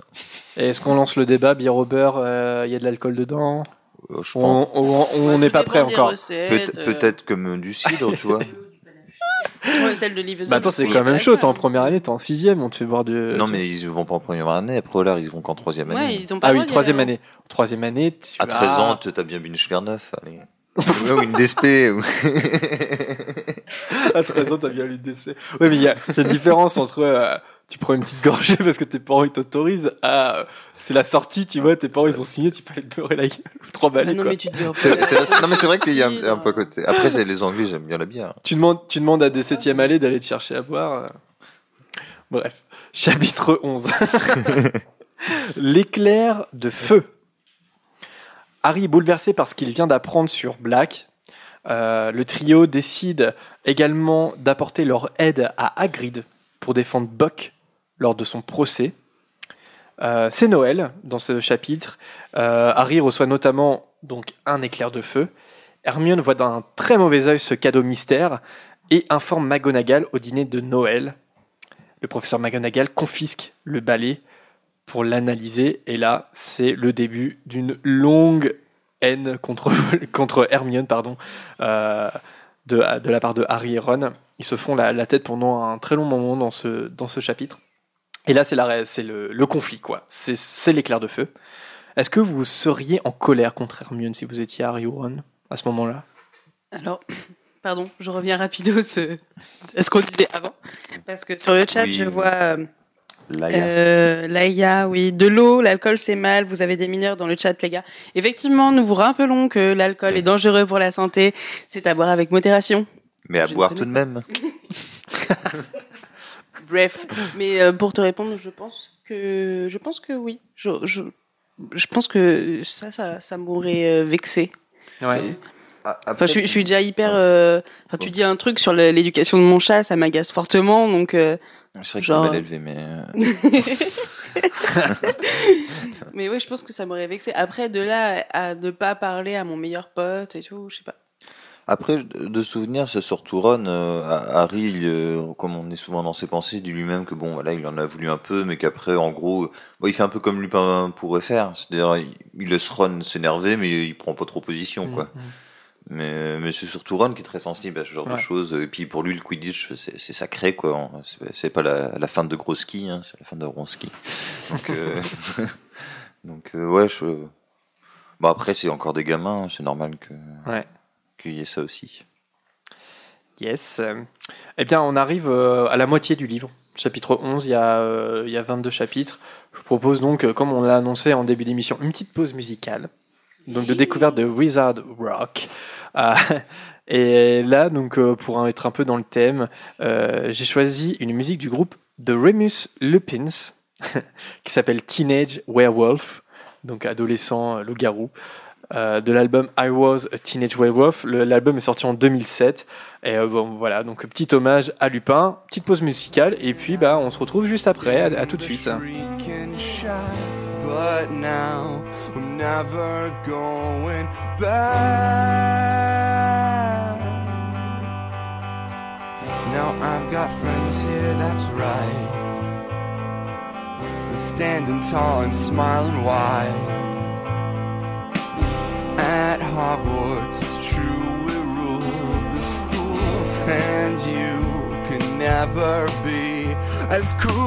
Et est-ce qu'on lance le débat, bière au beurre, il y a de l'alcool dedans? Euh, je On Ouais, n'est pas prêt encore. euh, Peut-être comme euh, du cidre, *laughs* tu vois. Ouais, celle de Liv Bah attends, c'est Oui, quand même chaud, t'es en première année, t'es en sixième, on te fait boire du... non, mais ils vont pas en première année. Après, Olar, ils vont qu'en troisième Ouais, année. ils ont pas Ah oui, troisième année. Troisième année, tu À 13 as- ans, tu- t'as bien bu une Schwerneuf. Allez. *laughs* Ou une DSP. À 13 ans, t'as bien lu des faits. Ouais, mais il y a, il y a une différence entre euh, tu prends une petite gorgée *laughs* parce que tes parents ils t'autorisent à euh, c'est la sortie, tu vois, tes parents ils ont signé, tu peux aller te beurrer la gueule *laughs* ou trois Ah balles. non, quoi. mais tu te dis, C'est- c'est- non, mais c'est vrai qu'il y a un, peu à côté. Après, c'est les Anglais, j'aime bien la bière. Tu demandes, tu demandes à des septièmes allées d'aller te chercher à boire. euh. Bref, chapitre 11. *laughs* L'éclair de feu. Harry est bouleversé par ce qu'il vient d'apprendre sur Black. Euh, le trio décide également d'apporter leur aide à Hagrid pour défendre Buck lors de son procès. Euh, c'est Noël dans ce chapitre. Euh, Harry reçoit notamment donc un éclair de feu. Hermione voit d'un très mauvais œil ce cadeau mystère et informe McGonagall au dîner de Noël. Le professeur McGonagall confisque le balai pour l'analyser et là c'est le début d'une longue haine contre, *laughs* Hermione pardon. Euh, de, la part de Harry et Ron. Ils se font la, tête pendant un très long moment dans ce chapitre. Et là, c'est la- c'est le, le conflit, quoi. C'est- C'est l'éclair de feu. Est-ce que vous seriez en colère contre Hermione si vous étiez Harry ou Ron à ce moment-là? Alors, *coughs* pardon, je reviens rapido ce- à ce qu'on disait avant. Parce que sur le chat, Oui, je vois euh, Laïa. euh, Laïa, oui, de l'eau, l'alcool c'est mal, vous avez des mineurs dans le chat, les gars. Effectivement, nous vous rappelons que l'alcool est dangereux pour la santé, c'est à boire avec modération. Mais à je boire tout de même. *laughs* Bref, mais euh, pour te répondre, je pense que je pense que oui. Je, je, je pense que ça, ça, ça m'aurait euh, vexé. Ouais. Ah, Enfin, je, suis- je suis déjà hyper. euh, Enfin, tu dis un truc sur l'éducation de mon chat, ça m'agace fortement, donc. euh, C'est vrai que genre- c'est mal élevé, mais. euh, *laughs* Mais oui, je pense que ça m'aurait vexé. Après, de là à ne pas parler à mon meilleur pote et tout, je sais pas. Après, de souvenir, c'est surtout Ron. euh, Harry, il, euh, comme on est souvent dans ses pensées, il dit lui-même que bon, voilà, il en a voulu un peu, mais qu'après, en gros, bon, il fait un peu comme Lupin pourrait faire. C'est-à-dire, il, il laisse Ron s'énerver, mais il prend pas trop position, quoi. Mhm. Mais, mais c'est surtout Ron qui est très sensible à ce genre de choses. Et puis pour lui, le Quidditch, c'est sacré, quoi. C'est- pas la, la fin de gros ski, hein, c'est la fin de rond ski. Donc, euh, *laughs* donc euh, ouais, je... Bon, après, c'est encore des gamins, c'est normal que Ouais. Qu'il y ait ça aussi. Yes. Eh bien, on arrive euh, à la moitié du livre. Chapitre 11, il y, a, euh, il y a 22 chapitres. Je vous propose donc, euh, comme on l'a annoncé en début d'émission, une petite pause musicale. Donc de découverte de Wizard Rock. Euh, *laughs* et là, donc, pour être un peu dans le thème, j'ai choisi une musique du groupe The Remus Lupins, *laughs* qui s'appelle Teenage Werewolf, donc adolescent loup-garou, euh, de l'album I Was a Teenage Werewolf. L'album est sorti en 2007. Et euh, bon, voilà, donc petit hommage à Lupin, petite pause musicale, et puis bah, on se retrouve juste après. À, tout de suite. Now I've got friends here, that's right. Standing tall and smiling wide. At Hogwarts, it's true we rule the school, and you can never be as cool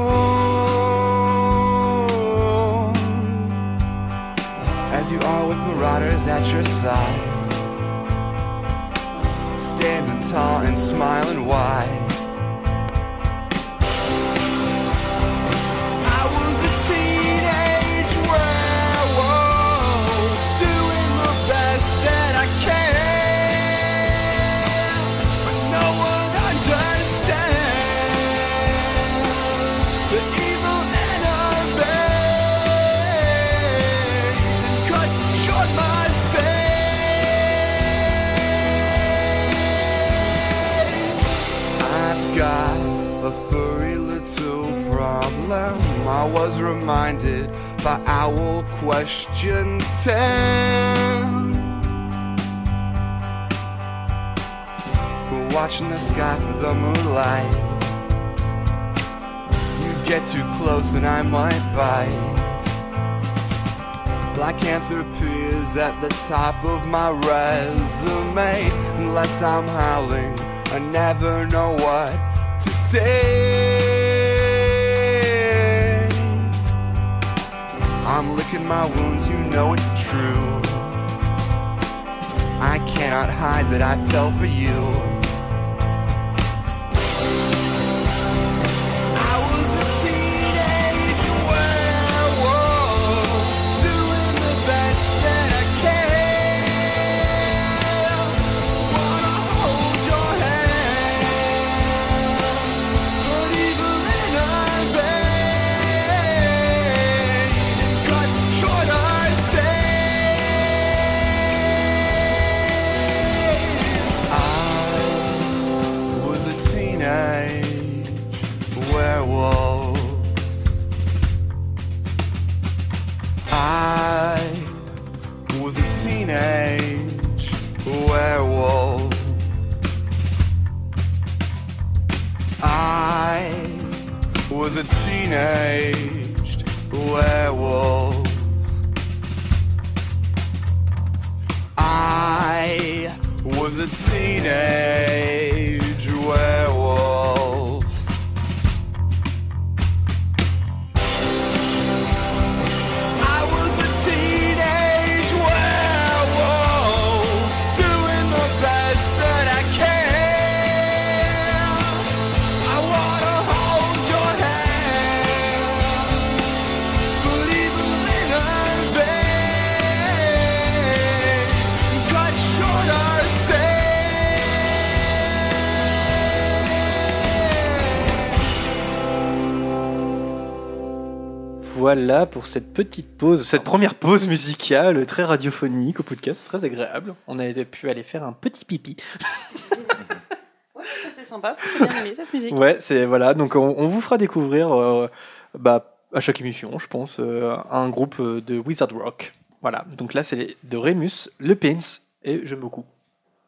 as you are with marauders at your side. Standing tall and smiling wide. I was reminded by Owl Question 10. We're watching the sky for the moonlight. You get too close and I might bite. Lycanthropy is at the top of my resume. Unless I'm howling, I never know what to say. I'm licking my wounds, you know it's true. I cannot hide that I fell for you. A teenage werewolf. I was a teenage Voilà pour cette petite pause, cette première pause musicale très radiophonique au podcast, très agréable. On a pu aller faire un petit pipi. *laughs* C'était sympa. J'ai bien aimé cette musique. Ouais, c'est voilà. Donc on, on vous fera découvrir, euh, bah, à chaque émission, je pense, euh, un groupe euh, de Wizard Rock. Voilà. Donc là, c'est de Remus, Le Pins et j'aime beaucoup.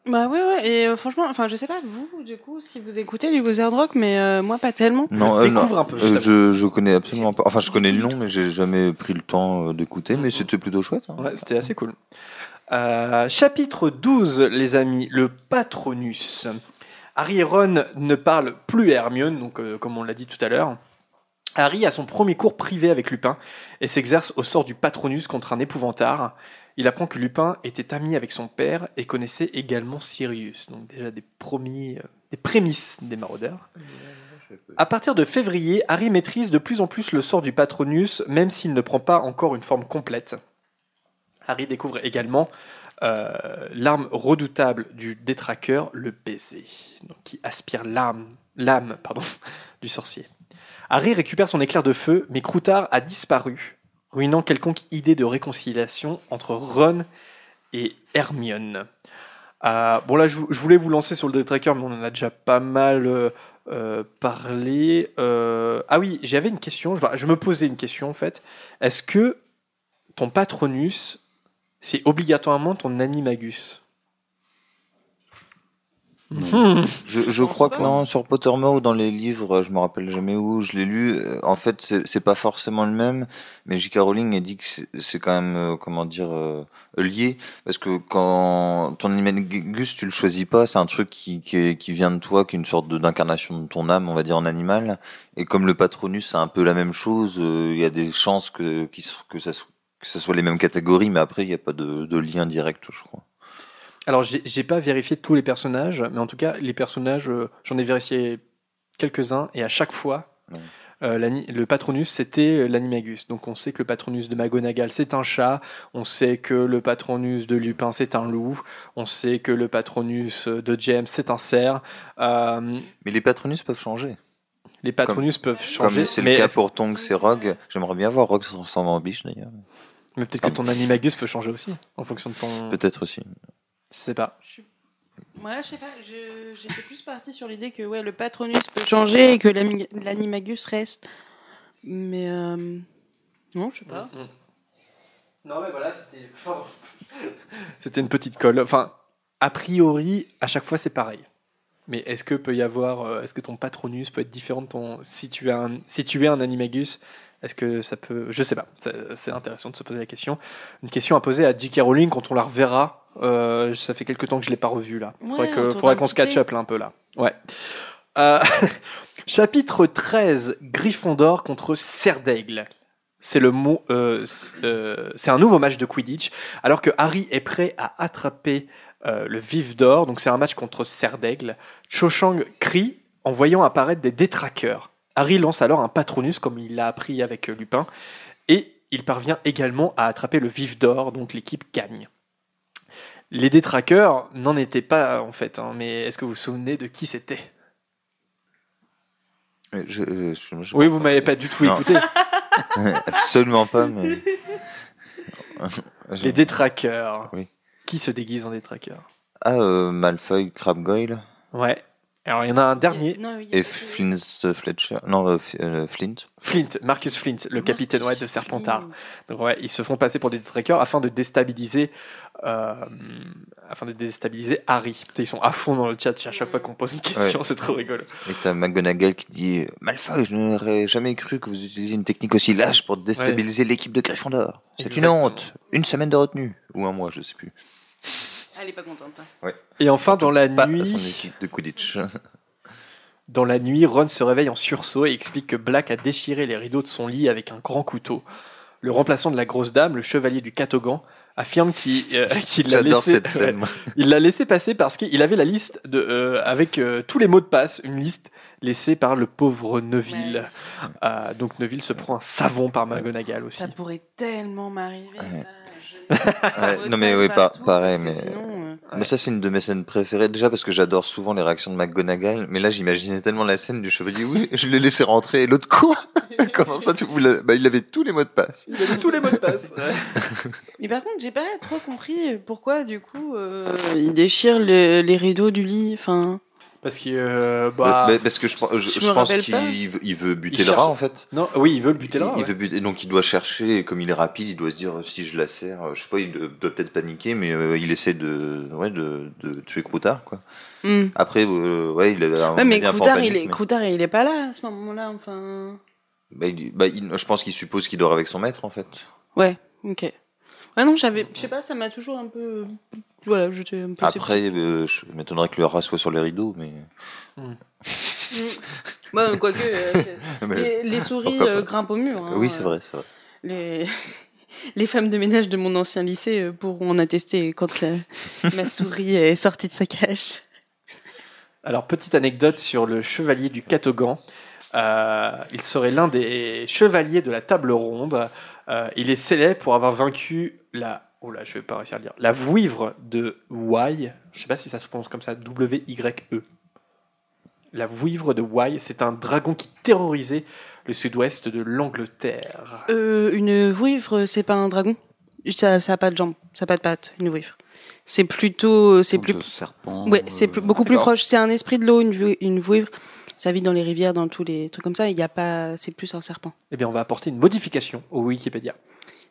Bah ouais, ouais. Et euh, franchement, enfin, je sais pas, vous, du coup, si vous écoutez du Wizard Rock, mais euh, moi, pas tellement. Non, euh, non. découvre un peu, je Euh, je, je connais absolument pas. Enfin, je connais le nom, mais j'ai jamais pris le temps euh, d'écouter. Mais c'était plutôt chouette. hein. Ouais, c'était assez cool. Euh, chapitre 12, les amis, le Patronus. Harry et Ron ne parlent plus à Hermione, donc euh, comme on l'a dit tout à l'heure. Harry a son premier cours privé avec Lupin et s'exerce au sort du Patronus contre un épouvantard. Il apprend que Lupin était ami avec son père et connaissait également Sirius. Donc déjà des premiers, euh, des prémices des maraudeurs. À partir de février, Harry maîtrise de plus en plus le sort du Patronus, même s'il ne prend pas encore une forme complète. Harry découvre également euh, l'arme redoutable du détraqueur, le baiser, qui aspire l'âme, *laughs* du sorcier. Harry récupère son éclair de feu, mais Croutard a disparu, ruinant quelconque idée de réconciliation entre Ron et Hermione. Euh, bon là, je, vou- je voulais vous lancer sur le détraqueur, mais on en a déjà pas mal euh, euh, parlé. Euh, ah oui, j'avais une question. Je me posais une question en fait. Est-ce que ton Patronus c'est obligatoirement ton animagus? Non. Je, je crois que non, sur Pottermore ou dans les livres, je me rappelle jamais où, je l'ai lu. euh, En fait, c'est c'est pas forcément le même, mais J.K. Rowling a dit que c'est- quand même, euh, comment dire, euh, lié, parce que quand ton animagus, tu le choisis pas, c'est un truc qui, qui, est- qui vient de toi, qui est une sorte d'incarnation de ton âme, on va dire, en animal. Et comme le Patronus, c'est un peu la même chose, euh, il y a des chances que, que, ça, que ça soit les mêmes catégories, mais après, il n'y a pas de, de lien direct, je crois. Alors, j'ai pas vérifié tous les personnages, mais en tout cas, les personnages, euh, j'en ai vérifié quelques-uns, et à chaque fois, Ouais. euh, le Patronus, c'était l'animagus. Donc, on sait que le Patronus de McGonagall, c'est un chat, on sait que le Patronus de Lupin, c'est un loup, on sait que le Patronus de James, c'est un cerf. Euh, Mais les Patronus peuvent changer. les Patronus peuvent changer, c'est le cas pour Tonks et Rogue. J'aimerais bien voir Rogue se transformer en biche d'ailleurs. mais peut-être que ton animagus peut changer aussi, en fonction de ton... Peut-être aussi. Je sais pas. Ouais, je sais pas, j'étais plus partie sur l'idée que ouais, le Patronus peut changer et que l'animagus reste. Mais euh, non, je sais pas. Non, mais voilà, c'était. *laughs* C'était une petite colle. Enfin, a priori, à chaque fois, c'est pareil. Mais est-ce que peut y avoir, euh, est-ce que ton Patronus peut être différent de ton, si tu es un, si tu es un Animagus, est-ce que ça peut, je sais pas. C'est c'est intéressant de se poser la question. Une question à poser à J.K. Rowling quand on la reverra. Euh, ça fait quelques temps que je l'ai pas revu là. Ouais, faudrait que- qu'on se catch up là un peu là. Ouais. Euh, *laughs* chapitre 13, Gryffondor contre Serdaigle. C'est le mot, euh, c'est un nouveau match de Quidditch, alors que Harry est prêt à attraper le vif d'or. Donc c'est un match contre Serdaigle. Cho Chang crie en voyant apparaître des détraqueurs. Harry lance alors un Patronus comme il l'a appris avec Lupin, et il parvient également à attraper le vif d'or. Donc l'équipe gagne. Les détraqueurs n'en étaient pas en fait, hein, mais est-ce que vous vous souvenez de qui c'était? Je- je- je- je- Oui, vous m'avez pas du tout Non. écouté. *laughs* Absolument pas, mais. Les détraqueurs. Oui. Qui se déguise en détraqueur? Ah, euh, Malfoy, Crab Goyle Ouais. Alors il y en a un dernier. Non, et Flint Fletcher. Non, euh, euh, Flint. Flint, Marcus Flint, le capitaine ouais, de Serpentard. Donc ouais, ils se font passer pour des détraqueurs afin de déstabiliser, euh, afin de déstabiliser Harry. Ils sont à fond dans le chat à chaque fois qu'on pose une question, Ouais. c'est trop rigolo. Et t'as McGonagall qui dit Malfoy, je n'aurais jamais cru que vous utilisiez une technique aussi lâche pour déstabiliser l'équipe de Gryffondor. C'est une honte. Une semaine de retenue. Ou un mois, je sais plus. Elle est pas contente. hein. Et enfin, dans la Pas à nuit, son équipe de Quidditch. *laughs* dans la nuit, Ron se réveille en sursaut et explique que Black a déchiré les rideaux de son lit avec un grand couteau. Le remplaçant de la grosse dame, le chevalier du Catogan, affirme qu'il euh, *laughs* qu'il l'a J'adore laissé, cette scène. moi. *laughs* il l'a laissé passer parce qu'il avait la liste de, euh, avec euh, tous les mots de passe, une liste laissée par le pauvre Neville. Euh, donc Neville se prend un savon par McGonagall aussi. Ça pourrait tellement m'arriver, Ouais. ça. *laughs* Ouais, non mais oui, pareil, mais sinon, euh, mais ça c'est une de mes scènes préférées déjà parce que j'adore souvent les réactions de McGonagall. Mais là j'imaginais tellement la scène du chevalier. Oui, *laughs* je l'ai laissé rentrer et l'autre quoi? *laughs* Comment ça tu bah, il avait tous les mots de passe. Il avait tous les mots de passe. Mais par contre, j'ai pas trop compris pourquoi, du coup, euh, il déchire le- les rideaux du lit. Enfin, Parce que euh, bah, parce que je, je, Je je me pense qu'il veut, il veut buter Il le rat en fait. non, oui, il veut le buter là. il ouais. veut buter, donc il doit chercher, et comme il est rapide, il doit se dire si je la serre, euh, je sais pas, il doit peut-être paniquer, mais euh, il essaie de, ouais, de, de tuer Croutard quoi. hmm. Après, euh, ouais, il un ouais, mais Croutard, panique, il est, mais- Croutard, il est pas là à ce moment-là. Enfin, bah, il- bah, il- je pense qu'il suppose qu'il dort avec son maître en fait. ouais, ok. Ouais, non, j'avais, je sais pas, ça m'a toujours un peu, voilà, j'étais un peu. Après, euh, je m'étonnerais que le rat soit sur les rideaux, mais. sceptique. Hmm. Bon, quoique, euh, *laughs* les, les souris euh, grimpent au mur. hein. oui, c'est vrai, c'est vrai. Les... *laughs* les femmes de ménage de mon ancien lycée euh, pourront en attester quand la- *laughs* ma souris est sortie de sa cage. Alors, petite anecdote sur le chevalier du Catogan. Euh, il serait l'un des chevaliers de la table ronde. Euh, il est célèbre pour avoir vaincu la. Oh là, je vais pas réussir à le dire. La vouivre de Y. Je sais pas si ça se prononce comme ça. W-Y-E. La vouivre de Y, c'est un dragon qui terrorisait le sud-ouest de l'Angleterre. Euh, une vouivre, c'est pas un dragon? Ça, ça a pas de jambes, ça a pas de pattes, une vouivre. C'est plutôt, c'est plus, serpent, ouais, c'est plus- euh, beaucoup plus d'accord. proche. C'est un esprit de l'eau, une, vou- une vouivre. Ça vit dans les rivières, dans tous les trucs comme ça. Il y a pas, c'est plus un serpent. Eh bien, on va apporter une modification au Wikipédia.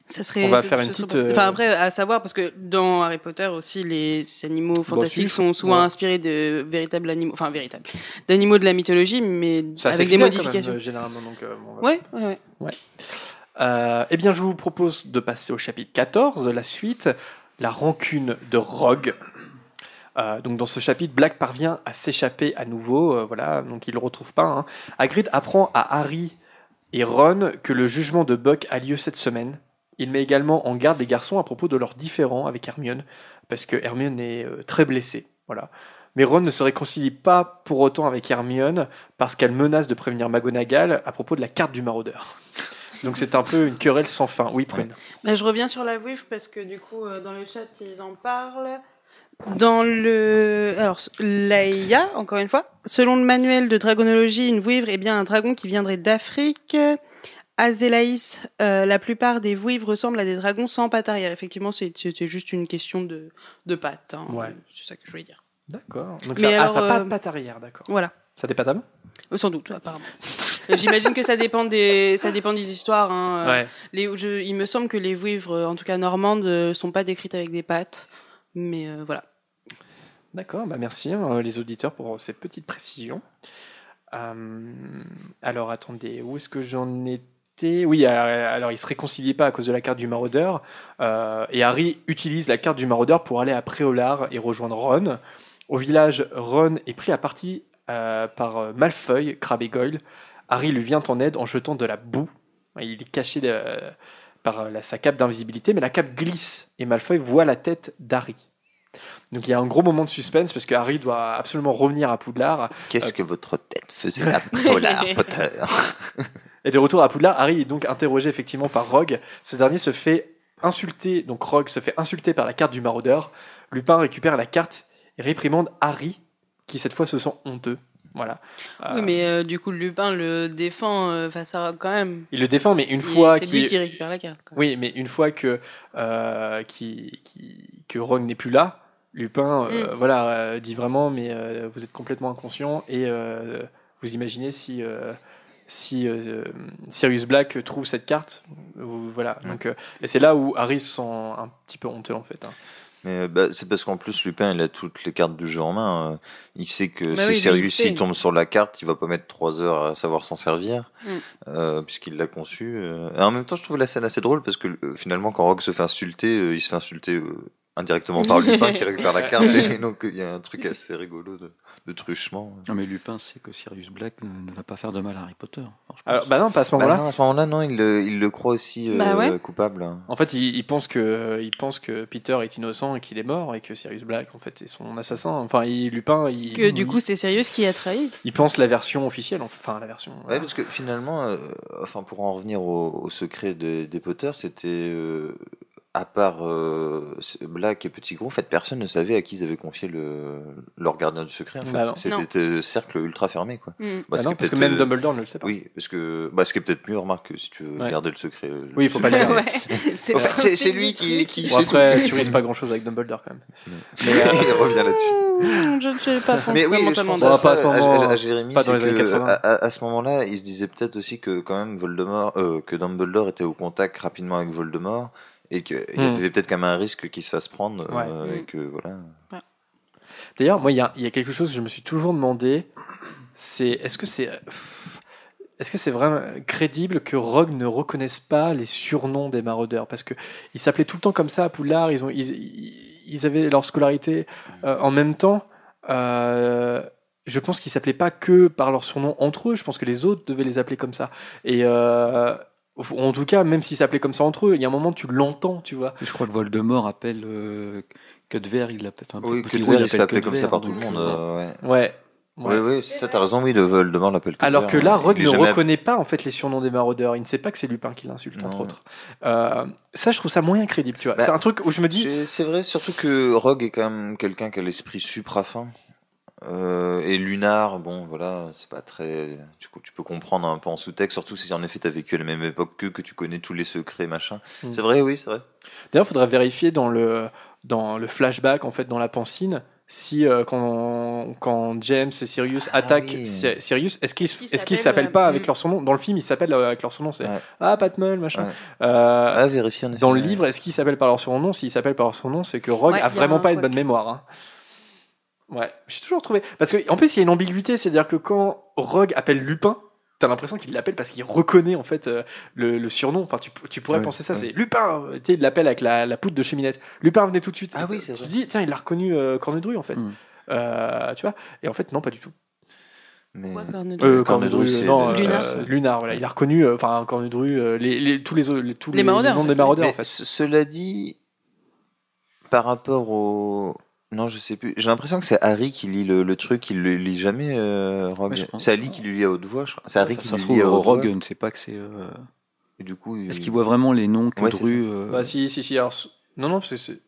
Ça serait. On va faire une petite, euh, Enfin après, à savoir parce que dans Harry Potter aussi, les animaux fantastiques si, sont souvent ouais. inspirés de véritables animaux, enfin véritables, d'animaux de la mythologie, mais avec des même, modifications. euh, généralement. Donc, euh, bon, on va Ouais, ouais, ouais. Euh, eh bien, je vous propose de passer au chapitre 14, la suite, la rancune de Rogue. Euh, donc dans ce chapitre, Black parvient à s'échapper à nouveau, euh, voilà, donc il le retrouve pas. Hein. Hagrid apprend à Harry et Ron que le jugement de Buck a lieu cette semaine. Il met également en garde les garçons à propos de leurs différends avec Hermione, parce que Hermione est euh, très blessée, voilà. Mais Ron ne se réconcilie pas pour autant avec Hermione parce qu'elle menace de prévenir McGonagall à propos de la carte du maraudeur. Donc c'est un peu une querelle sans fin. Oui, Prune. Bah, je reviens sur la vouivre parce que du coup, dans le chat, ils en parlent. Dans le. Alors, Laïa, encore une fois. Selon le manuel de dragonologie, une vouivre est bien un dragon qui viendrait d'Afrique. Azélaïs, euh, la plupart des vouivres ressemblent à des dragons sans pattes arrière. Effectivement, c'était juste une question de, de pattes. hein. Ouais. C'est ça que je voulais dire. D'accord. Donc Mais ça, alors, ah, ça a pas euh, de patte arrière, d'accord. Voilà. Ça des pattes avant Euh, Sans doute, apparemment. Euh, J'imagine que ça dépend des, ça dépend des histoires. Hein. Ouais. Les, je- il me semble que les vouivres, en tout cas normandes, sont pas décrites avec des pattes. Mais euh, voilà. D'accord, bah merci hein, les auditeurs pour ces petites précisions. Euh, alors attendez, où est-ce que j'en étais? Oui, euh, alors il se réconciliait pas à cause de la carte du maraudeur. et Harry utilise la carte du maraudeur pour aller à Préolard et rejoindre Ron. Au village, Ron est pris à partie par Malfoy, Crabbe et Goyle. Harry lui vient en aide en jetant de la boue. Il est caché de- par euh, la- sa cape d'invisibilité, mais la cape glisse et Malfoy voit la tête d'Harry. Donc il y a un gros moment de suspense parce que Harry doit absolument revenir à Poudlard. Qu'est-ce Euh, que votre tête faisait à Polar *laughs* Potter Et de retour à Poudlard, Harry est donc interrogé effectivement par Rogue. Ce dernier se fait insulter, donc Rogue se fait insulter par la carte du maraudeur. Lupin récupère la carte et réprimande Harry, qui cette fois se sent honteux. Voilà. Euh, Oui, mais euh, du coup, Lupin le défend euh, face à Rogue quand même. Il le défend, mais une fois C'est lui qui récupère la carte. quoi. Oui, mais une fois que, euh, qui, qui- que Rogue n'est plus là, Lupin euh, Mm. voilà, euh, dit vraiment, mais euh, vous êtes complètement inconscient et euh, vous imaginez si, euh, si euh, Sirius Black trouve cette carte. voilà. Donc, euh, et c'est là où Harry se sent un petit peu honteux en fait. hein. Mais euh, bah, c'est parce qu'en plus Lupin il a toutes les cartes du jeu en main. euh, Il sait que Bah si oui, lui, Sirius il sait. il tombe sur la carte, il va pas mettre trois heures à savoir s'en servir, Mm. euh, puisqu'il l'a conçu. euh. Et en même temps, je trouve la scène assez drôle parce que euh, finalement, quand Rogue se fait insulter, euh, il se fait insulter indirectement par Lupin qui *laughs* récupère la carte. Et donc il y a un truc assez rigolo de, de truchement. Non, mais Lupin sait que Sirius Black ne, ne va pas faire de mal à Harry Potter. Alors, bah non, pas à ce Bah moment-là. non, à ce moment-là, non, il le, il le croit aussi euh, Bah ouais. coupable. En fait, il, il pense que il pense que Peter est innocent et qu'il est mort et que Sirius Black en fait c'est son assassin. Enfin, il, Lupin, il Que du il- coup, c'est Sirius qui a trahi. il pense la version officielle, enfin la version. Ouais, parce que finalement, euh, enfin pour en revenir au, au secret des, des Potter, c'était euh, à part euh, Black et Petit Gros, en fait, personne ne savait à qui ils avaient confié le, leur gardien du secret. En fait. Bah. C'était un cercle ultra fermé, quoi. Mm. Bah ce non, parce que même euh, Dumbledore ne le sait pas. Oui, parce que bah, ce qui est peut-être mieux, remarque, si tu veux Ouais. garder le secret. le- Oui, il faut pas le. *laughs* Ouais. C'est lui qui, qui Bon, sait après, tout. tu risques pas grand-chose avec Dumbledore quand même. Mais *laughs* il revient là-dessus. Mmh, Je ne sais pas Mais oui, je pense à, pas à Jérémy, pas dans c'est les années que 80. à, ce moment-là, il se disait peut-être aussi que quand même Voldemort, euh, que Dumbledore était au contact rapidement avec Voldemort et qu'il y Hmm. avait peut-être quand même un risque qu'il se fasse prendre Ouais. euh, Hmm. et que voilà. D'ailleurs, moi, il y a, il y a quelque chose que je me suis toujours demandé, c'est est-ce que c'est est-ce que c'est vraiment crédible que Rogue ne reconnaisse pas les surnoms des maraudeurs? Parce que ils s'appelaient tout le temps comme ça à Poudlard, ils, ont, ils, ils- ils avaient leur scolarité euh, en même temps. euh, je pense qu'ils s'appelaient pas que par leur surnom entre eux, je pense que les autres devaient les appeler comme ça. Et euh, en tout cas, même s'ils s'appelaient comme ça entre eux, il y a un moment tu l'entends, tu vois. Je crois que Voldemort appelle euh, Cudver, il l'appelle. Enfin, Oui, Gros, il l'appelle s'appelait comme ça par tout le monde. euh, euh, ouais. Ouais. Oui, oui, c'est ça, t'as raison, oui, de Voldemort l'appelle Alors que Cudver, là, hein. Rogue Il ne jamais- reconnaît pas en fait les surnoms des maraudeurs. Il ne sait pas que c'est Lupin qui l'insulte, entre autres. Euh, ça, je trouve ça moyen crédible, tu vois. Bah, c'est un truc où je me dis, C'est- C'est vrai, surtout que Rogue est quand même quelqu'un qui a l'esprit supra fin. Euh, et Lunar, bon, voilà, c'est pas très. Tu, tu peux comprendre un peu en sous-texte, surtout si en effet t'as vécu à la même époque que, que tu connais tous les secrets, machin. Mm. C'est vrai, oui, c'est vrai. d'ailleurs, il faudrait vérifier dans le dans le flashback, en fait, dans la pancine, si euh, quand quand James et Sirius Ah attaquent oui. Sirius, est-ce qu'ils Ils est-ce qu'ils s'appellent, pas euh, avec leur surnom Dans le film, ils s'appellent avec leur surnom. C'est Ouais. ah Patmol, machin. Ouais. Euh, Ah, vérifier en effet. Dans le ouais. livre, est-ce qu'ils s'appellent par leur surnom S'ils s'appellent par leur surnom, c'est que Rogue Ouais, a vraiment un pas une bonne mémoire. hein. Ouais, j'ai toujours trouvé. Parce qu'en plus, il y a une ambiguïté, c'est-à-dire que quand Rogue appelle Lupin, t'as l'impression qu'il l'appelle parce qu'il reconnaît en fait euh, le, le surnom. Enfin, tu, tu pourrais Ouais, penser ça, ouais. c'est Lupin Tu sais, il l'appelle avec la, la poudre de cheminette. Lupin, venez tout de suite. Ah oui, tu- c'est Tu vrai. dis, tiens, il a reconnu euh, Cornudru en fait. Mm. Euh, tu vois Et en fait, non, pas du tout. Mais... Quoi, Cornudru Euh, Cornudru, Cornudru, c'est non, euh, Lunar. Lunar, voilà. Il a reconnu, euh, enfin, euh, les, les- tous les, autres- les, tous Les maraudeurs. noms des maraudeurs Mais en fait. ce- cela dit, par rapport au. Non, je sais plus. J'ai l'impression que c'est Harry qui lit le, le truc, il le lit jamais, euh, Rogue. Ouais, c'est Ali qui lui lit à haute voix, je crois. C'est Harry qui se lit trouve, à haute Rogue voix. ne sait pas que c'est. euh, Et du coup, il- Est-ce qu'il voit vraiment les noms que Ouais, Dru euh, Bah si, si, si. Alors, non, non, parce que c'est...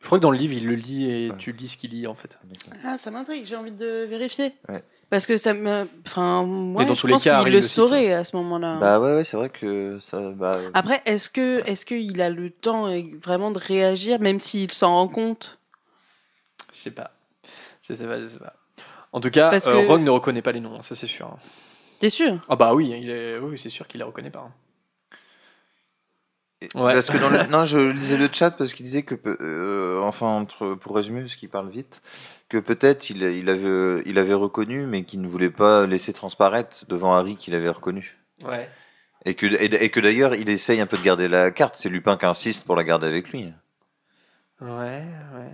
Je crois que dans le livre, il le lit et Ouais. tu lis ce qu'il lit en fait. Ah, ça m'intrigue, j'ai envie de vérifier. Ouais. Parce que ça me. Enfin, moi, dans je tous les pense cas, qu'il Harry le le saurait à ce moment-là. Bah ouais, ouais, c'est vrai que ça. Bah, Après, est-ce que est-ce qu'il a le temps euh, vraiment de réagir, même s'il s'en rend compte? Je sais pas. Je sais pas, je sais pas. En tout cas, Parce euh, que- Rogue ne reconnaît pas les noms, hein, ça c'est sûr. hein. T'es sûr? Ah bah oui, il est... oui c'est sûr qu'il les reconnaît pas. hein. Ouais. Parce que dans le... *laughs* non, je lisais le chat parce qu'il disait que, peu- euh, enfin, entre, pour résumer, parce qu'il parle vite, que peut-être il, il avait, il avait reconnu, mais qu'il ne voulait pas laisser transparaître devant Harry qu'il avait reconnu. Ouais. Et que, et, et que d'ailleurs, il essaye un peu de garder la carte. C'est Lupin qui insiste pour la garder avec lui. Ouais, ouais.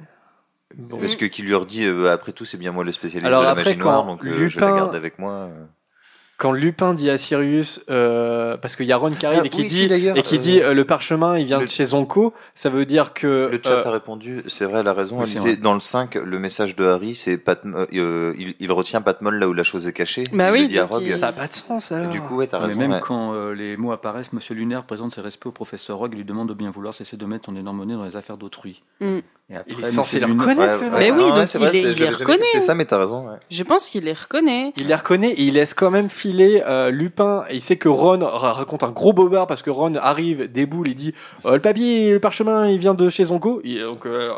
Bon. Parce que qui lui redit, euh, après tout, c'est bien moi le spécialiste Alors de la après, magie noire, donc euh, je la Lupin- garde avec moi. euh. Quand Lupin dit à Sirius, euh, parce qu'il y a Ron qui arrive Ah, et qui oui, dit, et qui euh, dit euh, le parchemin il vient le- de chez Zonko, ça veut dire que Le chat euh, a répondu, c'est vrai, elle a raison. oui, Elle c'est disait, vrai. dans le 5, le message de Harry, c'est Pat, euh, il, il retient Patmol là où la chose est cachée. Bah il oui, le dit à donc Rogue. il- ça a pas de sens Et du coup, ouais, mais raison. même ouais. quand euh, les mots apparaissent, Monsieur Lunaire présente ses respects au professeur Rogue et lui demande de bien vouloir cesser de mettre son énorme nez dans les affaires d'autrui. Mm. Et après, Il est censé Monsieur le Lunaire- reconnaître. Ouais, Mais oui, ouais, donc c'est il vrai, il les reconnaît. ça, mais t'as raison. ouais. Je pense qu'il les reconnaît. Il les reconnaît et il laisse quand même filer euh, Lupin. Et il sait que Ron ra- raconte un gros bobard parce que Ron arrive, déboule, il dit euh, le papier, le parchemin, il vient de chez Zonko. Et donc, euh,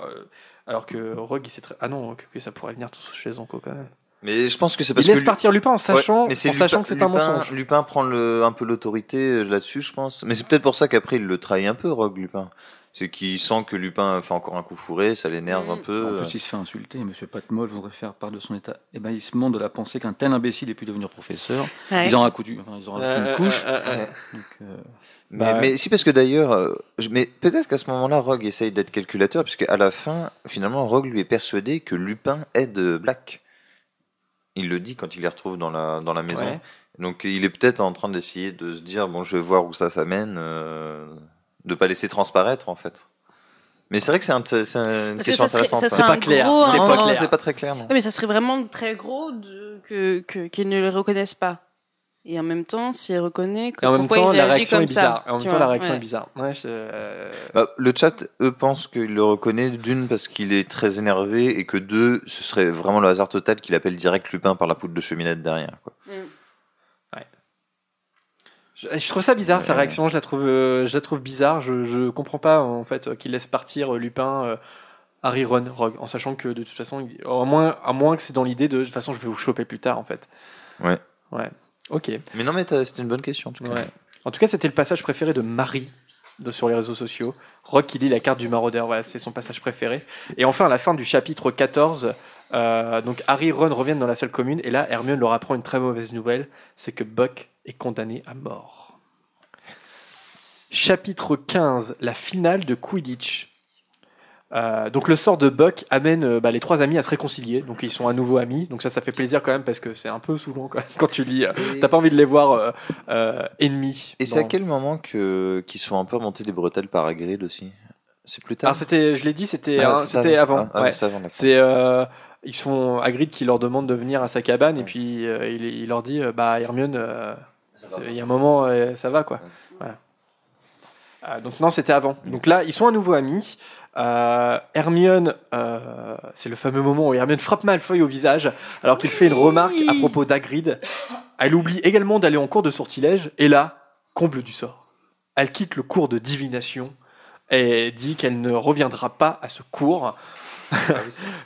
alors que Rogue, il sait très... ah non, que, que ça pourrait venir chez Zonko quand même. Mais je pense que c'est Il parce laisse que. partir Lupin en sachant, Ouais, mais c'est en sachant que c'est un Lupin- mensonge. Lupin prend le, un peu l'autorité euh, là-dessus, je pense. Mais c'est peut-être pour ça qu'après il le trahit un peu, Rogue Lupin. C'est qu'il sent que Lupin fait encore un coup fourré, ça l'énerve un peu. En plus, il se fait insulter. Monsieur Patmol voudrait faire part de son état. Et ben, il se montre de la pensée qu'un tel imbécile ait pu devenir professeur. Ouais. Ils en rajoutent, enfin, ils en rajoutent Euh, une couche. euh, euh, euh. Donc, euh, Mais, Bah, mais si, parce que d'ailleurs, euh, mais peut-être qu'à ce moment-là, Rogue essaye d'être calculateur, puisque à la fin, finalement, Rogue lui est persuadé que Lupin aide Black. Il le dit quand il les retrouve dans la, dans la maison. Ouais. Donc il est peut-être en train d'essayer de se dire, bon, je vais voir où ça s'amène, euh, de pas laisser transparaître, en fait. Mais c'est vrai que c'est un, c'est une Parce que question ça serait- intéressante. ça serait un gros- c'est pas clair. c'est pas très clair, non. Mais ça serait vraiment très gros de, que, qu'ils ne le reconnaissent pas. Et en même temps, s'ils reconnaissent, Et en même temps, la réaction comme est bizarre. en même temps, la réaction est bizarre. Le chat, eux, pensent qu'il le reconnaît d'une parce qu'il est très énervé et que deux, ce serait vraiment le hasard total qu'il appelle direct Lupin par la poudre de cheminette derrière. Quoi. Je, je trouve ça bizarre, sa réaction. Je la trouve, euh, je la trouve bizarre. Je, je comprends pas en fait euh, qu'il laisse partir euh, Lupin, euh, Harry, Ron, Rogue, en sachant que de toute façon, il- à moins, à moins que c'est dans l'idée de, de toute façon, je vais vous choper plus tard en fait. Ouais. Ouais. Ok. Mais non, mais t'as- c'était une bonne question en tout cas. Ouais. En tout cas, c'était le passage préféré de Marie de, sur les réseaux sociaux. Rock qui lit la carte du maraudeur, voilà, c'est son passage préféré. Et enfin, à la fin du chapitre 14, euh, donc Harry et Ron reviennent dans la salle commune, et là, Hermione leur apprend une très mauvaise nouvelle, c'est que Buck est condamné à mort. Chapitre 15, la finale de Quidditch. Euh, donc le sort de Buck amène euh, bah, les trois amis à se réconcilier, donc ils sont à nouveau amis, donc ça ça fait plaisir quand même parce que c'est un peu saoulant quand, même, *laughs* quand tu lis, euh, t'as pas envie de les voir ennemis. Et c'est à quel moment que qu'ils sont un peu remontés les bretelles par Hagrid aussi? C'est plus tard? Alors c'était, je l'ai dit, c'était, Ah, hein, c'était avant. avant. Ah, ah, ouais. avant. C'est, ils sont Hagrid qui leur demande de venir à sa cabane et puis euh, il, il leur dit, euh, bah Hermione, euh, il y a un moment, ça va quoi. Voilà. Donc non, c'était avant. Donc là, ils sont à nouveau amis. Hermione, c'est le fameux moment où Hermione frappe Malfoy au visage alors qu'il fait une remarque à propos d'Hagrid. Elle oublie également d'aller en cours de sortilège et là, comble du sort. Elle quitte le cours de divination et dit qu'elle ne reviendra pas à ce cours.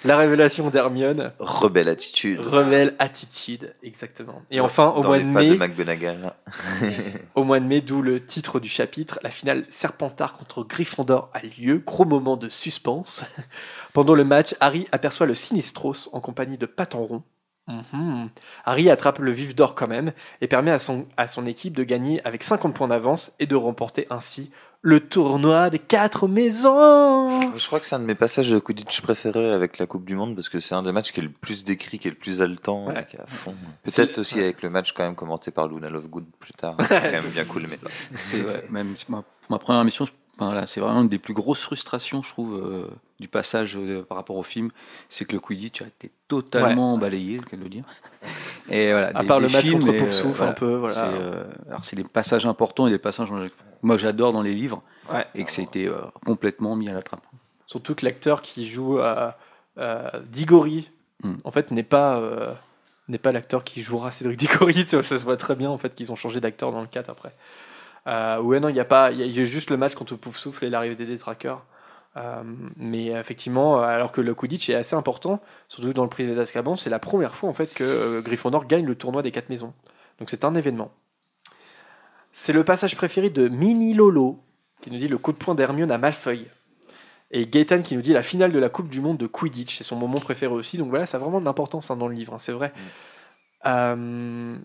La révélation d'Hermione. Rebelle attitude. Rebelle attitude, exactement. Et enfin, au mois de mai, de *laughs* au mois de mai, d'où le titre du chapitre, la finale Serpentard contre Gryffondor a lieu. Gros moment de suspense. *laughs* Pendant le match, Harry aperçoit le Sinistros en compagnie de Patenron. Mhm. Harry attrape le vif d'or quand même et permet à son, à son équipe de gagner avec 50 points d'avance et de remporter ainsi le tournoi des quatre maisons. Je crois que c'est un de mes passages de Quidditch préférés avec la Coupe du Monde parce que c'est un des matchs qui est le plus décrit, qui est le plus haletant, Ouais. qui est à fond. Peut-être aussi avec le match quand même commenté par Luna Lovegood plus tard. *laughs* C'est quand même bien cool, mais. C'est ouais, même ma, pour ma première mission, je- enfin, là, c'est vraiment une des plus grosses frustrations, je trouve, euh, du passage euh, par rapport au film, c'est que le Quidditch a été totalement balayé, quel le dire. Et voilà, À part le match films, contre et, Poufsouffle, un peu, voilà. c'est, euh, alors c'est des passages importants et des passages que moi j'adore dans les livres, Ouais. et que ça a été euh, complètement mis à la trappe. Surtout que l'acteur qui joue euh, euh, Diggory, Mm. en fait, n'est pas, euh, n'est pas l'acteur qui jouera Cédric Diggory. *laughs* ça, ça se voit très bien, en fait, qu'ils ont changé d'acteur dans le 4 après. Euh, ouais, non, il y a pas, il y, a- il y a juste le match contre Poufsouffle et l'arrivée des détraqueurs. Euh, mais effectivement, alors que le Quidditch est assez important, surtout dans le prisonnier d'Azkaban, c'est la première fois en fait que euh, Gryffondor gagne le tournoi des quatre maisons. Donc c'est un événement. C'est le passage préféré de Mini Lolo qui nous dit le coup de poing d'Hermione à Malfoy. Et Gaëtan qui nous dit la finale de la Coupe du Monde de Quidditch, c'est son moment préféré aussi. Donc voilà, ça a vraiment de l'importance hein, dans le livre, hein, c'est vrai. Euh,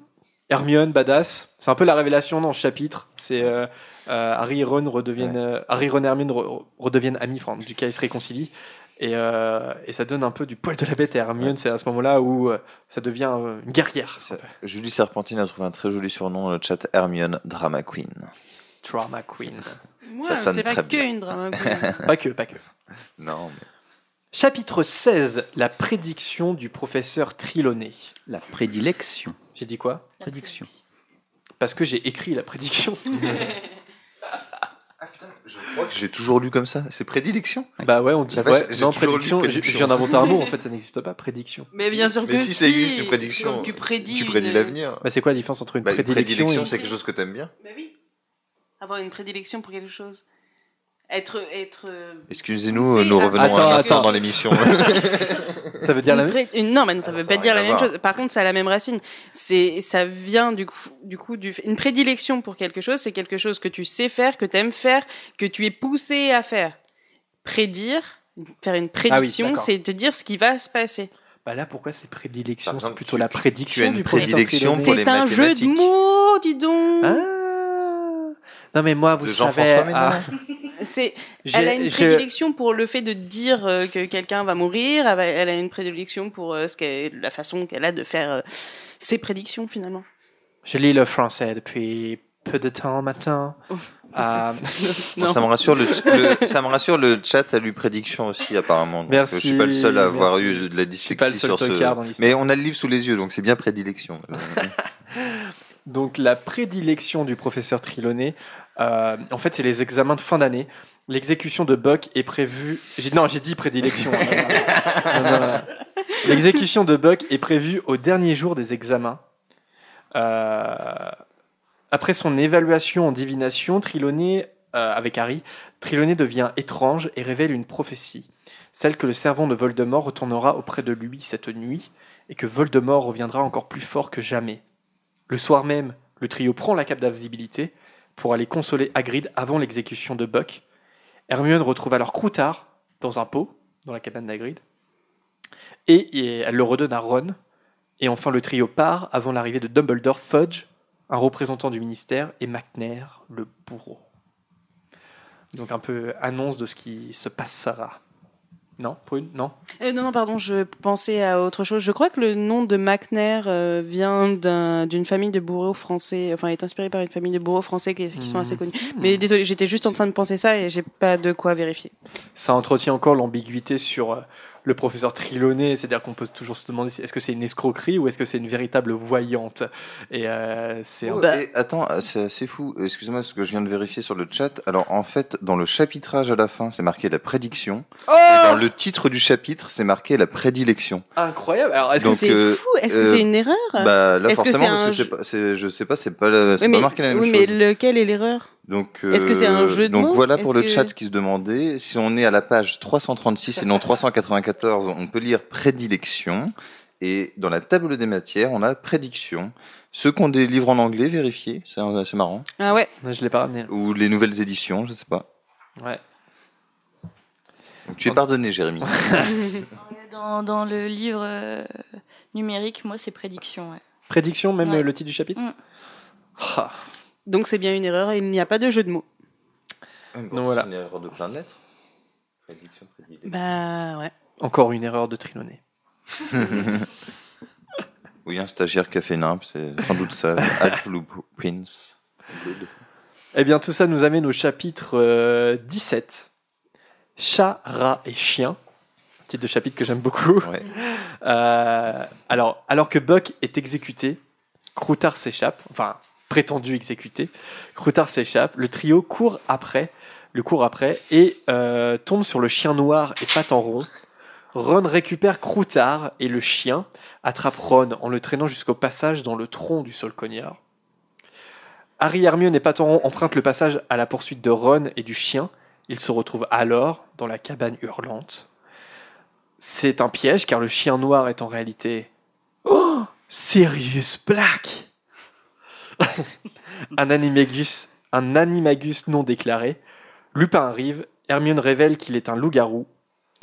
Hermione, badass, c'est un peu la révélation dans ce chapitre. C'est euh, euh, Harry et Ron redeviennent, euh, Harry, Ron et Hermione re- redeviennent amis, enfin, du cas ils se réconcilient. Et, euh, et ça donne un peu du poil de la bête à Hermione. C'est à ce moment-là où euh, ça devient euh, une guerrière. Julie Serpentine a trouvé un très joli surnom dans le chat Hermione Drama Queen. Drama Queen. Ouais, sonne c'est pas très que une drama queen. *laughs* pas que, pas que. Non, mais. Chapitre 16, la prédiction du professeur Triloné. La prédilection. J'ai dit quoi? Prédiction. Parce que j'ai écrit la prédiction. *laughs* Je crois que j'ai toujours lu comme ça. C'est prédilection bah ouais, on dit La vache, ouais, j'ai non, toujours lu prédiction. Je, prédiction. je viens d'inventer un mot, en fait, ça n'existe pas, prédiction. Mais bien sûr Mais que si ça existe, une prédiction. Comme tu prédis. Tu prédis une- l'avenir. Bah, c'est quoi la différence entre une Bah, une prédilection, prédilection, et c'est quelque chose que t'aimes bien. Bah oui. Avoir une prédilection pour quelque chose. Être, être. euh, Excusez-nous, nous revenons Attends, un instant attends. dans l'émission. *laughs* *laughs* Ça veut dire la même une- non, mais ça Ah, veut ça pas dire la même chose. Par contre, ça a la même racine. C'est, ça vient du coup, du coup, du, une prédilection pour quelque chose. C'est quelque chose que tu sais faire, que tu aimes faire, que tu es poussé à faire. Prédire, faire une prédiction, Ah d'accord. c'est te dire ce qui va se passer. Bah là, pourquoi c'est prédilection C'est plutôt tu- la prédiction tu as une du prédilection C'est un jeu de mots, dis donc. Ah non mais moi vous De savez Jean-François Ménard. ah, C'est, elle a une prédilection pour le fait de dire euh, que quelqu'un va mourir. Elle a- Elle a une prédilection pour euh, ce la façon qu'elle a de faire euh, ses prédictions finalement. je lis le français depuis peu de temps maintenant. Euh, *laughs* Bon, ça me rassure le, le- ça me rassure le chat a lu prédiction aussi apparemment. Donc, Merci, je suis pas le seul à avoir merci. eu de la dyslexie sur ce. Mais on a le livre sous les yeux, donc c'est bien prédilection. *laughs* *laughs* Donc la prédilection du professeur Trelawney, euh, en fait c'est les examens de fin d'année. L'exécution de Buck est prévue. Non, j'ai dit prédilection. hein. L'exécution de Buck est prévue au dernier jour des examens. Euh, Après son évaluation en divination, Trelawney, euh, avec Harry, Trelawney devient étrange et révèle une prophétie, celle que le servant de Voldemort retournera auprès de lui cette nuit et que Voldemort reviendra encore plus fort que jamais. Le soir même, le trio prend la cape d'invisibilité pour aller consoler Hagrid avant l'exécution de Buck. Hermione retrouve alors Croutard dans un pot, dans la cabane d'Hagrid, et, elle le redonne à Ron. Et enfin, le trio part avant l'arrivée de Dumbledore, Fudge, un représentant du ministère, et McNair, le bourreau. Donc un peu annonce de ce qui se passera. Non, Prune Non Euh, non, non, pardon, je pensais à autre chose. Je crois que le nom de McNair euh, vient d'un- d'une famille de bourreaux français, enfin, est inspiré par une famille de bourreaux français qui, qui sont assez connus. Mais désolé, j'étais juste en train de penser ça et j'ai pas de quoi vérifier. ça entretient encore l'ambiguïté sur euh, le professeur Trelawney, c'est-à-dire qu'on peut toujours se demander si- est-ce que c'est une escroquerie ou est-ce que c'est une véritable voyante? Et euh, c'est un- et attends, euh, c'est assez fou. Excuse-moi, ce que je viens de vérifier sur le chat. Alors en fait, dans le chapitrage à la fin, c'est marqué la prédiction. Oh et dans le titre du chapitre, c'est marqué la prédilection. incroyable. Alors est-ce que Donc, C'est euh, fou, est-ce que euh, c'est une erreur? Bah là que forcément, c'est parce que pas, je sais pas, c'est pas, Oui, marqué la même oui, chose. mais lequel est l'erreur? Donc, Est-ce que c'est un jeu de donc mots voilà pour Est-ce le que- chat qui se demandait. Si on est à la page 336 et non 394, on peut lire prédilection. Et dans la table des matières, on a prédiction. Ceux qui ont des livres en anglais, vérifiez, c'est c'est marrant. Ah ouais Je l'ai pas ramené. Ou les nouvelles éditions, je sais pas. Ouais. Donc, tu es pardonné, Jérémy. *laughs* Dans, dans le livre euh, numérique, moi, c'est prédiction. ouais. Prédiction, même Ouais. euh, le titre du chapitre Mm. Ah. Donc c'est bien une erreur et il n'y a pas de jeu de mots. Donc voilà. C'est une erreur de plein de lettres. Prédiction. Bah ouais. Encore une erreur de Trelawney. *laughs* Oui, un stagiaire qui a fait nimp, c'est sans doute ça. *laughs* Blue Prince. Blood. Eh bien, tout ça nous amène au chapitre euh, 17. Chat, rat et chien. Titre de chapitre que j'aime beaucoup. Ouais. Euh, alors, alors que Buck est exécuté, Croutard s'échappe, enfin prétendu exécuté. Croutard s'échappe, le trio court après, le court après et euh, tombe sur le chien noir et patte. Ron récupère Croutard et le chien attrape Ron en le traînant jusqu'au passage dans le tronc du sol cognard. Harry, Hermione et Paton empruntent le passage à la poursuite de Ron et du chien. Ils se retrouvent alors dans la cabane hurlante. C'est un piège car le chien noir est en réalité oh, Sirius Black, *laughs* un animagus, un animagus non déclaré. Lupin arrive. Hermione révèle qu'il est un loup-garou.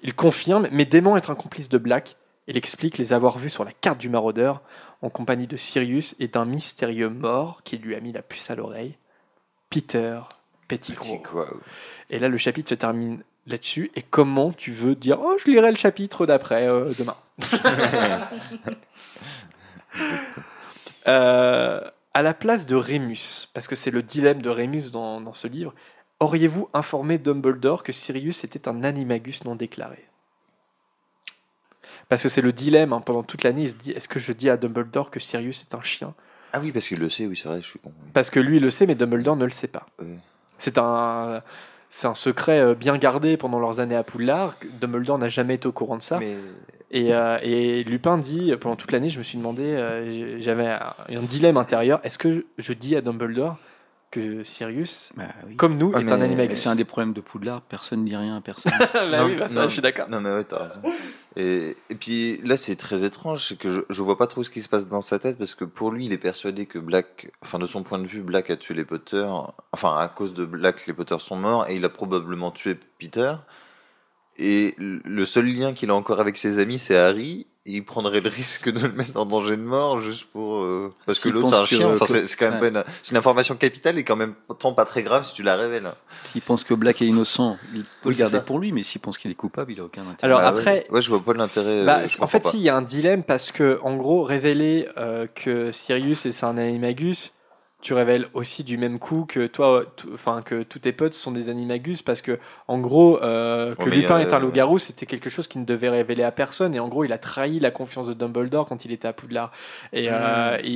Il confirme, mais dément être un complice de Black. Il explique les avoir vus sur la carte du maraudeur en compagnie de Sirius et d'un mystérieux mort qui lui a mis la puce à l'oreille, Peter Pettigrew. Et là, le chapitre se termine là-dessus. Et comment tu veux dire Oh, je lirai le chapitre d'après euh, demain? *laughs* Euh, À la place de Rémus, parce que c'est le dilemme de Rémus dans, dans ce livre, auriez-vous informé Dumbledore que Sirius était un animagus non déclaré? Parce que c'est le dilemme hein, pendant toute l'année. Il se dit Est-ce que je dis à Dumbledore que Sirius est un chien? Ah oui, parce qu'il le sait, oui, c'est vrai, je suis con. oui. Parce que lui, il le sait, mais Dumbledore ne le sait pas. Ouais. C'est un, c'est un secret euh, bien gardé pendant leurs années à Poudlard. Dumbledore n'a jamais été au courant de ça. Mais Et, euh, et Lupin dit, pendant toute l'année, je me suis demandé, euh, j'avais un, un dilemme intérieur, est-ce que je dis à Dumbledore que Sirius, Bah oui. comme nous, Ah, est un animagus. C'est un des problèmes de Poudlard, personne ne dit rien à personne. *laughs* Bah oui, bah ça, non, je suis d'accord. Non, mais ouais, t'as raison. Et, et puis là, c'est très étrange, c'est que je, je vois pas trop ce qui se passe dans sa tête parce que pour lui, il est persuadé que Black, enfin de son point de vue, Black a tué les Potter. Enfin, à cause de Black, les Potter sont morts et il a probablement tué Peter. Et le seul lien qu'il a encore avec ses amis, c'est Harry. Il prendrait le risque de le mettre en danger de mort juste pour euh, parce que S'il l'autre c'est un chien. Enfin, c'est quand même une, c'est une information capitale et quand même tant pas très grave si tu la révèles. S'il pense que Black est innocent, il peut Oui, le garder pour lui, mais s'il pense qu'il est coupable, il a aucun intérêt. Alors Bah après, ouais, ouais, je vois pas l'intérêt. Bah, en fait, pas. si, il y a un dilemme parce que, en gros, révéler euh, que Sirius est un animagus, tu révèles aussi du même coup que toi, enfin que tous tes potes sont des animagus parce que, en gros, euh, que Lupin est un loup-garou, c'était quelque chose qui ne devait révéler à personne et en gros, il a trahi la confiance de Dumbledore quand il était à Poudlard. Et euh, Mmh. et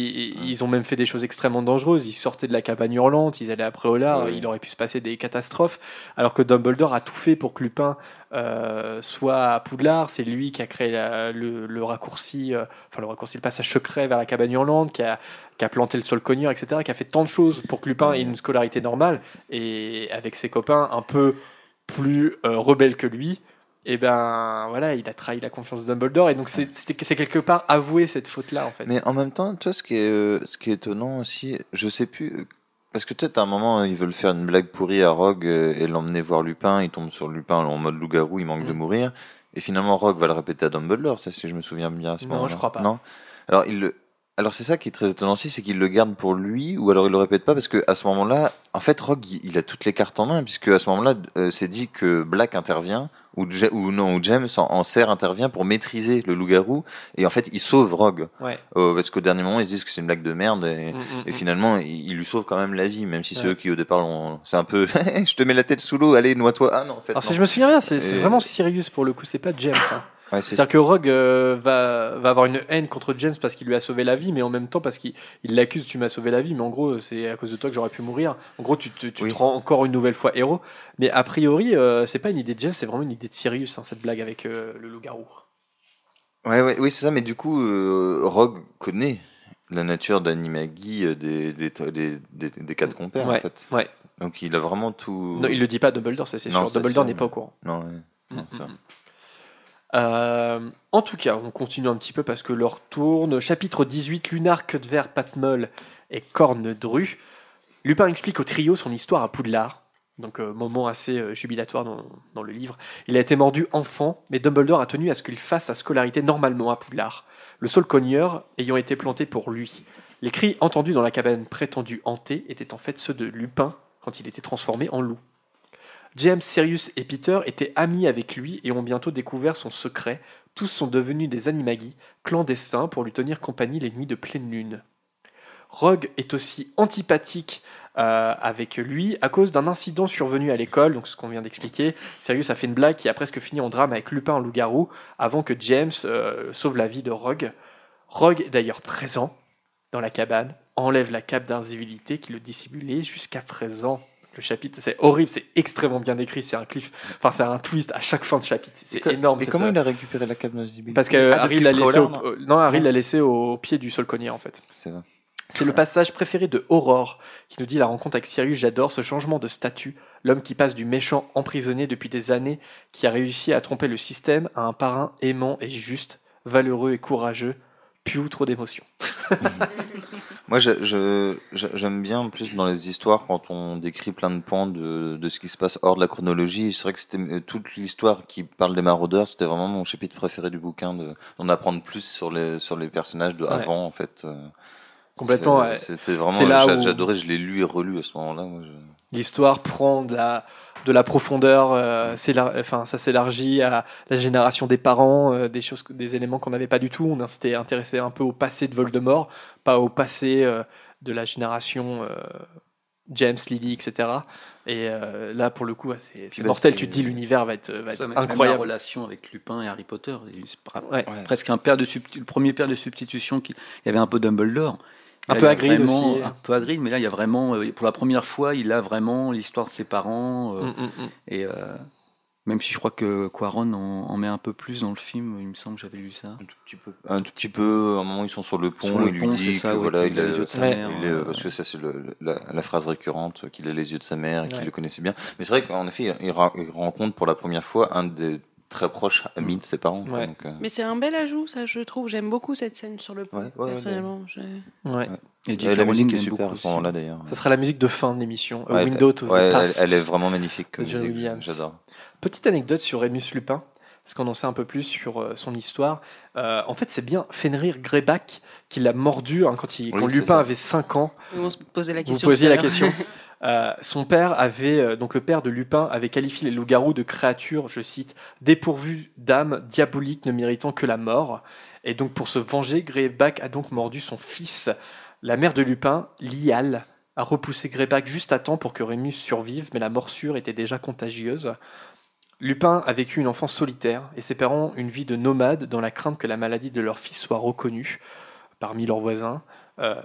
ils ont même fait des choses extrêmement dangereuses. Ils sortaient de la cabane hurlante, ils allaient à Préolard, Ouais. il aurait pu se passer des catastrophes. Alors que Dumbledore a tout fait pour que Lupin euh, soit à Poudlard. C'est lui qui a créé la- le, le raccourci, euh, enfin le raccourci, le passage secret vers la cabane hurlante, qui a, qui a planté le sol cogneur, etc., qui a fait tant de choses pour que Lupin ait une scolarité normale. Et avec ses copains un peu plus euh, rebelles que lui, et ben voilà, il a trahi la confiance de Dumbledore. Et donc c'est quelque part avouer cette faute-là, en fait. Mais en même temps, toi, ce qui est, euh, ce qui est étonnant aussi, je sais plus, parce que peut-être à un moment, ils veulent faire une blague pourrie à Rogue euh, et l'emmener voir Lupin, il tombe sur Lupin en mode loup-garou, il manque de Mm. mourir, et finalement Rogue va le répéter à Dumbledore, ça si je me souviens bien à ce Non, moment-là. je crois pas. Non? Alors il le, alors c'est ça qui est très étonnant aussi, c'est qu'il le garde pour lui, ou alors il le répète pas, parce que à ce moment-là, en fait, Rogue, il, a toutes les cartes en main, puisque à ce moment-là, euh, c'est dit que Black intervient, ou, Ja- ou non, ou James en, en serre intervient pour maîtriser le loup-garou, et en fait, il sauve Rogue. Ouais. Euh, parce qu'au dernier moment, ils se disent que c'est une blague de merde et, Mm, mm, et mm. finalement, il, il lui sauve quand même la vie, même si c'est Ouais. eux qui au départ, c'est un peu, *laughs* je te mets la tête sous l'eau, allez, noie-toi. Ah non, en fait. Alors si je me souviens bien, c'est c'est Et- vraiment Sirius pour le coup, c'est pas James. hein. Ouais, C'est-à-dire que Rogue euh, va, va avoir une haine contre James parce qu'il lui a sauvé la vie, mais en même temps parce qu'il il l'accuse, tu m'as sauvé la vie, mais en gros, c'est à cause de toi que j'aurais pu mourir. En gros, tu, te- tu Oui. te rends encore une nouvelle fois héros. Mais a priori, euh, c'est pas une idée de James, c'est vraiment une idée de Sirius, hein, cette blague avec euh, le loup-garou. Ouais, ouais, oui, c'est ça, mais du coup, euh, Rogue connaît la nature d'Animagi des, des, des, des, des quatre compères, Ouais, en fait. ouais. Donc il a vraiment tout. Non, il le dit pas à Dumbledore, ça c'est sûr. Dumbledore n'est pas au courant. Non, ouais. Non, ça. Euh, en tout cas, on continue un petit peu parce que l'heure tourne. Chapitre 18, Lunar, Cutver, Patmol et Corne-Dru. Lupin explique au trio son histoire à Poudlard. Donc, euh, moment assez euh, jubilatoire dans, dans le livre. Il a été mordu enfant, mais Dumbledore a tenu à ce qu'il fasse sa scolarité normalement à Poudlard. Le sol cogneur ayant été planté pour lui. Les cris entendus dans la cabane prétendue hantée étaient en fait ceux de Lupin quand il était transformé en loup. James, Sirius et Peter étaient amis avec lui et ont bientôt découvert son secret. Tous sont devenus des animagi, clandestins, pour lui tenir compagnie les nuits de pleine lune. Rogue est aussi antipathique euh, avec lui à cause d'un incident survenu à l'école, donc ce qu'on vient d'expliquer. Sirius a fait une blague qui a presque fini en drame avec Lupin en loup-garou avant que James euh, sauve la vie de Rogue. Rogue est d'ailleurs présent dans la cabane, enlève la cape d'invisibilité qui le dissimulait jusqu'à présent. Le chapitre, c'est horrible, c'est extrêmement bien écrit, c'est un cliff, enfin c'est un twist à chaque fin de chapitre, c'est énorme. Mais cette- comment il a récupéré la cape d'invisibilité Parce que Ah, Harry l'a laissé, au... Prolard, non non, Harry l'a laissé au pied du sol cogné en fait. C'est vrai. C'est le passage préféré de Aurore qui nous dit la rencontre avec Sirius. J'adore ce changement de statut. L'homme qui passe du méchant emprisonné depuis des années, qui a réussi à tromper le système, à un parrain aimant et juste, valeureux et courageux. Piou, trop d'émotions. *laughs* Moi, j'aime bien en plus dans les histoires quand on décrit plein de pans de, de ce qui se passe hors de la chronologie. C'est vrai que c'était euh, toute l'histoire qui parle des maraudeurs, c'était vraiment mon chapitre préféré du bouquin, de- d'en apprendre plus sur les sur les personnages de Ouais. avant en fait. euh. Complètement, C'est- ouais. C'était vraiment. Où- J'adorais, je l'ai lu et relu à ce moment-là. Je- L'histoire prend de la, de la profondeur, euh, enfin, ça s'élargit à la génération des parents, euh, des, choses, des éléments qu'on n'avait pas du tout. On s'était intéressé un peu au passé de Voldemort, pas au passé euh, de la génération euh, James, Lily, etc. Et euh, là, pour le coup, ouais, c'est c'est bah, mortel. Tu te dis l'univers va être, va être Ça, même- même incroyable. La relation avec Lupin et Harry Potter, c'est Ouais. presque un père de le premier père de substitution qui il y avait un peu Dumbledore. Un peu il y a Hagrid vraiment- aussi. Un peu Hagrid, mais là il y a vraiment, euh, pour la première fois, il a vraiment l'histoire de ses parents euh, Mm, mm, mm. et euh, Même si je crois que Quaron en, en met un peu plus dans le film, il me semble que j'avais lu ça. Un tout petit peu. Un tout petit peu. À un moment, ils sont sur le pont. Sur le il lui dit ça, que ouais, voilà, il a les yeux de sa ouais, mère, il est- parce que ça c'est le- la, la phrase récurrente qu'il a les yeux de sa mère et qu'il le connaissait bien. Mais c'est vrai qu'en effet, il rencontre pour la première fois un des très proches amis de ses parents. Ouais. donc, euh, Mais c'est un bel ajout, ça, je trouve. J'aime beaucoup cette scène sur le pont, Ouais, ouais, personnellement. Ouais. Et et J.K. la musique est super à ce moment-là d'ailleurs. Ça sera la musique de fin de l'émission. Ouais, Window to ouais, the elle, Past. elle est vraiment magnifique. J'adore. Petite anecdote sur Remus Lupin, parce qu'on en sait un peu plus sur euh, son histoire. Euh, en fait, c'est bien Fenrir Greyback qui l'a mordu hein, quand, il, Oui, quand c'est Lupin ça. avait 5 ans. On se posait la Vous question. posiez tout à la question. *laughs* Euh, son père avait, euh, donc le père de Lupin, avait qualifié les loups-garous de créatures, je cite, dépourvues d'âme, diaboliques, ne méritant que la mort. Et donc pour se venger, Greyback a donc mordu son fils. La mère de Lupin, Lial, a repoussé Greyback juste à temps pour que Rémus survive, mais la morsure était déjà contagieuse. Lupin a vécu une enfance solitaire et ses parents une vie de nomade dans la crainte que la maladie de leur fils soit reconnue parmi leurs voisins. Euh,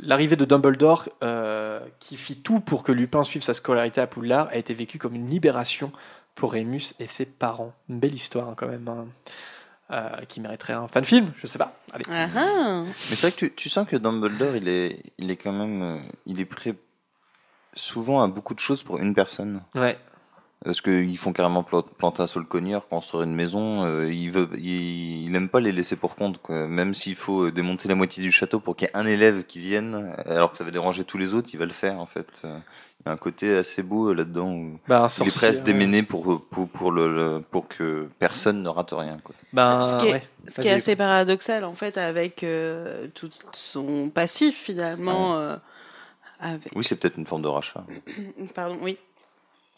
L'arrivée de Dumbledore, euh, qui fit tout pour que Lupin suive sa scolarité à Poudlard, a été vécue comme une libération pour Rémus et ses parents. Une belle histoire hein, quand même, hein, euh, qui mériterait un fan film, je sais pas. Allez. Ah ah. Mais c'est vrai que tu, tu sens que Dumbledore, il est, il est quand même, il est prêt souvent à beaucoup de choses pour une personne. Ouais. Parce qu'ils font carrément pla- planter un sol cogneur, construire une maison. euh, il veut, il, il aime pas les laisser pour compte. Quoi. Même s'il faut euh, démonter la moitié du château pour qu'il y ait un élève qui vienne, alors que ça va déranger tous les autres, il va le faire en fait. Euh, Il y a un côté assez beau euh, là-dedans. Où Bah, il est prêt à se déméner pour, pour, pour, le, pour que personne ne rate rien. Quoi. Ben, ce qui est, ouais. ce qui est Vas-y, assez paradoxal en fait avec euh, tout son passif finalement. euh, avec- Oui, c'est peut-être une forme de rachat. Pardon, oui.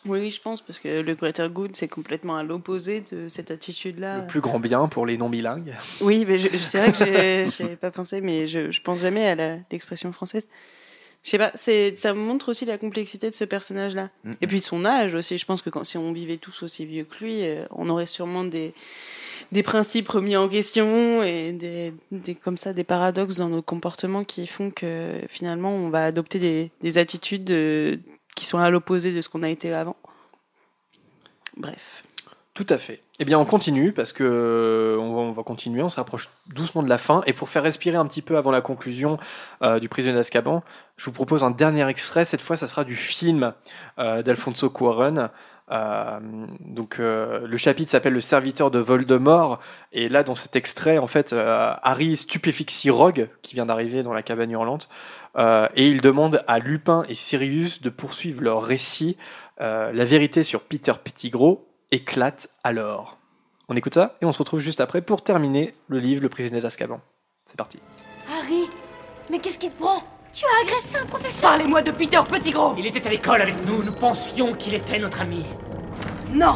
Oui, oui, je pense, parce que le Greater Good, c'est complètement à l'opposé de cette attitude-là. Le plus grand bien pour les non-bilingues. Oui, mais je- je- c'est vrai que j'ai- *laughs* pas pensé, mais je, je pense jamais à la- l'expression française. Je sais pas, c'est, ça montre aussi la complexité de ce personnage-là. Et puis de son âge aussi. Je pense que quand, si on vivait tous aussi vieux que lui, euh, on aurait sûrement des, des principes remis en question et des, des, comme ça, des paradoxes dans nos comportements qui font que finalement on va adopter des, des attitudes euh, qui sont à l'opposé de ce qu'on a été avant. Bref. Tout à fait. Eh bien, on continue parce que euh, on va, on va continuer. On se rapproche doucement de la fin. Et pour faire respirer un petit peu avant la conclusion euh, du Prisonnier d'Azkaban, je vous propose un dernier extrait. Cette fois, ça sera du film euh, d'Alfonso Cuarón. Donc, le chapitre s'appelle Le serviteur de Voldemort. Et là, dans cet extrait, en fait, Harry stupéfie Rogue, qui vient d'arriver dans la cabane hurlante, euh, et il demande à Lupin et Sirius de poursuivre leur récit. Euh, la vérité sur Peter Pettigrew éclate alors. On écoute ça et on se retrouve juste après pour terminer le livre Le prisonnier d'Azkaban. C'est parti. Harry, mais qu'est-ce qui te prend? Tu as agressé un professeur Parlez-moi de Peter Pettigrew Il était à l'école avec nous, nous pensions qu'il était notre ami. Non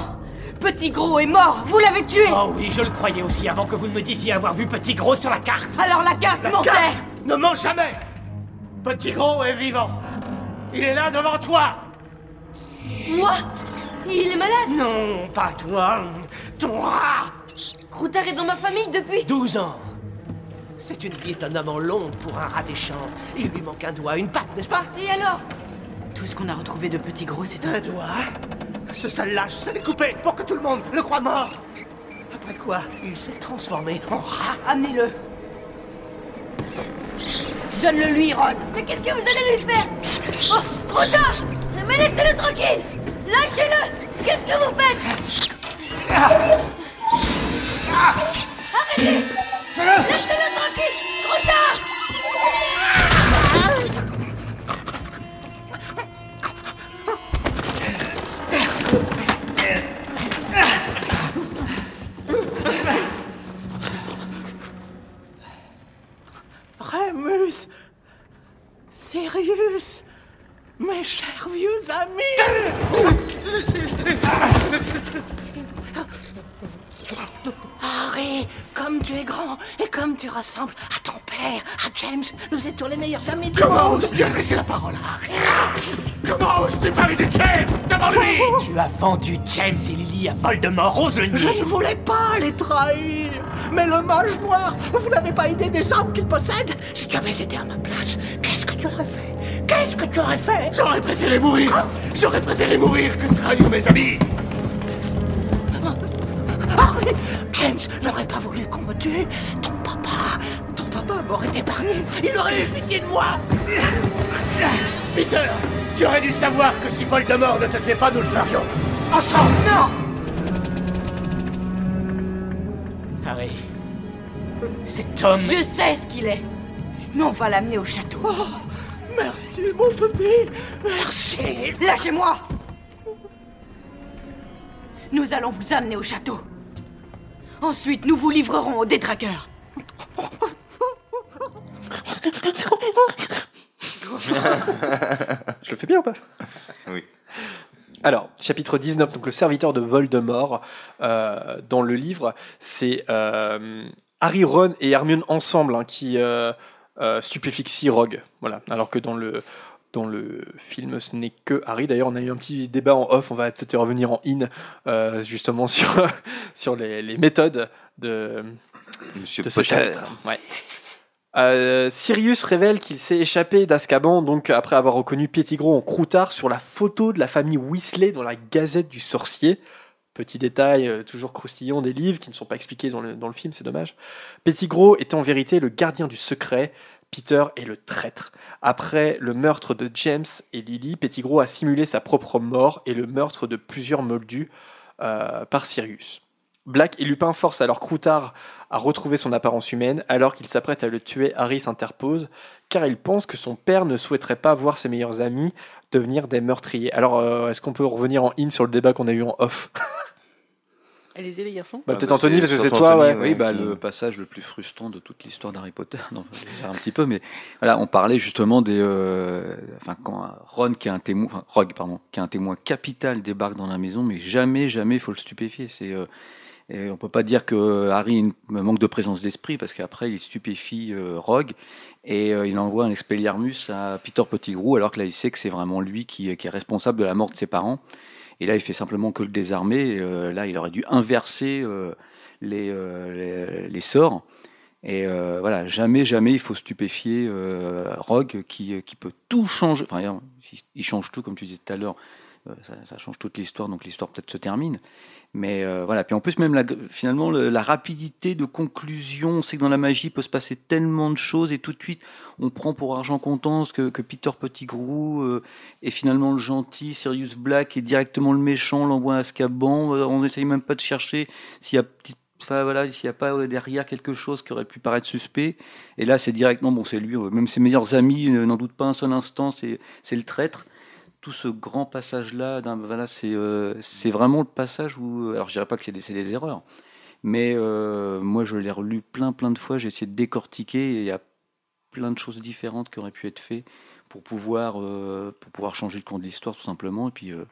Petit Gros est mort Vous l'avez tué Oh oui, je le croyais aussi avant que vous ne me disiez avoir vu Petit Gros sur la carte. Alors la carte La mentait carte ne ment jamais Petit Gros est vivant. Il est là devant toi Moi? Il est malade? Non, pas toi, ton rat Croutard est dans ma famille depuis? 12 ans. C'est une vie étonnamment longue pour un rat des champs. Il lui manque un doigt, une patte, n'est-ce pas? Et alors? Tout ce qu'on a retrouvé de Petit Gros, c'est un doigt? Ce sale lâche se l'est coupé pour que tout le monde le croie mort. Après quoi, il s'est transformé en rat. Amenez-le Donne-le lui, Ron Mais qu'est-ce que vous allez lui faire Oh Croutard Mais laissez-le tranquille Lâchez-le Qu'est-ce que vous faites Arrêtez Laissez-le Sirius Mes chers vieux amis. Harry, comme tu es grand et comme tu ressembles à ton père, à James, nous étions les meilleurs amis du Comment monde. oses-tu adresser la parole à Harry Comment oses-tu parler de James devant lui Tu as vendu James et Lily à Voldemort, ose le nier. Je ne voulais pas les trahir. Mais le mage noir, vous n'avez pas idée des armes qu'il possède Si tu avais été à ma place, qu'est-ce que tu aurais fait? Qu'est-ce que tu aurais fait? J'aurais préféré mourir J'aurais préféré mourir que de trahir mes amis James n'aurait pas voulu qu'on me tue. Ton papa, papa m'aurait épargné. Il aurait eu pitié de moi. Peter, tu aurais dû savoir que si Voldemort ne te tuait pas, nous le ferions. Ensemble Non Harry, cet homme... Je sais ce qu'il est. Mais on va l'amener au château. Oh, merci, mon petit. Merci. Lâchez-moi. Nous allons vous amener au château. Ensuite, nous vous livrerons aux détraqueurs. *laughs* Je le fais bien ou pas? Oui. Alors, chapitre 19, donc le serviteur de Voldemort, euh, dans le livre, c'est euh, Harry, Ron et Hermione ensemble hein, qui euh, euh, stupéfixient Rogue. Voilà. Alors que dans le, dans le film, ce n'est que Harry. D'ailleurs, on a eu un petit débat en off, on va peut-être revenir en in, euh, justement *laughs* sur, sur les, les méthodes de, Monsieur de ce Potter. chapitre. Ouais. Euh, Sirius révèle qu'il s'est échappé d'Azkaban donc après avoir reconnu Pettigrew en croutard sur la photo de la famille Weasley dans la Gazette du Sorcier. Petit détail euh, toujours croustillant des livres qui ne sont pas expliqués dans le, dans le film, c'est dommage. Pettigrew était en vérité le gardien du secret, Peter est le traître. Après le meurtre de James et Lily, Pettigrew a simulé sa propre mort et le meurtre de plusieurs moldus euh, par Sirius. Black et Lupin forcent alors Croutard à retrouver son apparence humaine alors qu'il s'apprête à le tuer. Harry s'interpose car il pense que son père ne souhaiterait pas voir ses meilleurs amis devenir des meurtriers. Alors, euh, est-ce qu'on peut revenir en in sur le débat qu'on a eu en off? Allez-y les garçons? Bah, peut-être Anthony, parce que c'est toi, ouais. Oui, bah, le passage le plus frustrant de toute l'histoire d'Harry Potter. Non, je vais faire un petit peu, mais voilà, on parlait justement des, euh, enfin, quand Ron qui est un témoin, enfin, Rogue, pardon, qui est un témoin capital débarque dans la maison, mais jamais, jamais il faut le stupéfier. C'est, euh, et on peut pas dire que Harry manque de présence d'esprit parce qu'après il stupéfie euh, Rogue et euh, il envoie un expelliarmus à Peter Pettigrew alors que là il sait que c'est vraiment lui qui, est responsable de la mort de ses parents. Et là, il fait simplement que le désarmer. Euh, là, il aurait dû inverser les, les, sorts. Et voilà, jamais, jamais il faut stupéfier Rogue qui, qui peut tout changer. Enfin, il- change tout, comme tu disais tout à l'heure. Ça change toute l'histoire, donc l'histoire peut-être se termine. Mais euh, voilà, puis en plus même finalement le- la rapidité de conclusion, on sait que dans la magie il peut se passer tellement de choses et tout de suite on prend pour argent comptant ce que, que Peter Pettigrew euh, est finalement le gentil, Sirius Black est directement le méchant, l'envoie à Azkaban, euh, on n'essaye même pas de chercher s'il y a voilà, s'il n'y a pas derrière quelque chose qui aurait pu paraître suspect. Et là, c'est directement, bon, c'est lui, même ses meilleurs amis n'en doutent pas un seul instant, c'est c'est le traître tout ce grand passage-là, voilà, c'est euh, vraiment le passage où, alors je dirais pas que c'est des, des erreurs, mais euh, moi je l'ai relu plein plein de fois, j'ai essayé de décortiquer et il y a plein de choses différentes qui auraient pu être faites pour pouvoir euh, pour pouvoir changer le cours de l'histoire tout simplement. Et puis euh,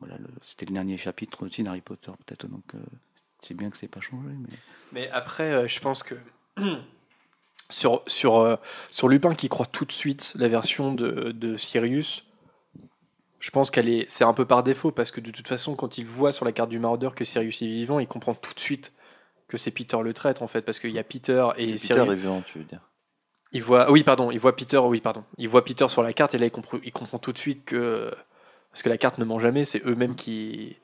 voilà, c'était le dernier chapitre aussi d'Harry Potter peut-être, donc c'est bien que c'est pas changé. Mais... Mais après, je pense que *clears throat* sur, sur, sur Lupin qui croit tout de suite la version de, de Sirius, je pense qu'elle est, c'est un peu par défaut parce que de toute façon, quand il voit sur la carte du maraudeur que Sirius est vivant, il comprend tout de suite que c'est Peter le traître en fait parce qu'il y a Peter et Peter Sirius. est vivant, tu veux dire. Il voit, oui, pardon, il voit Peter, oui, pardon, il voit Peter sur la carte et là il comprend, il comprend tout de suite que parce que la carte ne ment jamais, c'est eux-mêmes qui,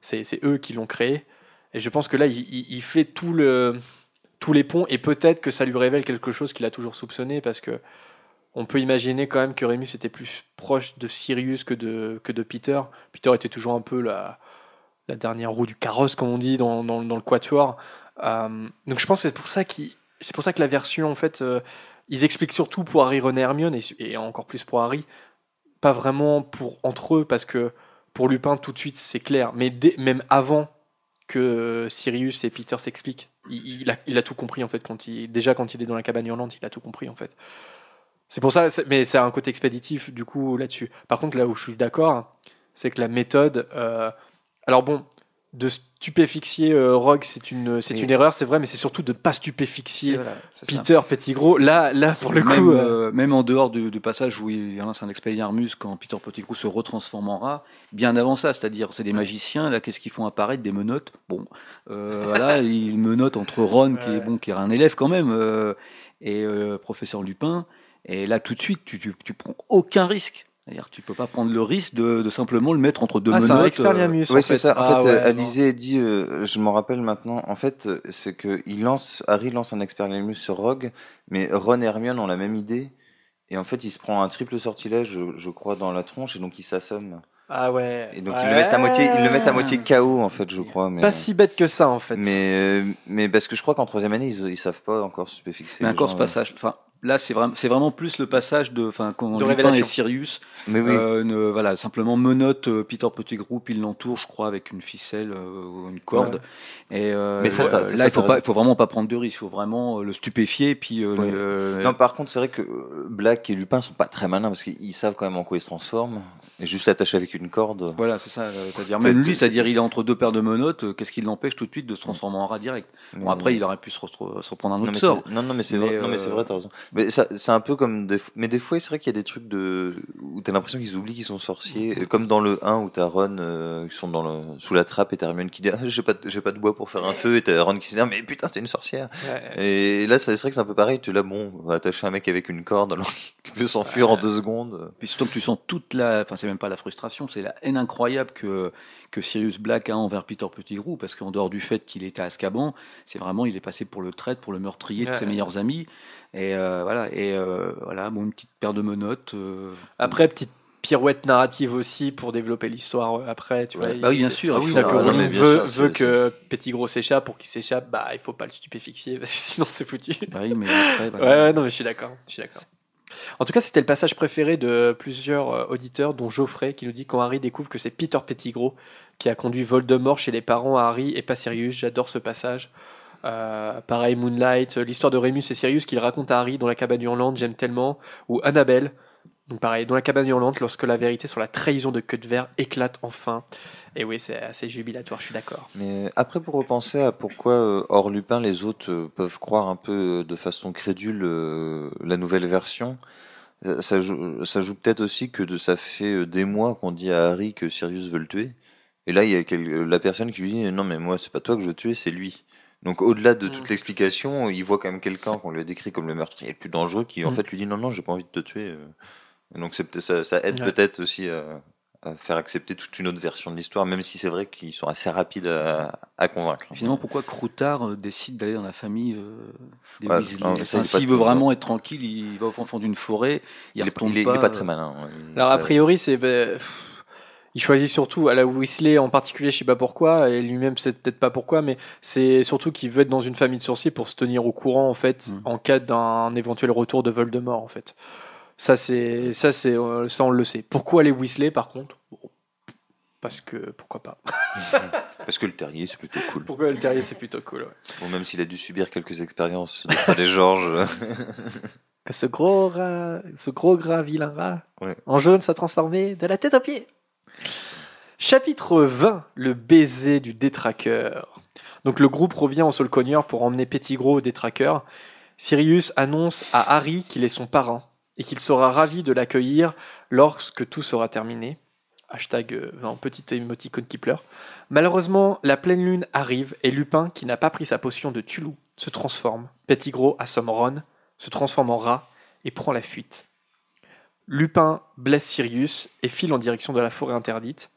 c'est, eux qui l'ont créé. Et je pense que là, il, il- il fait tout le, tous les ponts et peut-être que ça lui révèle quelque chose qu'il a toujours soupçonné parce que on peut imaginer quand même que Remus était plus proche de Sirius que de, que de Peter. Peter était toujours un peu la, la dernière roue du carrosse, comme on dit dans, dans, le quatuor. Euh, donc je pense que c'est pour ça pour ça que la version en fait euh, ils expliquent surtout pour Harry, Ron et Hermione et, encore plus pour Harry, pas vraiment pour entre eux parce que pour Lupin tout de suite c'est clair, mais même avant que Sirius et Peter s'expliquent, il, il a, il a tout compris en fait quand il déjà quand il est dans la cabane hurlante, il a tout compris en fait. C'est pour ça, mais c'est un côté expéditif du coup là-dessus. Par contre là où je suis d'accord, c'est que la méthode, euh, alors bon, de stupéfixier euh, Rogue, c'est une, c'est une erreur, c'est vrai, mais c'est surtout de pas stupéfixier Voilà, c'est ça. Peter Pettigrew. Là, là pour le même, coup, euh, euh, même en dehors du, du passage où il lance un expelliarmus quand Peter Pettigrew se retransforme en rat, bien avant ça, c'est-à-dire c'est des magiciens là, qu'est-ce qu'ils font apparaître? Des menottes? Bon, euh, voilà, ils menottent entre Ron qui est bon, qui est un élève quand même, euh, et euh, professeur Lupin. Et là tout de suite, tu, tu, tu prends aucun risque. C'est-à-dire, tu peux pas prendre le risque de, de simplement le mettre entre deux Ah, c'est un menottes. Expelliarmus, Oui, c'est ça. En Ah, fait, ouais, euh, non. Alizé dit, euh, je m'en rappelle maintenant. En fait, euh, c'est que il lance, Harry lance un Expelliarmus sur Rogue, mais Ron et Hermione ont la même idée. Et en fait, il se prend un triple sortilège, je, je crois, dans la tronche, et donc il s'assomme. Ah ouais. Et donc ils le mettent à moitié, ils le mettent à moitié KO en fait, je crois. Mais, Pas si bête que ça en fait. Mais euh, mais parce que je crois qu'en troisième année, ils, ils savent pas encore stupéfixer. Mais les encore gens, ce passage. Enfin, là, c'est vraiment, c'est vraiment plus le passage de, enfin, quand De Lupin et Sirius, Mais oui. euh, ne- voilà, simplement menotte euh, Peter Pettigrew, puis il l'entoure, je crois, avec une ficelle euh, ou une corde. Et euh, Mais ça, là, ça, il faut pas, il faut vraiment pas prendre de risque. Il faut vraiment euh, le stupéfier, puis euh, Ouais. le- Non, par contre, c'est vrai que euh, Black et Lupin sont pas très malins parce qu'ils savent quand même en quoi ils se transforment. Et juste l'attacher avec une corde. Voilà, c'est ça. euh, C'est-à-dire même lui, c'est- c'est-à-dire il est entre deux paires de menottes. euh, Qu'est-ce qui l'empêche tout de suite de se transformer en rat direct? Bon, Mais- après, il aurait pu se, re- se reprendre un Non autre mais, sort. non, non, mais c'est vrai, non, mais c'est euh, vrai, t'as raison. Mais ça, c'est un peu comme des, mais des fois, c'est vrai qu'il y a des trucs de, où t'as l'impression qu'ils oublient qu'ils sont sorciers. Mm. Comme dans le 1 où t'as Ron, euh, qui sont dans le, sous la trappe et t'as Hermione qui dit, ah, j'ai pas, de- j'ai pas de bois pour faire un feu et t'as Ron qui se dit, Ah, mais putain, t'es une sorcière. Ouais. Et là, c'est vrai que c'est un peu pareil. Tu es là, bon, on va attacher un mec avec une corde alors qu'il peut s'enfuir en deux secondes. Puis surtout que tu sens toute la, enfin c'est même pas la frustration, c'est la haine incroyable que que Sirius Black a envers Peter Pettigrew, parce qu'en dehors du fait qu'il était à Azkaban, c'est vraiment il est passé pour le traître, pour le meurtrier de Ouais. ses meilleurs amis, et euh, voilà, et euh, voilà, bon une petite paire de menottes. euh, Après, petite pirouette narrative aussi pour développer l'histoire après, tu vois. Ouais. Bah oui, bien sûr, Ah oui, que Rowling bien veut, sûr, veut c'est- que Pettigrew s'échappe. Pour qu'il s'échappe, bah, il faut pas le stupéfixier *laughs* parce que sinon c'est foutu. bah oui, mais après, ouais, non, mais je suis d'accord. Je suis d'accord. En tout cas, c'était le passage préféré de plusieurs euh, auditeurs, dont Geoffrey, qui nous dit quand Harry découvre que c'est Peter Pettigrew qui a conduit Voldemort chez les parents Harry et pas Sirius. J'adore ce passage. Euh, pareil, Moonlight, euh, l'histoire de Remus et Sirius qu'il raconte à Harry dans la cabane hurlante, j'aime tellement. Ou Annabelle, donc pareil, dans la cabane hurlante, lorsque la vérité sur la trahison de Cuthbert éclate enfin. Et oui, c'est assez jubilatoire, je suis d'accord. Mais après, pour repenser à pourquoi, euh, hors Lupin, les autres euh, peuvent croire un peu euh, de façon crédule euh, la nouvelle version, ça joue, ça joue peut-être aussi que de, ça fait des mois qu'on dit à Harry que Sirius veut le tuer. Et là, il y a quel- la personne qui lui dit Non, mais moi, c'est pas toi que je veux tuer, c'est lui. Donc, au-delà de toute l'explication, il voit quand même quelqu'un qu'on lui a décrit comme le meurtrier le plus dangereux qui, en Mm. fait, lui dit Non, non, j'ai pas envie de te tuer. Euh. Et donc, ça, ça aide Ouais. peut-être aussi à, à faire accepter toute une autre version de l'histoire, même si c'est vrai qu'ils sont assez rapides à, à convaincre. Finalement, pourquoi Croutard euh, décide d'aller dans la famille euh, des Ouais, Weasley Enfin, S'il veut vraiment être tranquille, il va au fond d'une forêt, il, Il est, retombe il est- il pas. très malin. hein. Il- Alors a euh, priori, c'est bah, il choisit surtout à la Weasley en particulier, je sais pas pourquoi, et lui-même c'est peut-être pas pourquoi, mais c'est surtout qu'il veut être dans une famille de sorciers pour se tenir au courant en fait Mm. en cas d'un éventuel retour de Voldemort en fait. Ça c'est ça c'est euh, ça on le sait. Pourquoi les Weasley par contre? Parce que pourquoi pas. *laughs* Parce que le terrier, c'est plutôt cool. Pourquoi le terrier c'est plutôt cool. ouais. Bon, même s'il a dû subir quelques expériences de Fred et Georges. Que *laughs* ce gros rat, ce gros gras vilain rat Ouais. en jaune soit transformé de la tête aux pieds. Chapitre 20, le baiser du détraqueur. Donc le groupe revient en Solcogneur pour emmener Pettigrew au détraqueur. Sirius annonce à Harry qu'il est son parrain et qu'il sera ravi de l'accueillir lorsque tout sera terminé. Hashtag euh, non, petit émoticône qui pleure. Malheureusement, la pleine lune arrive et Lupin, qui n'a pas pris sa potion de Tulou, se transforme. Pettigrew assomme Ron, se transforme en rat et prend la fuite. Lupin blesse Sirius et file en direction de la forêt interdite.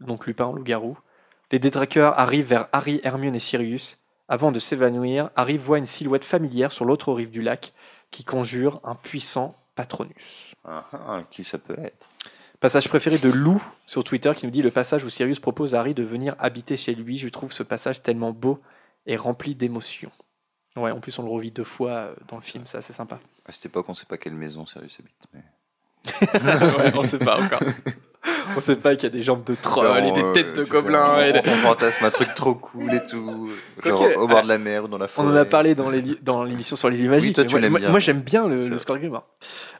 Donc Lupin loup-garou. Les détraqueurs arrivent vers Harry, Hermione et Sirius. Avant de s'évanouir, Harry voit une silhouette familière sur l'autre rive du lac qui conjure un puissant Patronus. Ah, ah, qui ça peut être? Passage préféré de Lou sur Twitter qui nous dit le passage où Sirius propose à Harry de venir habiter chez lui. Je trouve ce passage tellement beau et rempli d'émotions. Ouais, en plus on le revit deux fois euh, dans le film, ça c'est sympa. À cette époque, on sait pas quelle maison Sirius habite. Mais... *laughs* ouais, on sait pas encore. *laughs* *laughs* On sait pas qu'il y a des jambes de troll et des euh, têtes de gobelins. On, et on fantasme un truc trop cool et tout. Genre au bord de la mer ou dans la On forêt. en a parlé dans l'émission sur les lieux magiques. moi- j'aime bien le, le. Scorpion.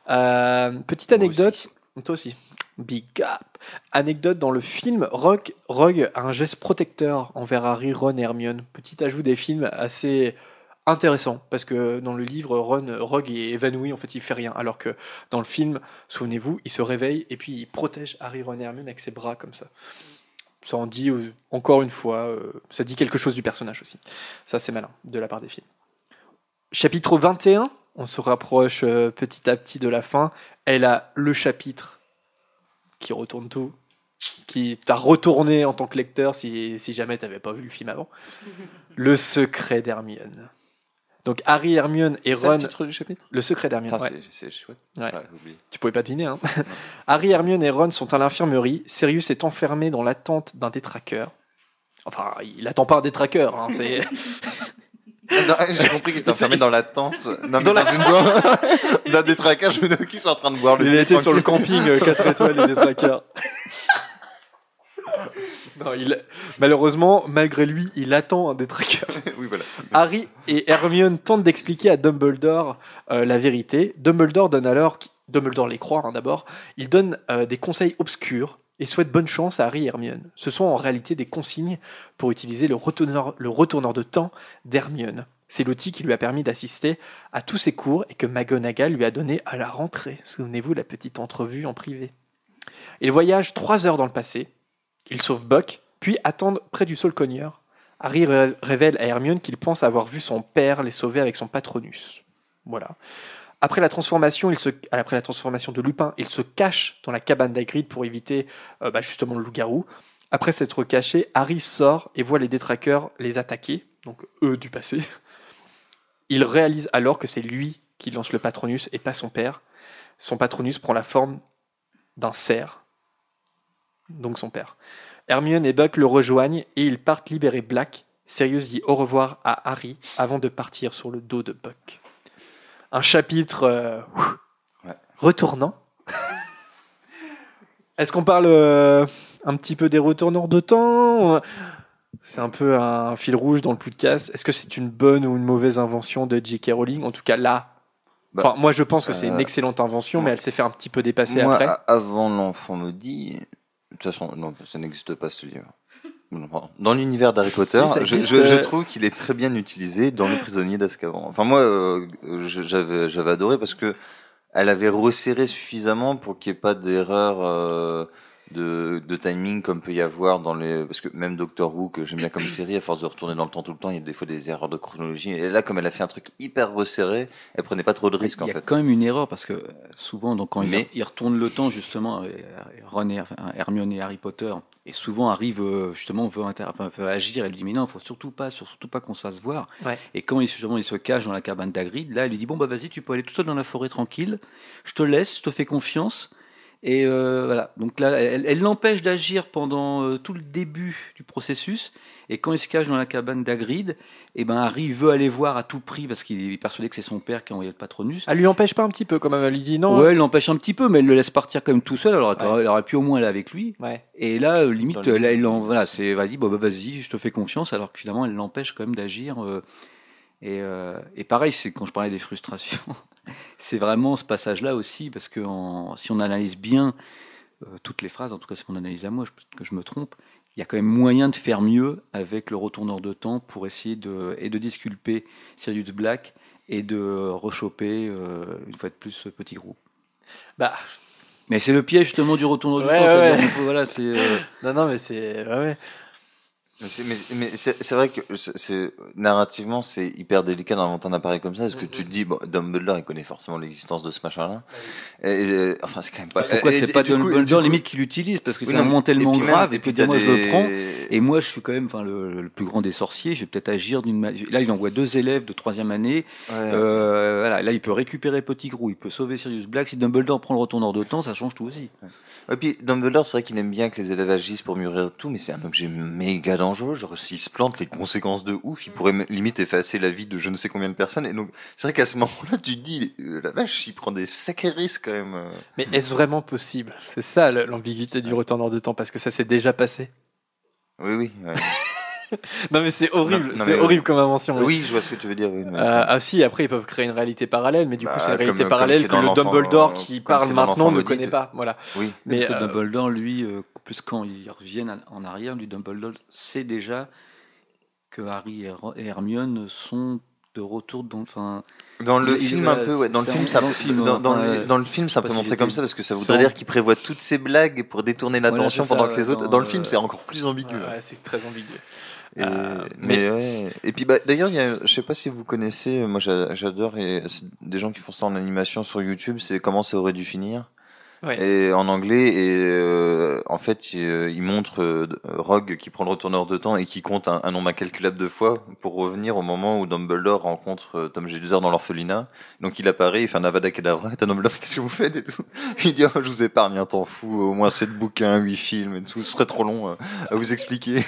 Euh, petite anecdote. Toi aussi. Big up. Anecdote dans le film, Rogue, Rogue a un geste protecteur envers Harry, Ron et Hermione. Petit ajout des films assez intéressant parce que dans le livre, Ron, Rogue est évanoui, en fait, il fait rien. Alors que dans le film, souvenez-vous, il se réveille et puis il protège Harry, Ron et Hermione avec ses bras comme ça. Ça en dit euh, encore une fois, euh, ça dit quelque chose du personnage aussi. Ça, c'est malin de la part des films. Chapitre 21, on se rapproche euh, petit à petit de la fin. Elle a le chapitre qui retourne tout, qui t'a retourné en tant que lecteur si, si jamais t'avais pas vu le film avant. *laughs* Le secret d'Hermione. Donc Harry, Hermione et Ron. le titre du chapitre? Le secret d'Hermione. Ouais. c'est- chouette. Ouais. Ouais. Tu pouvais pas deviner. Hein. *laughs* Harry, Hermione et Ron sont à l'infirmerie. Sirius est enfermé dans l'attente d'un détraqueur. Enfin, il attend pas un détraqueur. Hein, c'est... *laughs* J'ai compris qu'il était enfermé dans la tente. Non, mais Dans dans, la- une zone *laughs* d'un détraquage, je me dis qu'ils sont en train de boire le Il été sur le camping 4 étoiles et des trackers. Non, il... Malheureusement, malgré lui, il attend un détraqueur. *laughs* oui, voilà. Harry et Hermione tentent d'expliquer à Dumbledore euh, la vérité. Dumbledore donne alors, Dumbledore les croit hein, d'abord, il donne euh, des conseils obscurs et souhaite bonne chance à Harry et Hermione. Ce sont en réalité des consignes pour utiliser le retourneur, le retourneur de temps d'Hermione. C'est l'outil qui lui a permis d'assister à tous ses cours et que McGonagall lui a donné à la rentrée. Souvenez-vous la petite entrevue en privé. Ils voyagent trois heures dans le passé. Ils sauvent Buck, puis attendent près du Solcogneur. Harry ré- révèle à Hermione qu'il pense avoir vu son père les sauver avec son Patronus. Voilà. Après la transformation, de Lupin, il se cache dans la cabane d'Hagrid pour éviter euh, bah, justement le loup-garou. Après s'être caché, Harry sort et voit les détraqueurs les attaquer, donc eux du passé. *laughs* Il réalise alors que c'est lui qui lance le Patronus et pas son père. Son Patronus prend la forme d'un cerf, donc son père. Hermione et Buck le rejoignent et ils partent libérer Black. Sirius dit au revoir à Harry avant de partir sur le dos de Buck. Un chapitre euh, retournant. *laughs* Est-ce qu'on parle euh, un petit peu des retourneurs de temps C'est un peu un fil rouge dans le podcast. Est-ce que c'est une bonne ou une mauvaise invention de J.K. Rowling? En tout cas, là. Bah, Enfin, moi, je pense que c'est une euh, excellente invention, mais elle s'est fait un petit peu dépasser Moi, après. avant l'enfant maudit, toute façon, non, ça n'existe pas ce livre. *laughs* Dans l'univers d'Harry Potter, Si, je, existe, je- je euh, trouve qu'il est très bien utilisé dans Le Prisonnier d'Azkaban. Enfin, moi, euh, j'avais, j'avais adoré parce que elle avait resserré suffisamment pour qu'il n'y ait pas d'erreur euh, de, de timing comme peut y avoir dans les. Parce que même Doctor Who, que j'aime bien comme *clears throat* série, à force de retourner dans le temps tout le temps, il y a des fois des erreurs de chronologie. Et là, comme elle a fait un truc hyper resserré, elle prenait pas trop de risques en Il y a fait. quand même une erreur parce que euh, souvent, donc, quand Mais- il, retourne le temps, justement, Ron et enfin, Hermione et Harry Potter, et souvent arrive euh, justement veut, inter- enfin, veut agir, et lui dit mais non, faut surtout pas, surtout pas qu'on se fasse voir. Ouais. Et quand il, justement, il se cache dans la cabane d'Hagrid, là, il lui dit bon bah vas-y, tu peux aller tout seul dans la forêt tranquille, je te laisse, je te fais confiance. Et euh, voilà, donc là, elle l'empêche d'agir pendant euh, tout le début du processus. Et quand il se cache dans la cabane d'Hagrid, et ben Harry veut aller voir à tout prix parce qu'il est persuadé que c'est son père qui a envoyé le Patronus. Elle lui empêche pas un petit peu quand même. Elle lui dit non. Ouais, elle l'empêche un petit peu, mais elle le laisse partir quand même tout seul. Alors elle aurait pu au moins aller avec lui. Ouais. Et là, euh, limite, elle, elle voilà, c'est, elle dit, bon, bah, vas-y, je te fais confiance, alors que finalement, elle l'empêche quand même d'agir. euh, et, euh, et pareil, c'est quand je parlais des frustrations, c'est vraiment ce passage-là aussi, parce que en- si on analyse bien euh, toutes les phrases, en tout cas c'est mon analyse à moi, je- que je me trompe, il y a quand même moyen de faire mieux avec le retourneur de temps pour essayer de, et de disculper Sirius Black et de rechoper euh, une fois de plus ce petit groupe. Bah. Mais c'est le piège justement du retourneur Ouais, du temps. ouais, ouais. voilà, c'est. euh, Non, non, mais c'est. Mais c'est, mais, mais c'est, c'est vrai que c'est, c'est- narrativement c'est hyper délicat d'inventer un appareil comme ça parce que tu te dis bon Dumbledore il connaît forcément l'existence de ce machin-là. Et, et- enfin c'est quand même pas Pourquoi et- c'est et pas Dumbledore limite qui l'utilise? Parce que Oui, c'est non, un moment tellement et puis même- grave et puis moi je le prends et moi je suis quand même enfin le, le plus grand des sorciers je vais peut-être agir d'une manière là il envoie deux élèves de troisième année euh, voilà là il peut récupérer Petit Gros il peut sauver Sirius Black si Dumbledore prend le retourneur de temps ça change tout aussi. Et puis Dumbledore, c'est vrai qu'il aime bien que les élèves agissent pour mûrir tout, mais c'est un objet méga dangereux. Genre s'il se plante, les conséquences de ouf, il pourrait limite effacer la vie de je ne sais combien de personnes. Et donc c'est vrai qu'à ce moment-là, tu te dis euh, la vache, il prend des sacrés risques quand même. euh. Mais est-ce vraiment possible? C'est ça l'ambiguïté du retourneur de temps, parce que ça s'est déjà passé. Oui, oui. ouais. *laughs* non, mais c'est horrible, c'est mais- horrible comme invention. Oui, je vois ce que tu veux dire. Oui, mais Euh, ah si, après ils peuvent créer une réalité parallèle, mais du Bah, coup c'est une réalité comme- parallèle que le Dumbledore qui parle maintenant ne connaît de- pas. Voilà. Oui. Mais parce que euh, Dumbledore lui euh, plus quand ils reviennent en arrière lui Dumbledore sait déjà que Harry et Hermione sont de retour dans enfin Dans le il- film, un peu, ouais. Dans le film, ça, dans le film, dans, le, dans le film, ça peut montrer comme ça parce que ça sans- voudrait dire qu'il prévoit toutes ces blagues pour détourner l'attention pendant que les autres. dans, le film, c'est encore plus ambigu. ouais, c'est très ambigu. Et, Euh, mais, ouais. Et puis bah, d'ailleurs, je sais pas si vous connaissez, moi j'a- j'adore des gens qui font ça en animation sur YouTube. C'est comment ça aurait dû finir. Et en anglais et euh, en fait il, euh, il montre euh, Rogue qui prend le retourneur de temps et qui compte un, un nombre incalculable de fois pour revenir au moment où Dumbledore rencontre euh, Tom Jedusor dans l'orphelinat. Donc il apparaît il fait un Avada Kedavra. Et t'as Dumbledore *laughs* qu'est-ce que vous faites et tout? Il dit oh, je vous épargne un temps fou au moins sept bouquins huit films et tout ce serait trop long euh, à vous expliquer.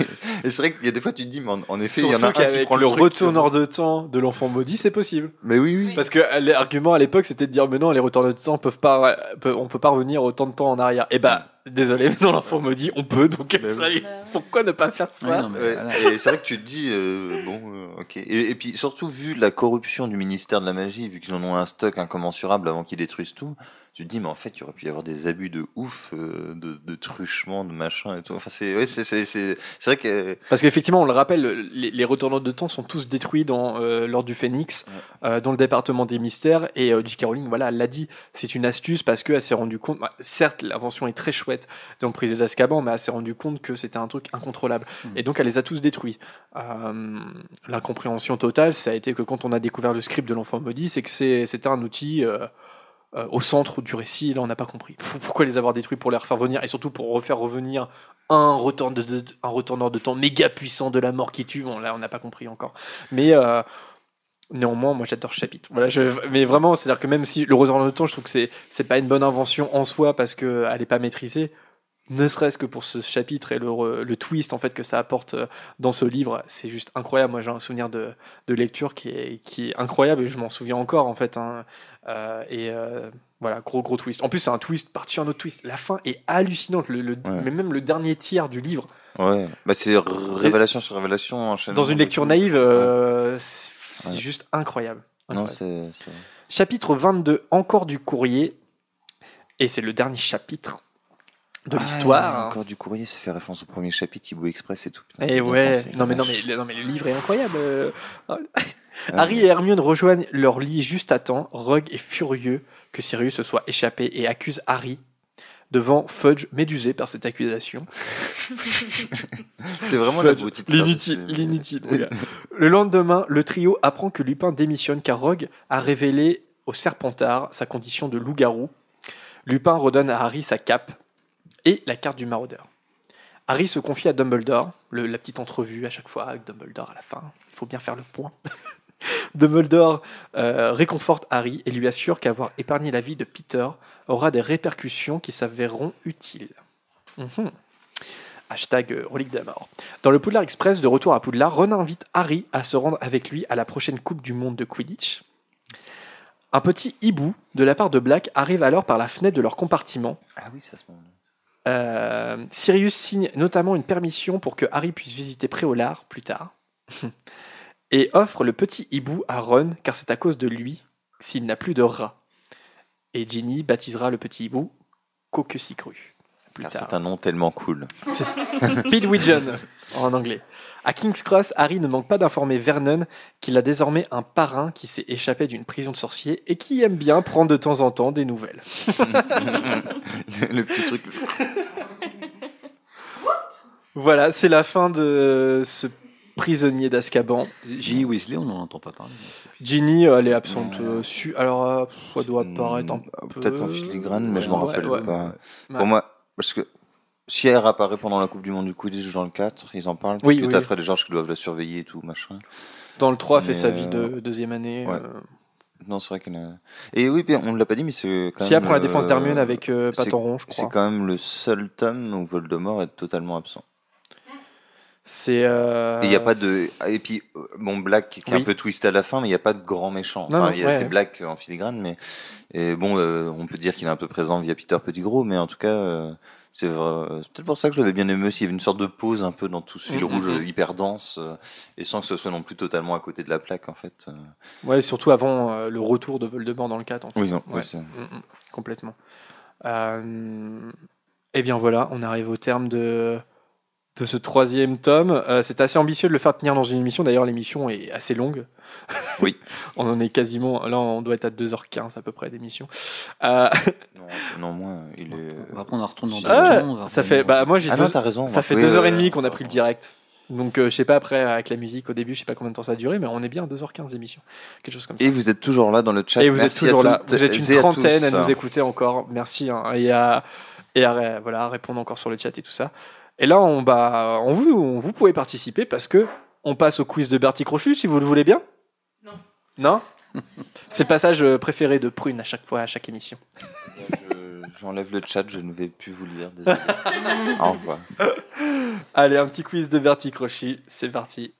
Et c'est vrai qu'il y a des fois tu te dis mais en, en effet il y en a un qui prend le, le, retourneur de temps de l'enfant maudit, c'est possible. mais oui oui. Parce que euh, l'argument à l'époque, c'était de dire, mais non, les retourneurs de temps peuvent pas, peuvent- on peut pas revenir autant de temps en arrière. Et bah, désolé, mais dans l'enfant maudit, on peut, donc Mais ça, oui. pourquoi ne pas faire ça Ouais, non, mais Ouais, voilà. Et c'est vrai que tu te dis, euh, bon, euh, ok. Et, et puis surtout, vu la corruption du ministère de la magie, vu qu'ils en ont un stock incommensurable avant qu'ils détruisent tout, tu te dis, mais en fait, il aurait pu y avoir des abus de ouf, euh, de, de truchement, de machin et tout. Enfin, c'est ouais, c'est vrai que Parce qu'effectivement, on le rappelle, les, les retourneurs de temps sont tous détruits dans euh, l'ordre du Phénix, euh, dans le département des mystères. Et euh, J.K. Rowling, voilà, elle l'a dit, c'est une astuce parce qu'elle s'est rendue compte. bah, certes, l'invention est très chouette dans le prisonnier d'Azkaban, mais elle s'est rendue compte que c'était un truc incontrôlable. Et donc, elle les a tous détruits. Euh, L'incompréhension totale, ça a été que quand on a découvert le script de l'enfant maudit, c'est que c'était un outil. Euh, euh, au centre du récit, là on n'a pas compris. Pourquoi les avoir détruits pour les refaire revenir et surtout pour refaire revenir un, retour de, un retourneur de temps méga puissant de la mort qui tue Bon, là on n'a pas compris encore. Mais euh, néanmoins, moi j'adore ce chapitre. Voilà, mais vraiment, c'est-à-dire que même si le retourneur de temps, je trouve que c'est c'est pas une bonne invention en soi parce qu'elle n'est pas maîtrisée. Ne serait-ce que pour ce chapitre et le, le twist en fait que ça apporte euh, dans ce livre, c'est juste incroyable. Moi, j'ai un souvenir de, de lecture qui est, qui est incroyable et je m'en souviens encore en fait. hein. Euh, et euh, voilà, gros gros twist. En plus, c'est un twist par-dessus un autre twist. La fin est hallucinante. Le, le- Ouais. Mais même le dernier tiers du livre, ouais, bah c'est révélation sur révélation dans une lecture naïve, euh, c'est juste incroyable. Non, Incroyable. c'est- Chapitre 22, encore du courrier. Et c'est le dernier chapitre de Ah, l'histoire. Encore du courrier, ça fait référence au premier chapitre, Thibaut Express et tout. Putain, Et Eh ouais, pensé, non mais, non, la mais, non mais le livre est incroyable. euh. Ah Harry et Hermione rejoignent leur lit juste à temps. Rogue est furieux que Sirius se soit échappé et accuse Harry devant Fudge, médusé par cette accusation. *laughs* C'est vraiment Fudge, l'abruti de ça, L'inutile, l'inutile. le lendemain, le trio apprend que Lupin démissionne car Rogue a révélé au Serpentard sa condition de loup-garou. Lupin redonne à Harry sa cape et la carte du maraudeur. Harry se confie à Dumbledore, le- la petite entrevue à chaque fois avec Dumbledore à la fin. Il faut bien faire le point. *laughs* Dumbledore euh, réconforte Harry et lui assure qu'avoir épargné la vie de Peter aura des répercussions qui s'avéreront utiles. Mhm. Hashtag euh, relique de la mort. Dans le Poudlard Express de retour à Poudlard, Ron invite Harry à se rendre avec lui à la prochaine Coupe du Monde de Quidditch. Un petit hibou de la part de Black arrive alors par la fenêtre de leur compartiment. Ah oui, ce moment-là. Euh, Sirius signe notamment une permission pour que Harry puisse visiter Préolard plus tard. *laughs* et offre le petit hibou à Ron car c'est à cause de lui s'il n'a plus de rat. Et Ginny baptisera le petit hibou tard. c'est un nom tellement cool. *laughs* Pidweedon en anglais. À King's Cross, Harry ne manque pas d'informer Vernon qu'il a désormais un parrain qui s'est échappé d'une prison de sorciers et qui aime bien prendre de temps en temps des nouvelles. *laughs* le petit truc. Voilà, c'est la fin de ce prisonnier d'Azkaban. Ginny Weasley, on n'en entend pas parler. Ginny, elle est absente. euh, su- Alors, euh, ça doit apparaître un peu. Peut-être en filigrane, mais je m'en Ouais, rappelle ouais. pas. Ouais. Pour moi, parce que si elle apparaît pendant la Coupe du Monde du Quidditch dans le 4, ils en parlent. Oui, oui. t'as Fred et George qui doivent la surveiller et tout, machin. Dans le 3, fait sa vie euh, de deuxième année. ouais. euh. Non, c'est vrai en a. Et oui, on ne l'a pas dit, mais c'est quand Si, même. après la défense euh, d'Hermione avec, euh, je crois. C'est quand même le seul tome où Voldemort est totalement absent. C'est. euh, Et il y a pas de. Et puis, bon, Black qui est Oui. un peu twisté à la fin, mais il n'y a pas de grand méchant. Enfin, non, il y a ouais, ouais. Black en filigrane, mais. Et bon, euh, on peut dire qu'il est un peu présent via Peter Pettigrew, mais en tout cas, euh, c'est peut-être pour ça que je l'avais bien aimé aussi. Il y avait une sorte de pause un peu dans tout ce fil Mm, rouge mm, euh, mm. hyper dense, euh, et sans que ce soit non plus totalement à côté de la plaque, en fait. euh. Ouais, surtout avant euh, le retour de Voldemort dans le 4. En fait. Oui, non, oui, Ouais. complètement. Euh, et bien voilà, on arrive au terme de, de ce troisième tome. Euh, c'est assez ambitieux de le faire tenir dans une émission. D'ailleurs, l'émission est assez longue. Oui. *laughs* on en est quasiment. Là, on doit être à 2h15 à peu près d'émission. Euh, *laughs* Non, non, moins, il est. Après, on retourne dans ah, va ça fait. Bah, moi, j'ai Ah deux, non, t'as raison. Ça fait Oui, deux heures et euh, demie qu'on a pris le direct. Donc, euh, je sais pas, après, avec la musique au début, je sais pas combien de temps ça a duré, mais on est bien à 2h15 d'émission. Quelque chose comme ça. Et vous êtes toujours là dans le chat. Et vous êtes toujours là. Vous êtes une trentaine à, tous. nous écouter encore. Merci. hein, et à, et à voilà, à répondre encore sur le chat et tout ça. Et là, on, bah, on vous, on- vous pouvez participer parce que on passe au quiz de Bertie Crochu, si vous le voulez bien. Non. *laughs* C'est le passage euh, préféré de Prune à chaque fois, à chaque émission. Je- J'enlève le chat, je ne vais plus vous lire. Désolé. *laughs* Au revoir. Allez, un petit quiz de Bertie. C'est parti.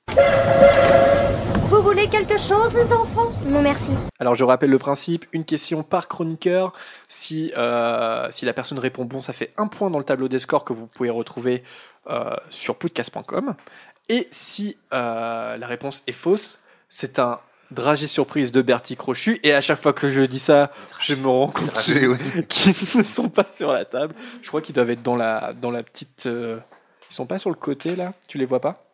Vous voulez quelque chose, les enfants? Non, merci. Alors je rappelle le principe, une question par chroniqueur. Si, euh, si la personne répond bon, ça fait un point dans le tableau des scores que vous pouvez retrouver euh, sur podcast.com. Et si euh, la réponse est fausse, c'est un dragé surprise de Bertie Crochu. Et à chaque fois que je dis ça, je me rends compte *laughs* qu'ils ouais. ne sont pas sur la table. Je crois qu'ils doivent être dans la, dans la petite... euh, Ils sont pas sur le côté là? Tu les vois pas?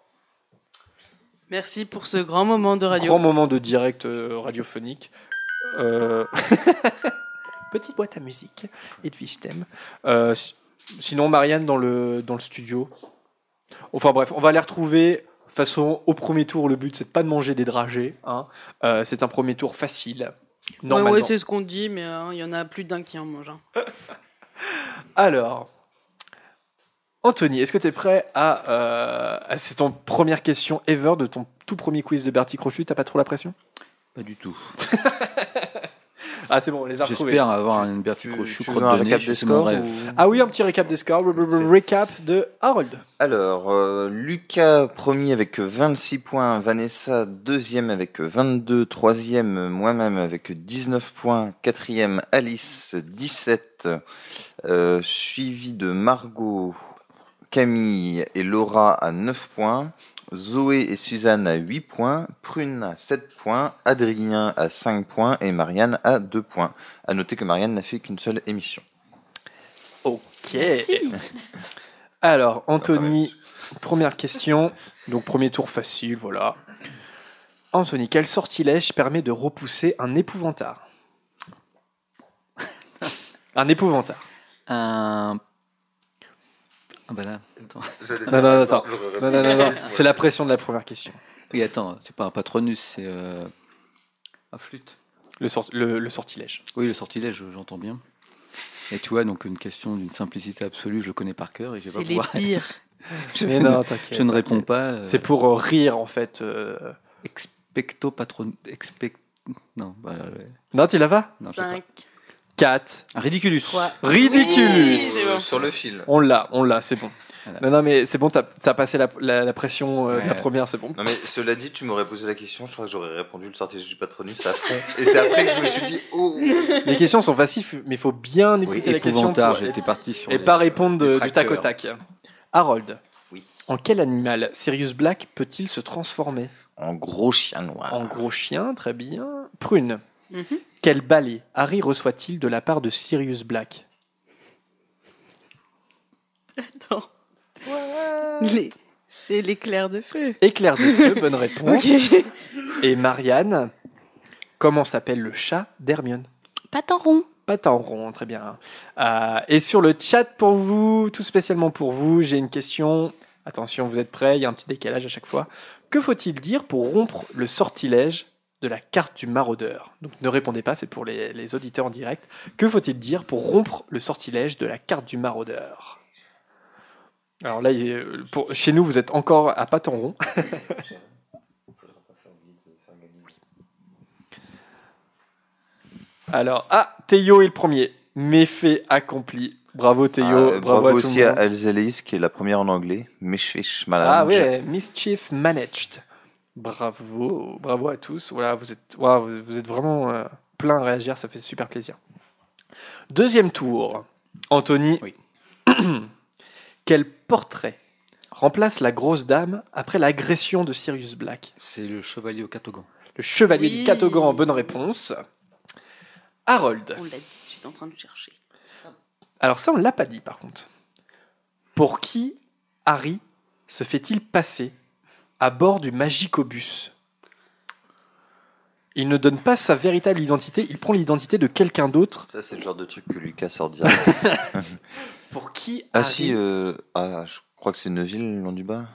Merci pour ce grand moment de radio. Grand moment de direct euh, radiophonique. Euh, *laughs* Petite boîte à musique. Edwige thème. Euh, si- sinon, Marianne dans le, dans le studio. Enfin bref, on va les retrouver. De toute façon, au premier tour, le but, c'est de pas de manger des dragées. hein. Euh, c'est un premier tour facile. Normalement. ouais, c'est ce qu'on dit, mais hein, il y en a plus d'un qui en mange. hein. *laughs* Alors, Anthony, est-ce que tu es prêt à. euh, à- c'est ton première question ever de ton tout premier quiz de Bertie Crochu T'as pas trop la pression? Pas du tout. *laughs* Ah, c'est bon, on les a retrouvés. J'espère avoir une Bertie crotte un de nez, récap c'est des scores ou- Ah oui, un petit récap des scores. Re- re- re- Recap de Harold. Alors, euh, Lucas premier avec 26 points, Vanessa deuxième avec 22, troisième moi-même avec 19 points, quatrième Alice 17, euh, suivi de Margot, Camille et Laura à 9 points, Zoé et Suzanne à 8 points, Prune à 7 points, Adrien à 5 points et Marianne à 2 points. À noter que Marianne n'a fait qu'une seule émission. Ok. *laughs* Alors, Anthony, première question. Donc, premier tour facile, voilà. Anthony, quel sortilège permet de repousser un épouvantard? *laughs* Un épouvantard. Un. Ah bah là, attends. Non, non, attends. Non, non, non, non. C'est la pression de la première question. Oui, attends, c'est pas un patronus, c'est. Euh... Un flûte. Le, sort- le, le sortilège. Oui, le sortilège, j'entends bien. Et tu vois, donc une question d'une simplicité absolue, je le connais par cœur et je vais C'est pas les pouvoir- pires. *laughs* je, Mais non, t'inquiète, je ne réponds pas. euh, C'est pour euh, rire, en fait. euh. Expecto patron. Expect... Non, bah, ouais. Non, tu l'as pas Non, je sais pas. 5, 4. Ridiculus. 3. Ridiculus Oui, bon. Sur le fil. On l'a, on l'a, c'est bon. Voilà. Non, non, mais c'est bon, t'as as passé la, la- la pression euh, de la première, c'est bon. Non mais cela dit, tu m'aurais posé la question, je crois que j'aurais répondu le sortilège du patronus à fond. Et c'est après que je me suis dit, oh Les questions sont faciles, mais il faut bien Oui, écouter la question épouvantard, pour- j'étais parti sur et les- pas répondre de- les du tac au tac. Harold, Oui. en quel animal Sirius Black peut-il se transformer? En gros chien noir. En gros chien, très bien. Prune, Mhm. Quel balai Harry reçoit-il de la part de Sirius Black? Attends. Les- C'est l'éclair de feu. Éclair de feu, bonne *laughs* réponse. Ok. Et Marianne, comment s'appelle le chat d'Hermione? Patin rond. Patin rond, très bien. Euh, et sur le chat pour vous, tout spécialement pour vous, j'ai une question. Attention, vous êtes prêts Il y a un petit décalage à chaque fois. Que faut-il dire pour rompre le sortilège de la carte du maraudeur Donc ne répondez pas, c'est pour les, les auditeurs en direct. Que faut-il dire pour rompre le sortilège de la carte du maraudeur? Alors là, pour- chez nous, vous êtes encore à patin rond. *laughs* Alors, ah, Théo est le premier. Méfait accompli. Bravo Théo, Ah, bravo, bravo à tout aussi à qui est la première en anglais. Mishfish Ah Malange. ouais, Mischief Managed. Bravo, bravo à tous. Voilà, vous êtes, waouh, vous- vous êtes vraiment euh, plein à réagir, ça fait super plaisir. Deuxième tour. Anthony, Oui. *clears throat* quel portrait remplace la grosse dame après l'agression de Sirius Black? C'est le chevalier au catogan. Le chevalier Oui. du Catogan en bonne réponse. Harold. On l'a dit, j'étais en train de chercher. Alors ça, on l'a pas dit par contre. Pour qui Harry se fait-il passer à bord du Magicobus Il ne donne pas sa véritable identité, il prend l'identité de quelqu'un d'autre. Ça, c'est le genre de truc que Lucas sort direct. *laughs* Pour qui ah Harry- si, euh, ah, je crois que c'est Neuville, le nom du bas.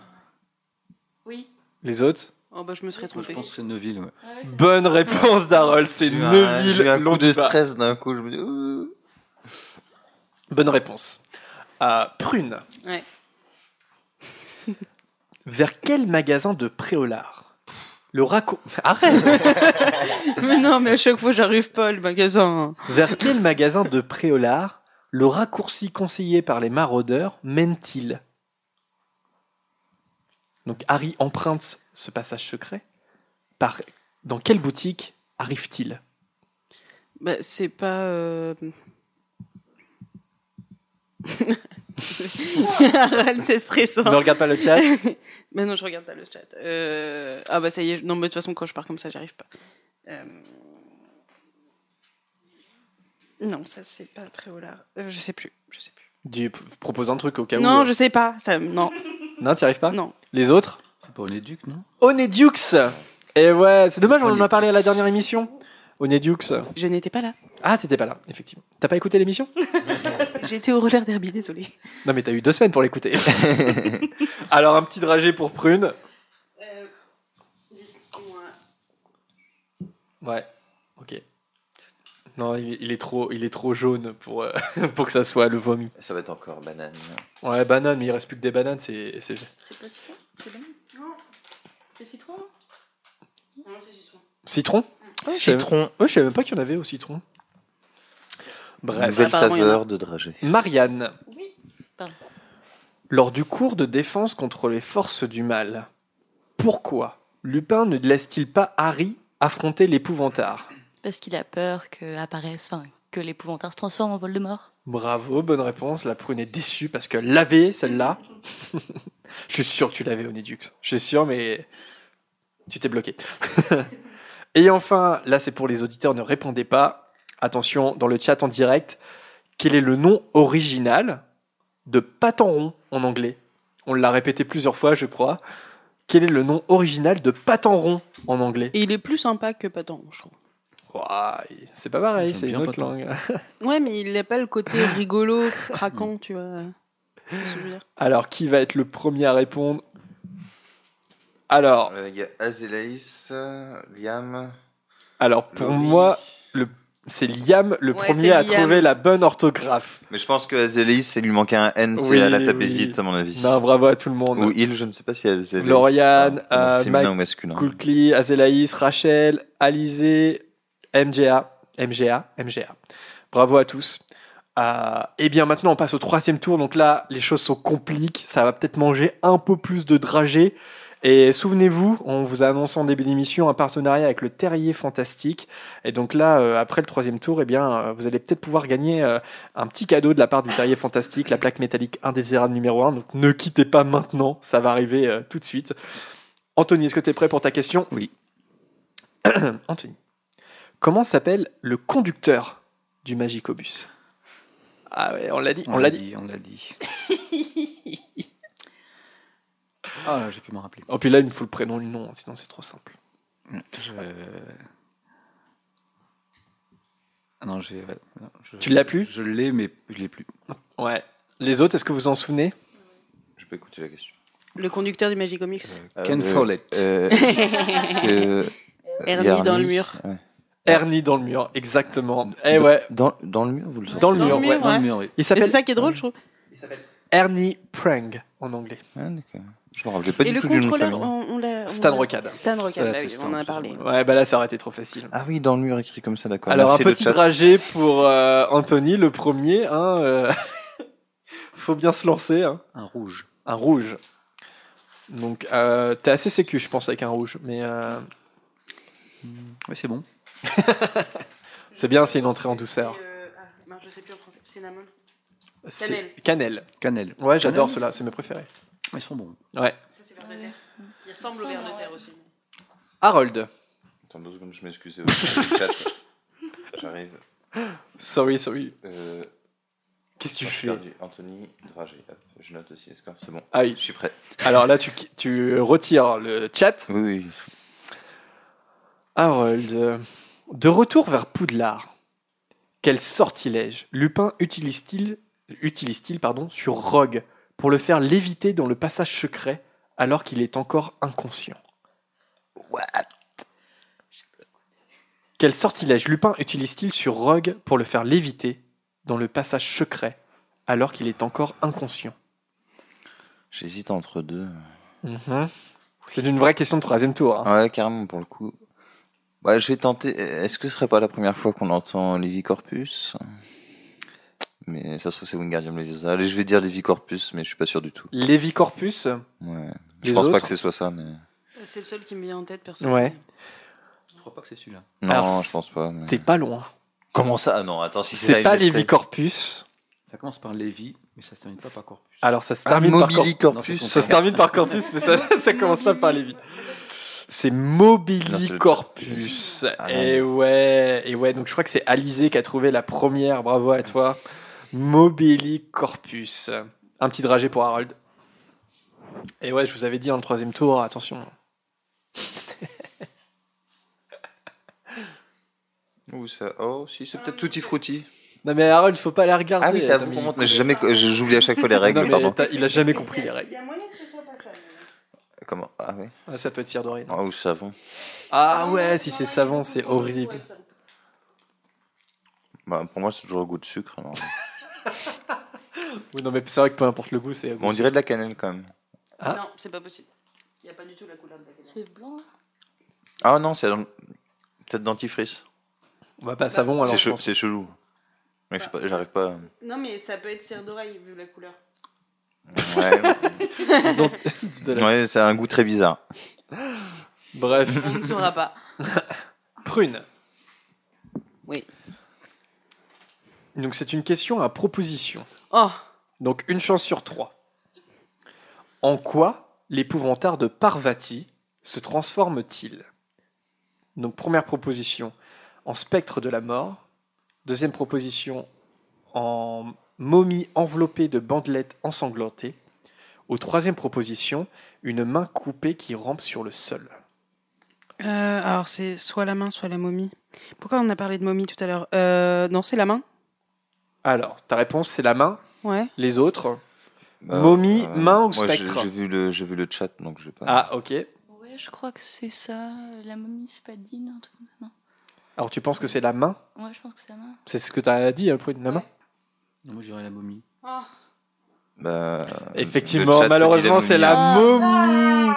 Oui. Les autres Oh bah je me serais Je trompé. pense que c'est Neuville. Ouais. Bonne réponse d'Harold, c'est J'ai eu un- Neuville. J'ai eu un coup de stress d'un coup. Je me dis, Ouh. Bonne réponse. Euh, prune. Ouais. Vers quel magasin de Préolard? Le raccourci. *laughs* Arrête mais non, mais à chaque fois j'arrive pas le magasin. Vers quel magasin de Préolard le raccourci conseillé par les maraudeurs mène-t-il? Donc Harry emprunte ce passage secret. Par... Dans quelle boutique arrive-t-il? Bah c'est pas. euh, *laughs* Harald, c'est stressant. Ne regarde pas le chat. mais *laughs* non, je regarde pas le chat. Euh, Ah bah ça y est, non, mais de toute façon, quand je pars comme ça, j'arrive pas. Euh, Non, ça c'est pas Préolard. Euh, je sais plus, je sais plus. Dis, p- propose un truc au cas où. non, je sais pas. Ça, non. Non, t'y arrives pas Non. Les autres C'est pas Onéduc, non Onedux Et ouais, c'est dommage, on en a Onédux. parlé à la dernière émission. Onedux. Je n'étais pas là. Ah, t'étais pas là, effectivement. T'as pas écouté l'émission? *laughs* J'étais au roller derby, désolé. Non, mais t'as eu deux semaines pour l'écouter. *laughs* Alors, un petit dragé pour Prune. Ouais, ok. Non, il, il est trop, il est trop jaune pour, euh, *laughs* pour que ça soit le vomi. Ça va être encore banane. Ouais, banane, mais il reste plus que des bananes, c'est. c'est- C'est pas citron? C'est bon Non. C'est citron? Non, c'est citron. Citron? Ouais, je savais- Citron. Ouais, je savais même pas qu'il y en avait au citron. Bref. Nouvelle saveur de dragée. Marianne. Oui. Pardon. Lors du cours de défense contre les forces du mal, pourquoi Lupin ne laisse-t-il pas Harry affronter l'épouvantard Parce qu'il a peur que apparaisse, enfin, que l'épouvantard se transforme en Voldemort. Bravo, bonne réponse. La prune est déçue parce que l'avait celle-là. *laughs* Je suis sûr que tu l'avais, Onedux. Je suis sûr, mais tu t'es bloqué. *laughs* Et enfin, là c'est pour les auditeurs, ne répondez pas. Attention, dans le chat en direct, quel est le nom original de Patenron en anglais? On l'a répété plusieurs fois, je crois. Quel est le nom original de Patenron en anglais? Et il est plus sympa que Paton, je trouve. Ouah, C'est pas pareil, c'est une autre Patenron. langue. *laughs* Ouais, mais il n'a pas le côté *laughs* rigolo, craquant, tu vois. Alors, qui va être le premier à répondre? Alors, Euh, Il y a Azélaïs, Liam. alors pour Laurie. moi, le, c'est Liam le Ouais, premier à Liam. trouver la bonne orthographe. Mais je pense que Azélaïs, il lui manquait un N, c'est Oui, à la taper oui. vite, à mon avis. Non, bravo à tout le monde. Ou il, je ne sais pas si Azélaïs. Lauriane, euh, féminin Mike ou masculin. Coulcly, Azélaïs, Rachel, Alizé, MGA, MGA, MGA. Bravo à tous. Euh, et bien maintenant, on passe au troisième tour. Donc là, les choses sont compliquées. Ça va peut-être manger un peu plus de dragées. Et souvenez-vous, on vous a annoncé en début d'émission un partenariat avec le Terrier Fantastique. Et donc là, euh, après le troisième tour, eh bien, euh, vous allez peut-être pouvoir gagner euh, un petit cadeau de la part du Terrier Fantastique, la plaque métallique indésirable numéro 1. Donc ne quittez pas maintenant, ça va arriver euh, tout de suite. Anthony, est-ce que tu es prêt pour ta question? Oui. *clears throat* Anthony, comment s'appelle le conducteur du Magicobus Ah ouais, on l'a dit, on, l'a dit. On l'a dit. *laughs* Ah là, j'ai pu m'en rappeler. Oh, puis là, il me faut le prénom et le nom, sinon c'est trop simple. Je... Ah non, j'ai. ouais, non, je- Tu l'as plus Je l'ai, mais je l'ai plus. Ouais. Les autres, est-ce que vous en souvenez? Je peux écouter la question. Le conducteur du Magic Comics. Ken Euh, Follett. euh, *laughs* c'est, euh, Ernie Yarny, dans le mur. ouais. Ernie dans le mur, exactement. Eh Dans- ouais, Dans, dans le mur, vous le savez dans le Dans mur, le ouais. mur, Dans ouais. le mur, oui. Il Et c'est s'appelle ça qui est drôle, je trouve. Ernie Prang en anglais. Ah, d'accord. Je me rappelais pas Et du le tout du nom de famille. on, on l'a. on Stan l'a- Rocade. Stan Rocade, Ça, bah c'est oui, Stan, on en a parlé. Ouais, bah là, ça aurait été trop facile. Ah oui, dans le mur écrit comme ça, d'accord. Alors, Merci un le petit chat. dragé pour euh, Anthony, le premier. Hein, euh, *laughs* Faut bien se lancer. Hein. Un rouge. Un rouge. Donc, euh, t'es assez sécu, je pense, avec un rouge. Mais euh, Oui, c'est bon. *laughs* c'est bien, c'est une entrée en douceur. Euh, ah, je sais plus en français. Cinnamon. C'est- Cannelle. Cannelle. Cannelle. Ouais, j'adore Cannelle ceux-là, c'est mes préférés. Ils sont bons. Ouais. Ça, c'est vers de terre. Il ressemble au vers de terre aussi. Harold. Attends deux secondes, je m'excuse. c'est le chat. J'arrive. Sorry, sorry. Euh, Qu'est-ce que tu j'ai fais perdu Anthony, dragé. Hop, je note aussi. Est-ce que c'est bon Ah oui. Je suis prêt. Alors là, tu, tu retires le chat. Oui, oui. Harold. euh, De retour vers Poudlard, quel sortilège Lupin utilise-t-il utilise-t-il pardon sur Rogue pour le faire léviter dans le passage secret alors qu'il est encore inconscient What? Quel sortilège Lupin utilise-t-il sur Rogue pour le faire léviter dans le passage secret alors qu'il est encore inconscient? J'hésite entre deux. Mhm. C'est une vraie question de troisième tour. hein. Ouais, carrément, pour le coup. Ouais, je vais tenter. Est-ce que ce serait pas la première fois qu'on entend Levi Corpus Mais ça se trouve, c'est Wingardium Leviosa. Allez, je vais dire Levi Corpus, mais je suis pas sûr du tout. Lévi Corpus? Ouais. Les Je pense pas autres que ce soit ça, mais. C'est le seul qui me vient en tête, perso. Ouais. Je crois pas que c'est celui-là. Non, Alors, je pense pas. mais- T'es pas loin. Comment ça? Ah non, attends, si c'est C'est pas Lévi. Corpus. Ça commence par Lévi, mais ça se termine pas par Corpus. Alors ça se Ah, termine par Mobili Corpus. Ça se termine par Corpus, mais ça, *laughs* ça commence pas par Lévi. C'est Mobili Non, c'est le Corpus. Ah, et ouais, et ouais, donc je crois que c'est Alizé qui a trouvé la première. Bravo à toi. Mobili Corpus. Un petit dragé pour Harold. Et ouais, je vous avais dit dans le troisième tour, attention. *laughs* Ouh, ça... Oh, si, c'est peut-être Tutti Frutti. Non mais Harold, il faut pas la regarder. Ah oui, c'est à Attends, vous montre, mais j'ai jamais... j'oublie à chaque fois les *laughs* règles, Non, mais pardon. t'as- il a jamais compris les règles. Il y a moyen que ce soit pas ça. Comment? Ah oui Ah, ça peut être cire d'orine. Ah, ou savon. Ah ouais, si c'est savon, c'est horrible. Bah, pour moi, c'est toujours le goût de sucre. alors. *laughs* Oui, non mais c'est vrai que peu importe le goût, c'est. Bon, on dirait de la cannelle quand même. Ah. Non, c'est pas possible. Il n'y a pas du tout la couleur de la cannelle. C'est blanc. Ah non, c'est dans- peut-être dentifrice. On va pas savon alors. C'est che- chelou. Mais je sais pas, j'arrive pas. Non, mais ça peut être cire d'oreille vu la couleur. Ouais, *laughs* ouais c'est un goût très bizarre. Bref. On ne saura pas. Prune. Oui. Donc c'est une question à proposition. Oh Donc une chance sur trois. En quoi l'épouvantard de Parvati se transforme-t-il? Donc première proposition en spectre de la mort. Deuxième proposition en momie enveloppée de bandelettes ensanglantées. Ou troisième proposition, une main coupée qui rampe sur le sol. Euh, alors, c'est soit la main, soit la momie. Pourquoi on a parlé de momie tout à l'heure? Euh, Non, c'est la main Alors, ta réponse c'est la main. Ouais. Les autres Euh, Momie, euh, main ou moi, j'ai- spectre J'ai vu, le- j'ai vu le chat, donc je vais pas. Ah, ok. Ouais, je crois que c'est ça. La momie, c'est pas Dean, un truc comme ça, non Alors tu penses que c'est la main Ouais, je pense que c'est la main. C'est ce que tu as dit, euh, Prune, la main Non, moi, je dirais la momie. Bah, Effectivement, le chat malheureusement, se dit c'est la la momie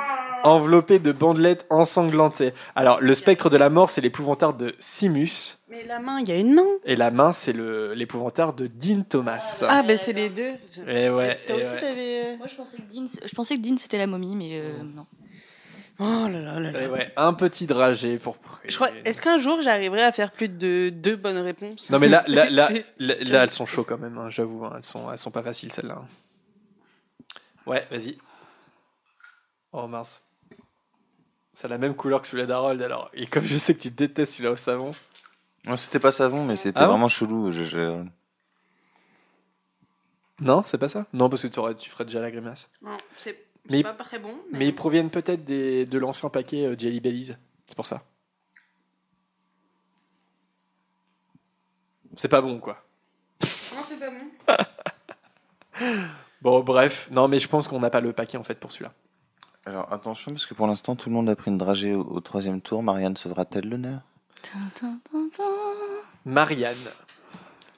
enveloppée de bandelettes ensanglantées. Alors, le spectre de la mort, c'est l'épouvantard de Simus. Mais la main, il y a une main Et la main, c'est l'épouvantard de Dean Thomas. Ah, ben c'est les deux. Et ouais, Toi et aussi, ouais. t'avais. euh, Moi, je pensais que Dean, je pensais que Dean c'était la momie, mais euh, non. Oh là là là là. Et ouais, un petit dragé pour Prune. Je crois. Est-ce qu'un jour j'arriverai à faire plus de deux bonnes réponses? Non mais là, là, là, *laughs* J'ai- là, là, elles sont *laughs* chaudes quand même, hein, j'avoue, hein, elles, sont, elles sont pas faciles celles-là. Ouais, vas-y. Oh mince. C'est la même couleur que celui-là d'Harold alors. Et comme je sais que tu détestes celui-là au savon. Non, c'était pas savon, mais c'était Ah vraiment chelou. Je- je- Non, c'est pas ça? Non, parce que tu ferais déjà la grimace. Non, c'est Mais- pas très bon. Mais ils proviennent peut-être des- de l'ancien paquet euh, Jelly Bellies. C'est pour ça. C'est pas bon quoi. Non, c'est pas bon. *laughs* Bon, bref. Non, mais je pense qu'on n'a pas le paquet en fait pour celui-là. Alors attention, parce que pour l'instant, tout le monde a pris une dragée au, au troisième tour. Marianne sauvera-t-elle l'honneur Marianne,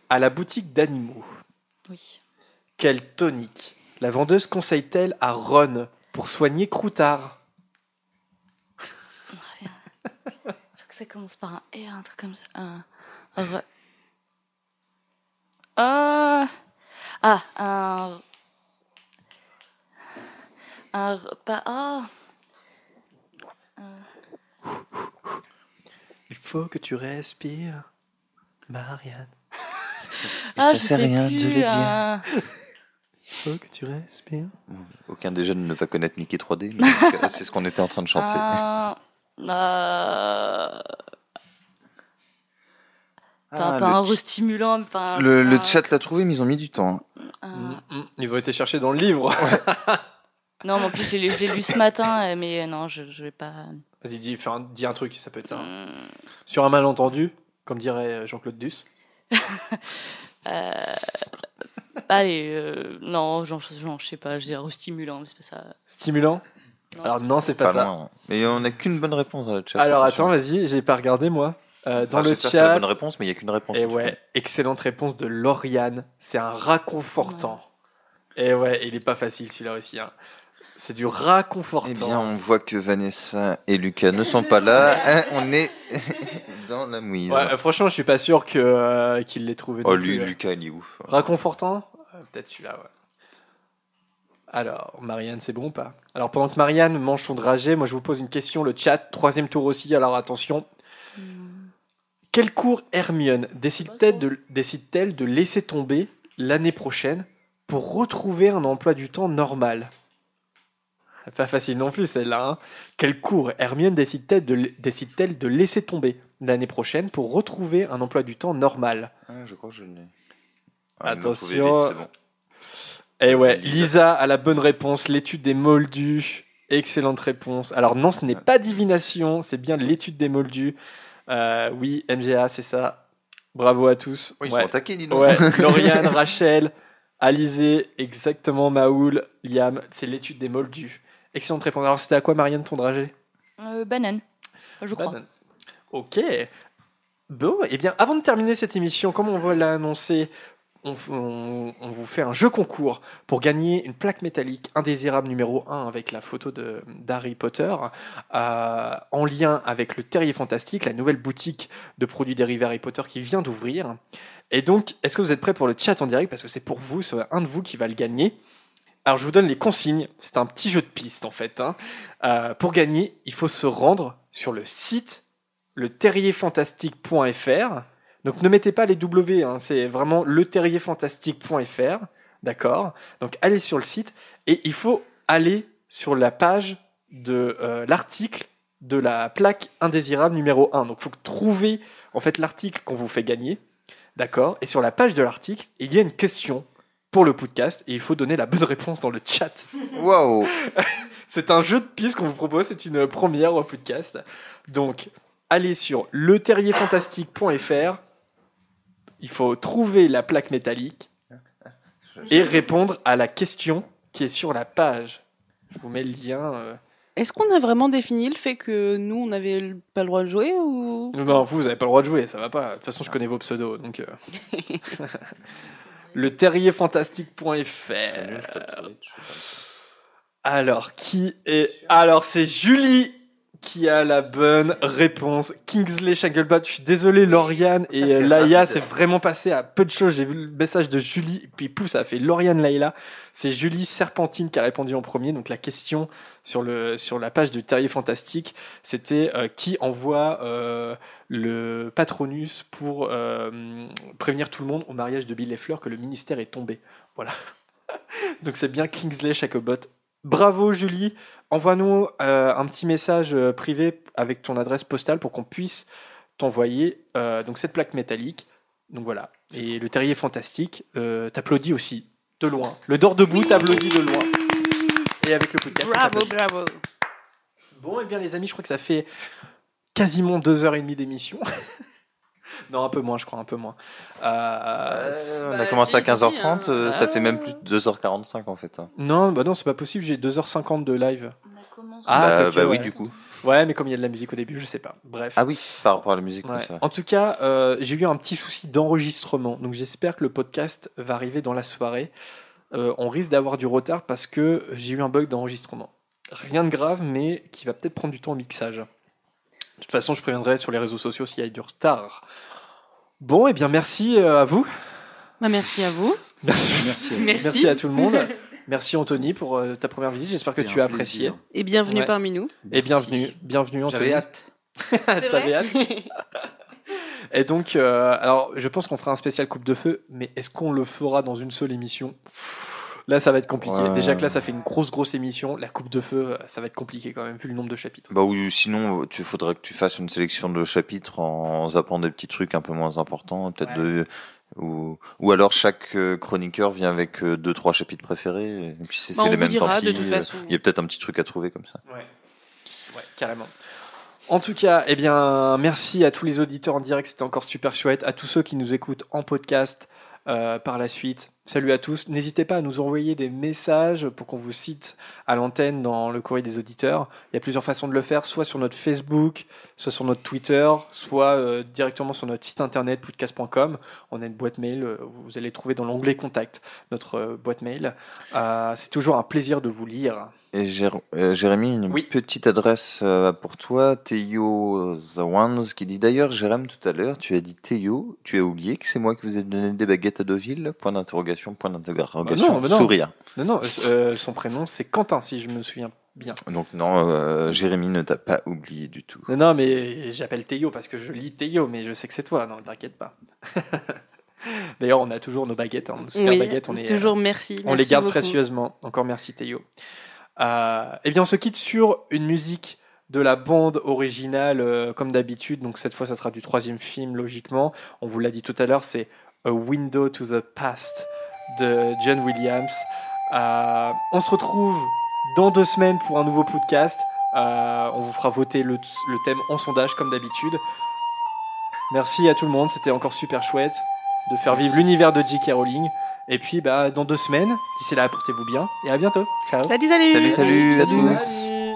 à la boutique d'animaux. Oui. Quelle tonique la vendeuse conseille-t-elle à Ron pour soigner Croutard? Je crois que ça commence par un R, un truc comme ça. Un. Ah Ah, un. Un repas. Ah Il faut que tu respires, Marianne. *laughs* Ah, ça je sert sais rien de le dire. Il faut que tu respires. Aucun des jeunes ne va connaître Mickey 3D, mais c'est ce qu'on était en train de chanter. *laughs* un- euh, Ah, Pas, un pas un- Le, chat l'a trouvé, mais ils ont mis du temps. un- Mm, mm. Ils ont été chercher dans le livre. *laughs* Non, mais en plus, je l'ai je l'ai lu ce matin, euh, mais euh, non, je, je vais pas. Vas-y, dis, fais un, dis un truc, ça peut être ça. Hmm. Sur un malentendu, comme dirait Jean-Claude Duss. *laughs* Euh, Allez, euh, non, genre, genre, je sais pas, je dirais restimulant, mais c'est pas ça. Stimulant Alors non, c'est pas, ça. loin. Mais on n'a qu'une bonne réponse dans le chat. Alors attention. attends, vas-y, j'ai pas regardé moi. Euh, dans Enfin, le que c'est la chat. bonne réponse, mais il y a qu'une réponse. Et final. ouais, excellente réponse de Lauriane. C'est un raconfortant. Et ouais, il est pas facile celui-là aussi. hein. C'est du raconfortant. Eh bien, on voit que Vanessa et Lucas ne sont pas là. *laughs* Hein, on est *laughs* dans la mouise. Ouais, franchement, je suis pas sûr que euh, qu'il l'ait trouvé. Oh, non lui, plus. Lucas, il est ouf. Raconfortant Euh, Peut-être celui-là, ouais. Alors, Marianne, c'est bon ou pas? Alors, pendant que Marianne mange son dragée, moi je vous pose une question, le chat, troisième tour aussi, alors attention. Quel cours Hermione décide-t-elle de, décide-t-elle de laisser tomber l'année prochaine pour retrouver un emploi du temps normal? Pas facile non plus celle-là. hein. Quel cours Hermione décide-t-elle de, laisser tomber l'année prochaine pour retrouver un emploi du temps normal? Ah, je crois que je l'ai. Ah, Attention. vite, bon. Eh ouais, Lisa a la bonne réponse, l'étude des moldus. Excellente réponse. Alors non, ce n'est pas divination, c'est bien l'étude des moldus. Euh, oui, MGA, c'est ça. Bravo à tous. Oh, ils sont attaqués, dis donc. Ouais, *laughs* Lauriane, Rachel, Alizé, exactement, Maoul, Liam, c'est l'étude des moldus. Excellente réponse. Alors c'était à quoi, Marianne, ton dragée? Euh, banane, je crois. Banane. Ok. Bon, et bien, avant de terminer cette émission, comme on va l'annoncer, on, on- on vous fait un jeu concours pour gagner une plaque métallique indésirable numéro 1 avec la photo de- d'Harry Potter, euh, en lien avec le Terrier Fantastique, la nouvelle boutique de produits dérivés Harry Potter qui vient d'ouvrir. Et donc, est-ce que vous êtes prêts pour le chat en direct? Parce que c'est pour vous, c'est un de vous qui va le gagner. Alors, je vous donne les consignes. C'est un petit jeu de piste, en fait. hein. Euh, pour gagner, il faut se rendre sur le site le terrierfantastique.fr. Donc ne mettez pas les W, hein, c'est vraiment le terrierfantastique.fr. D'accord? Donc allez sur le site et il faut aller sur la page de euh, l'article de la plaque indésirable numéro 1. Donc il faut trouver en fait l'article qu'on vous fait gagner. D'accord? Et sur la page de l'article, il y a une question pour le podcast et il faut donner la bonne réponse dans le chat. *laughs* Waouh *laughs* C'est un jeu de piste qu'on vous propose, c'est une première au podcast. Donc, allez sur leterrierfantastique.fr. Il faut trouver la plaque métallique et répondre à la question qui est sur la page. Je vous mets le lien. euh. Est-ce qu'on a vraiment défini le fait que nous, on n'avait pas le droit de jouer ou? Non, vous, vous n'avez pas le droit de jouer, ça va pas. De toute façon, je connais vos pseudos, donc. euh. *laughs* le terrierfantastique.fr. Alors, qui est. Alors, c'est Julie qui a la bonne réponse. Kingsley Shanglebot. Je suis désolé, Lauriane et Ah, c'est euh, Laïa, rapide. c'est vraiment passé à peu de choses. J'ai vu le message de Julie, et puis pouf, ça a fait Lauriane Laïla. C'est Julie Serpentine qui a répondu en premier. Donc, la question sur, le, sur la page du Terrier Fantastique, c'était euh, qui envoie euh, le Patronus pour euh, prévenir tout le monde au mariage de Bill Fleur que le ministère est tombé. Voilà. *laughs* Donc c'est bien Kingsley Shacobot. Bravo Julie, envoie-nous euh, un petit message euh, privé avec ton adresse postale pour qu'on puisse t'envoyer euh, donc cette plaque métallique. Donc voilà. Et le terrier fantastique euh, t'applaudit aussi de loin. Le dort debout t'applaudit de loin. Et avec le podcast. Bravo, bravo. Bon, et bien les amis, je crois que ça fait quasiment deux heures et demie d'émission. *laughs* non, un peu moins, je crois, un peu moins. Euh, on Bah, a commencé à si, si, si, 15h30, hein. euh, ça Ah. fait même plus de 2h45 en fait. hein. Non, bah non, c'est pas possible, j'ai 2h50 de live. commencé. Bah, ok, bah oui, ouais. du coup. Ouais, mais comme il y a de la musique au début, je sais pas. Bref. Ah oui, par rapport à la musique, Ouais. En tout cas, euh, j'ai eu un petit souci d'enregistrement, donc j'espère que le podcast va arriver dans la soirée. Euh, on risque d'avoir du retard parce que j'ai eu un bug d'enregistrement. Rien de grave, mais qui va peut-être prendre du temps au mixage. De toute façon, je préviendrai sur les réseaux sociaux s'il y a du retard. Bon, et bien merci euh, à vous. Bah, merci à vous. Merci. Merci. Merci. Merci à tout le monde. *laughs* Merci Anthony pour euh, ta première visite. J'espère que tu as apprécié. plaisir. Et bienvenue Ouais. parmi nous. Et bienvenue, bienvenue Anthony. J'avais hâte. *laughs* *laughs* T'avais hâte Et donc, euh, alors, je pense qu'on fera un spécial Coupe de Feu, mais est-ce qu'on le fera dans une seule émission? Là, ça va être compliqué. Ouais. Déjà que là, ça fait une grosse, grosse émission. La Coupe de Feu, euh, ça va être compliqué quand même, vu le nombre de chapitres. Bah ou sinon, tu faudrait que tu fasses une sélection de chapitres en zappant des petits trucs un peu moins importants, peut-être de ou, ou alors chaque euh, chroniqueur vient avec euh, deux trois chapitres préférés. Et puis Bah, c'est on les vous mêmes, dira, tant de pis. toute euh, façon. Il y a peut-être un petit truc à trouver comme ça. Ouais, ouais carrément. En tout cas, eh bien, merci à tous les auditeurs en direct, c'était encore super chouette. À tous ceux qui nous écoutent en podcast euh, par la suite, Salut à tous. N'hésitez pas à nous envoyer des messages pour qu'on vous cite à l'antenne dans le courrier des auditeurs. Il y a plusieurs façons de le faire, soit sur notre Facebook, soit sur notre Twitter, soit euh, directement sur notre site internet podcast.com. On a une boîte mail, euh, vous allez trouver dans l'onglet contact notre euh, boîte mail. Euh, c'est toujours un plaisir de vous lire. Et Jér- euh, Jérémy, une petite adresse euh, pour toi, Théo The Ones, qui dit d'ailleurs, Jérémy, tout à l'heure, tu as dit Théo, tu as oublié que c'est moi qui vous ai donné des baguettes à Deauville? Point d'interrogation, point Bah d'interrogation, non, bah non. sourire. Non, non, euh, son prénom c'est Quentin, si je me souviens bien. Donc non, euh, Jérémy ne t'a pas oublié du tout. Non, non, mais j'appelle Théo parce que je lis Théo, mais je sais que c'est toi, non, t'inquiète pas. *laughs* D'ailleurs, on a toujours nos baguettes, hein, nos super Oui, baguettes. On est, toujours merci, On les garde beaucoup. précieusement. Encore merci Théo. Euh, eh bien, on se quitte sur une musique de la bande originale, euh, comme d'habitude. Donc cette fois, ça sera du troisième film, logiquement. On vous l'a dit tout à l'heure, c'est A Window to the Past de John Williams. Euh, on se retrouve dans deux semaines pour un nouveau podcast. Euh, on vous fera voter le, le thème en sondage, comme d'habitude. Merci à tout le monde, c'était encore super chouette de faire vivre l'univers de J.K. Rowling. Et puis, bah, dans deux semaines, d'ici là, portez-vous bien et à bientôt. Ciao. Salut, salut. Salut, salut à tous. Salut.